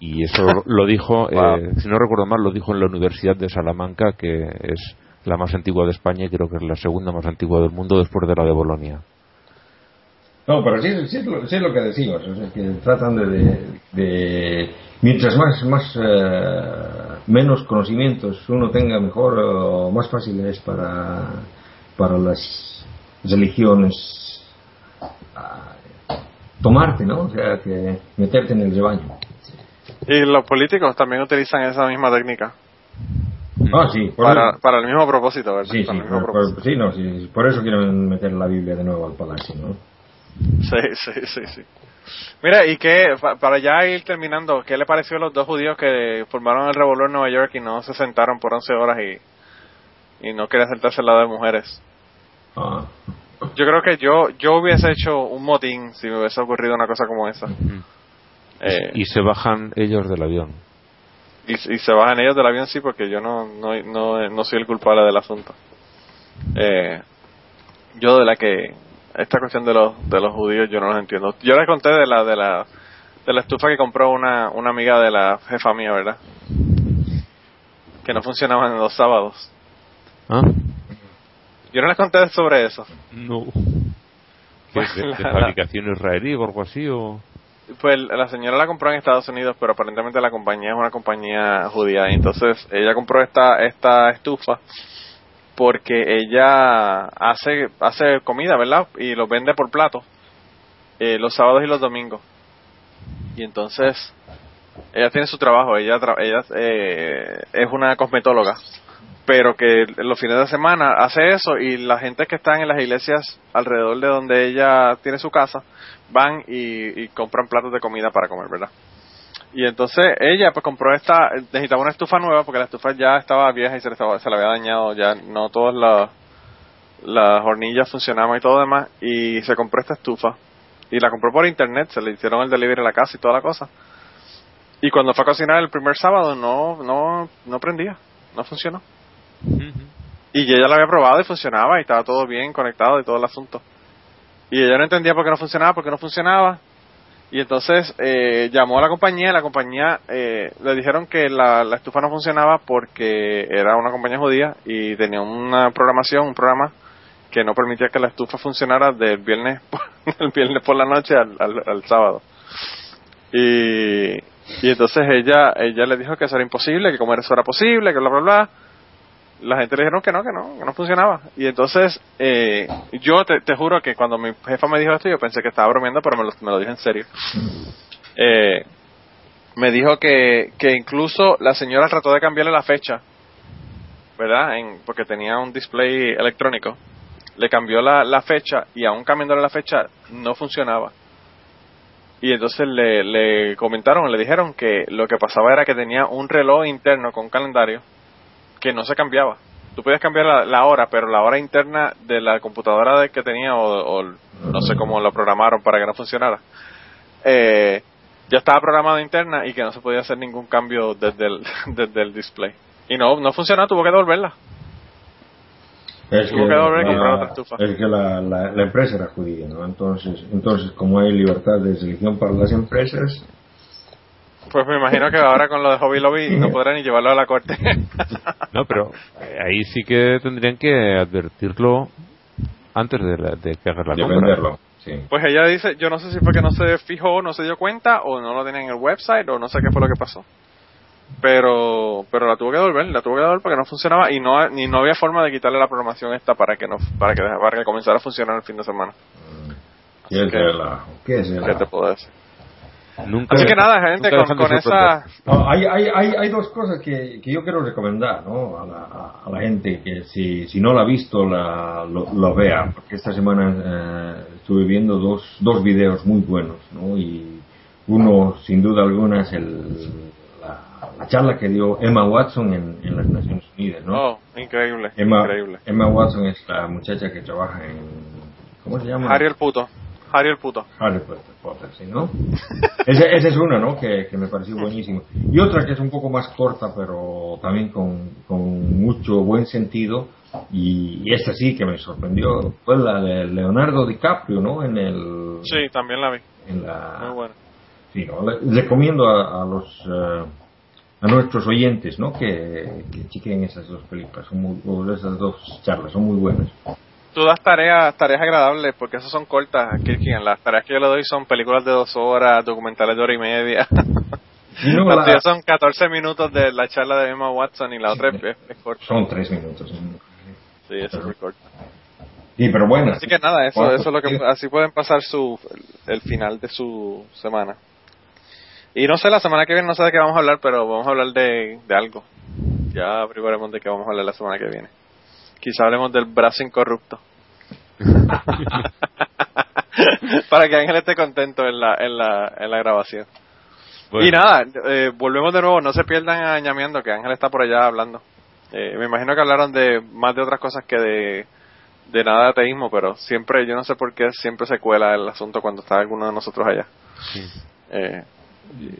Y eso lo- lo dijo, eh, si no recuerdo mal, lo dijo en la Universidad de Salamanca, que es la más antigua de España y creo que es la segunda más antigua del mundo después de la de Bolonia. No, pero sí, sí, es lo- sí es lo que decimos, o sea, que tratan de, de- de- mientras más, más eh, menos conocimientos uno tenga, mejor o más fácil es para, para las religiones ah, tomarte, ¿no? O sea, que meterte en el rebaño. Y los políticos también utilizan esa misma técnica. Ah, sí, por Para, eso, para el mismo propósito, ¿verdad? sí, sí, Para el mismo por, propósito. por- sí, no, sí, por eso quieren meter la Biblia de nuevo al palacio, ¿no? Sí, sí, sí, sí. Mira, y qué, pa- para ya ir terminando, ¿qué le pareció a los dos judíos que formaron el revolver en Nueva York y no se sentaron por 11 horas y, y no querían sentarse al lado de mujeres? Ah, Yo creo que yo yo hubiese hecho un motín si me hubiese ocurrido una cosa como esa. Eh, Y se bajan ellos del avión. y, y se bajan ellos del avión, sí, porque yo no, no, no, no soy el culpable del asunto. Eh, yo de la que esta cuestión de los de los judíos yo no los entiendo. Yo les conté de la de la de la estufa que compró una una amiga de la jefa mía, ¿verdad? Que no funcionaban en los sábados. ¿Ah? Yo no les conté sobre eso. No. ¿Qué, Pues de, de la- fabricación israelí o algo así? O... Pues la señora la compró en Estados Unidos, pero aparentemente la compañía es una compañía judía. Entonces ella compró esta esta estufa porque ella hace hace comida, ¿verdad? Y los vende por plato eh, los sábados y los domingos. Y entonces ella tiene su trabajo, ella tra- ella eh, es una cosmetóloga, pero que los fines de semana hace eso y la gente que están en las iglesias alrededor de donde ella tiene su casa van y, compran platos de comida para comer, ¿verdad? Y entonces ella pues compró esta, necesitaba una estufa nueva porque la estufa ya estaba vieja y se le, estaba, se le había dañado, ya no todas las las hornillas funcionaban y todo demás y se compró esta estufa y la compró por internet, se le hicieron el delivery a la casa y toda la cosa. Y cuando fue a cocinar el primer sábado no no no prendía, no funcionó. Y ella la había probado y funcionaba y estaba todo bien conectado y todo el asunto. Y ella no entendía por qué no funcionaba, por qué no funcionaba. Y entonces eh, llamó a la compañía y la compañía eh, le dijeron que la, estufa no funcionaba porque era una compañía judía y tenía una programación, un programa que no permitía que la estufa funcionara del viernes, del viernes por la noche al, al, sábado. Y, y entonces ella ella le dijo que eso era imposible, que comer eso era posible, que bla, bla, bla. La gente le dijeron que no, que no, que no funcionaba. Y entonces eh, yo te, te juro que cuando mi jefa me dijo esto, yo pensé que estaba bromeando, pero me lo, me lo dijo en serio. Eh, me dijo que, que incluso la señora trató de cambiarle la fecha, ¿verdad? En, porque tenía un display electrónico. Le cambió la, la fecha y aún cambiándole la fecha no funcionaba. Y entonces le, le comentaron, le dijeron que lo que pasaba era que tenía un reloj interno con calendario que no se cambiaba. Tú podías cambiar la, la hora, pero la hora interna de la computadora de que tenía, o, o no sé cómo lo programaron para que no funcionara, eh, ya estaba programada interna y que no se podía hacer ningún cambio desde el, desde el display. Y no, no funcionó, tuvo que devolverla. Es Tuvo que comprar otra estufa. es que la, la, la empresa era judía, ¿no? Entonces, entonces, como hay libertad de selección para las empresas, Pues me imagino que ahora con lo de Hobby Lobby no podrán ni llevarlo a la corte. No, pero eh, ahí sí que tendrían que advertirlo antes de, la- de que la de compra. venderlo. Sí. Pues ella dice, yo no sé si fue que no se fijó, no se dio cuenta, o no lo tenía en el website, o no sé qué fue lo que pasó. Pero, pero la tuvo que devolver, la tuvo que devolver porque no funcionaba y no, ni no había forma de quitarle la programación esta para que no, para que, para que comenzara a funcionar el fin de semana. ¿Qué es que- relajo? ¿Qué es ¿Qué te puedo decir? Nunca, Así que nada, gente, con, con esa. No, hay, hay, hay, hay dos cosas que, que yo quiero recomendar ¿no? a, la, a- la gente que si, si no la ha visto la, lo, lo vea, porque esta semana eh, estuve viendo dos, dos videos muy buenos ¿no? y uno sin duda alguna es el, la, la charla que dio Emma Watson en, en las Naciones Unidas. ¿no? oh, increíble, Emma, increíble. Emma Watson es la muchacha que trabaja en... ¿Cómo se llama? Harry el puto. Harry el puto. Harry Potter, sí, ¿no? ese, ese es uno, ¿no? Que, que, me pareció buenísimo. Y otra que es un poco más corta, pero también con, con mucho buen sentido, y, y, esta sí que me sorprendió, fue la de Leonardo DiCaprio, ¿no? En el... Sí, también la vi. En la, Muy buena. Sí, ¿no? Le, recomiendo a, a los... Uh, a nuestros oyentes, ¿no? Que, que chequen esas dos películas, son muy, o esas dos charlas, son muy buenas. Tú das tareas, tareas agradables, porque esas son cortas, Kirkian. Las tareas que yo le doy son películas de dos horas, documentales de hora y media. Y no, Las la- tuyas son 14 minutos de la charla de Emma Watson y la otra es, es corta. son tres minutos. Sí, es súper corta. Sí, pero buenas. Así que nada, eso, Bueno, eso es lo que, sí. así pueden pasar su, el, el final de su semana. Y no sé, la semana que viene no sé de qué vamos a hablar, pero vamos a hablar de, de algo. Ya averiguaremos de qué vamos a hablar la semana que viene. Quizá hablemos del brazo incorrupto. Para que Ángel esté contento en la, en la, en la grabación. Bueno, Y nada, eh, volvemos de nuevo, no se pierdan a ñameando, que Ángel está por allá hablando. Eh, me imagino que hablaron de más de otras cosas que de, de nada de ateísmo, pero siempre, yo no sé por qué siempre se cuela el asunto cuando está alguno de nosotros allá. Eh,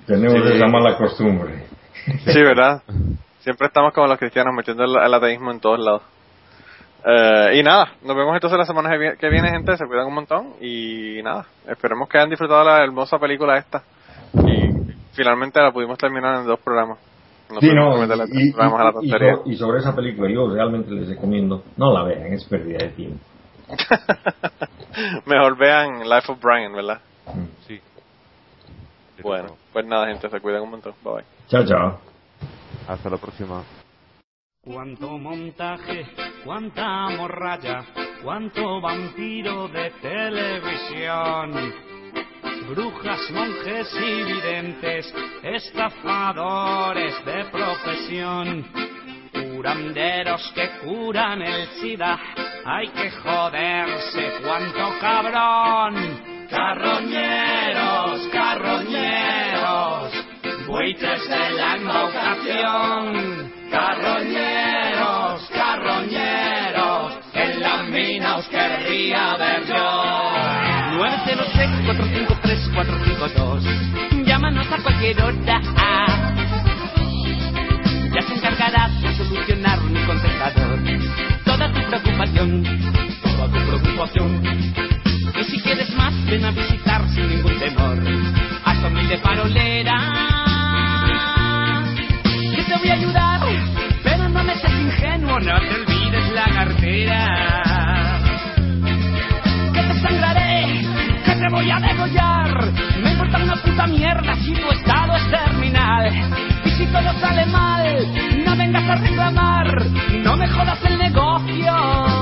Tenemos Sí. esa mala costumbre. sí, ¿verdad? Siempre estamos como los cristianos metiendo el, el ateísmo en todos lados. Eh, y nada, nos vemos entonces la semana que vi- que viene, gente. Se cuidan un montón. Y nada, esperemos que hayan disfrutado la hermosa película esta. Y finalmente la pudimos terminar en dos programas. No Sí, no, y, a la y- y tontería. so- y sobre esa película yo realmente les recomiendo, no la vean, es pérdida de tiempo. Mejor vean Life of Brian, ¿verdad? sí. Bueno, pues nada, gente, se cuidan un montón. Bye bye. Chao, chao. Hasta la próxima. Cuánto montaje, cuánta morralla, cuánto vampiro de televisión. Brujas, monjes y videntes, estafadores de profesión. Curanderos que curan el SIDA, hay que joderse, cuánto cabrón. Carroñeros, carroñeros, buitres de la invocación. Carroñeros, querría ver yo. 906-453-452, llámanos a cualquier hora. Ya se encargará de solucionar mi contestador. Toda tu preocupación, toda tu preocupación. Y si quieres más, ven a visitar sin ningún temor a tu humilde parolera. Que te voy a ayudar, pero no me seas ingenuo, no te olvides la cartera. Voy a degollar. Me importa una puta mierda si tu estado es terminal. Y si todo sale mal, no vengas a reclamar, no me jodas el negocio.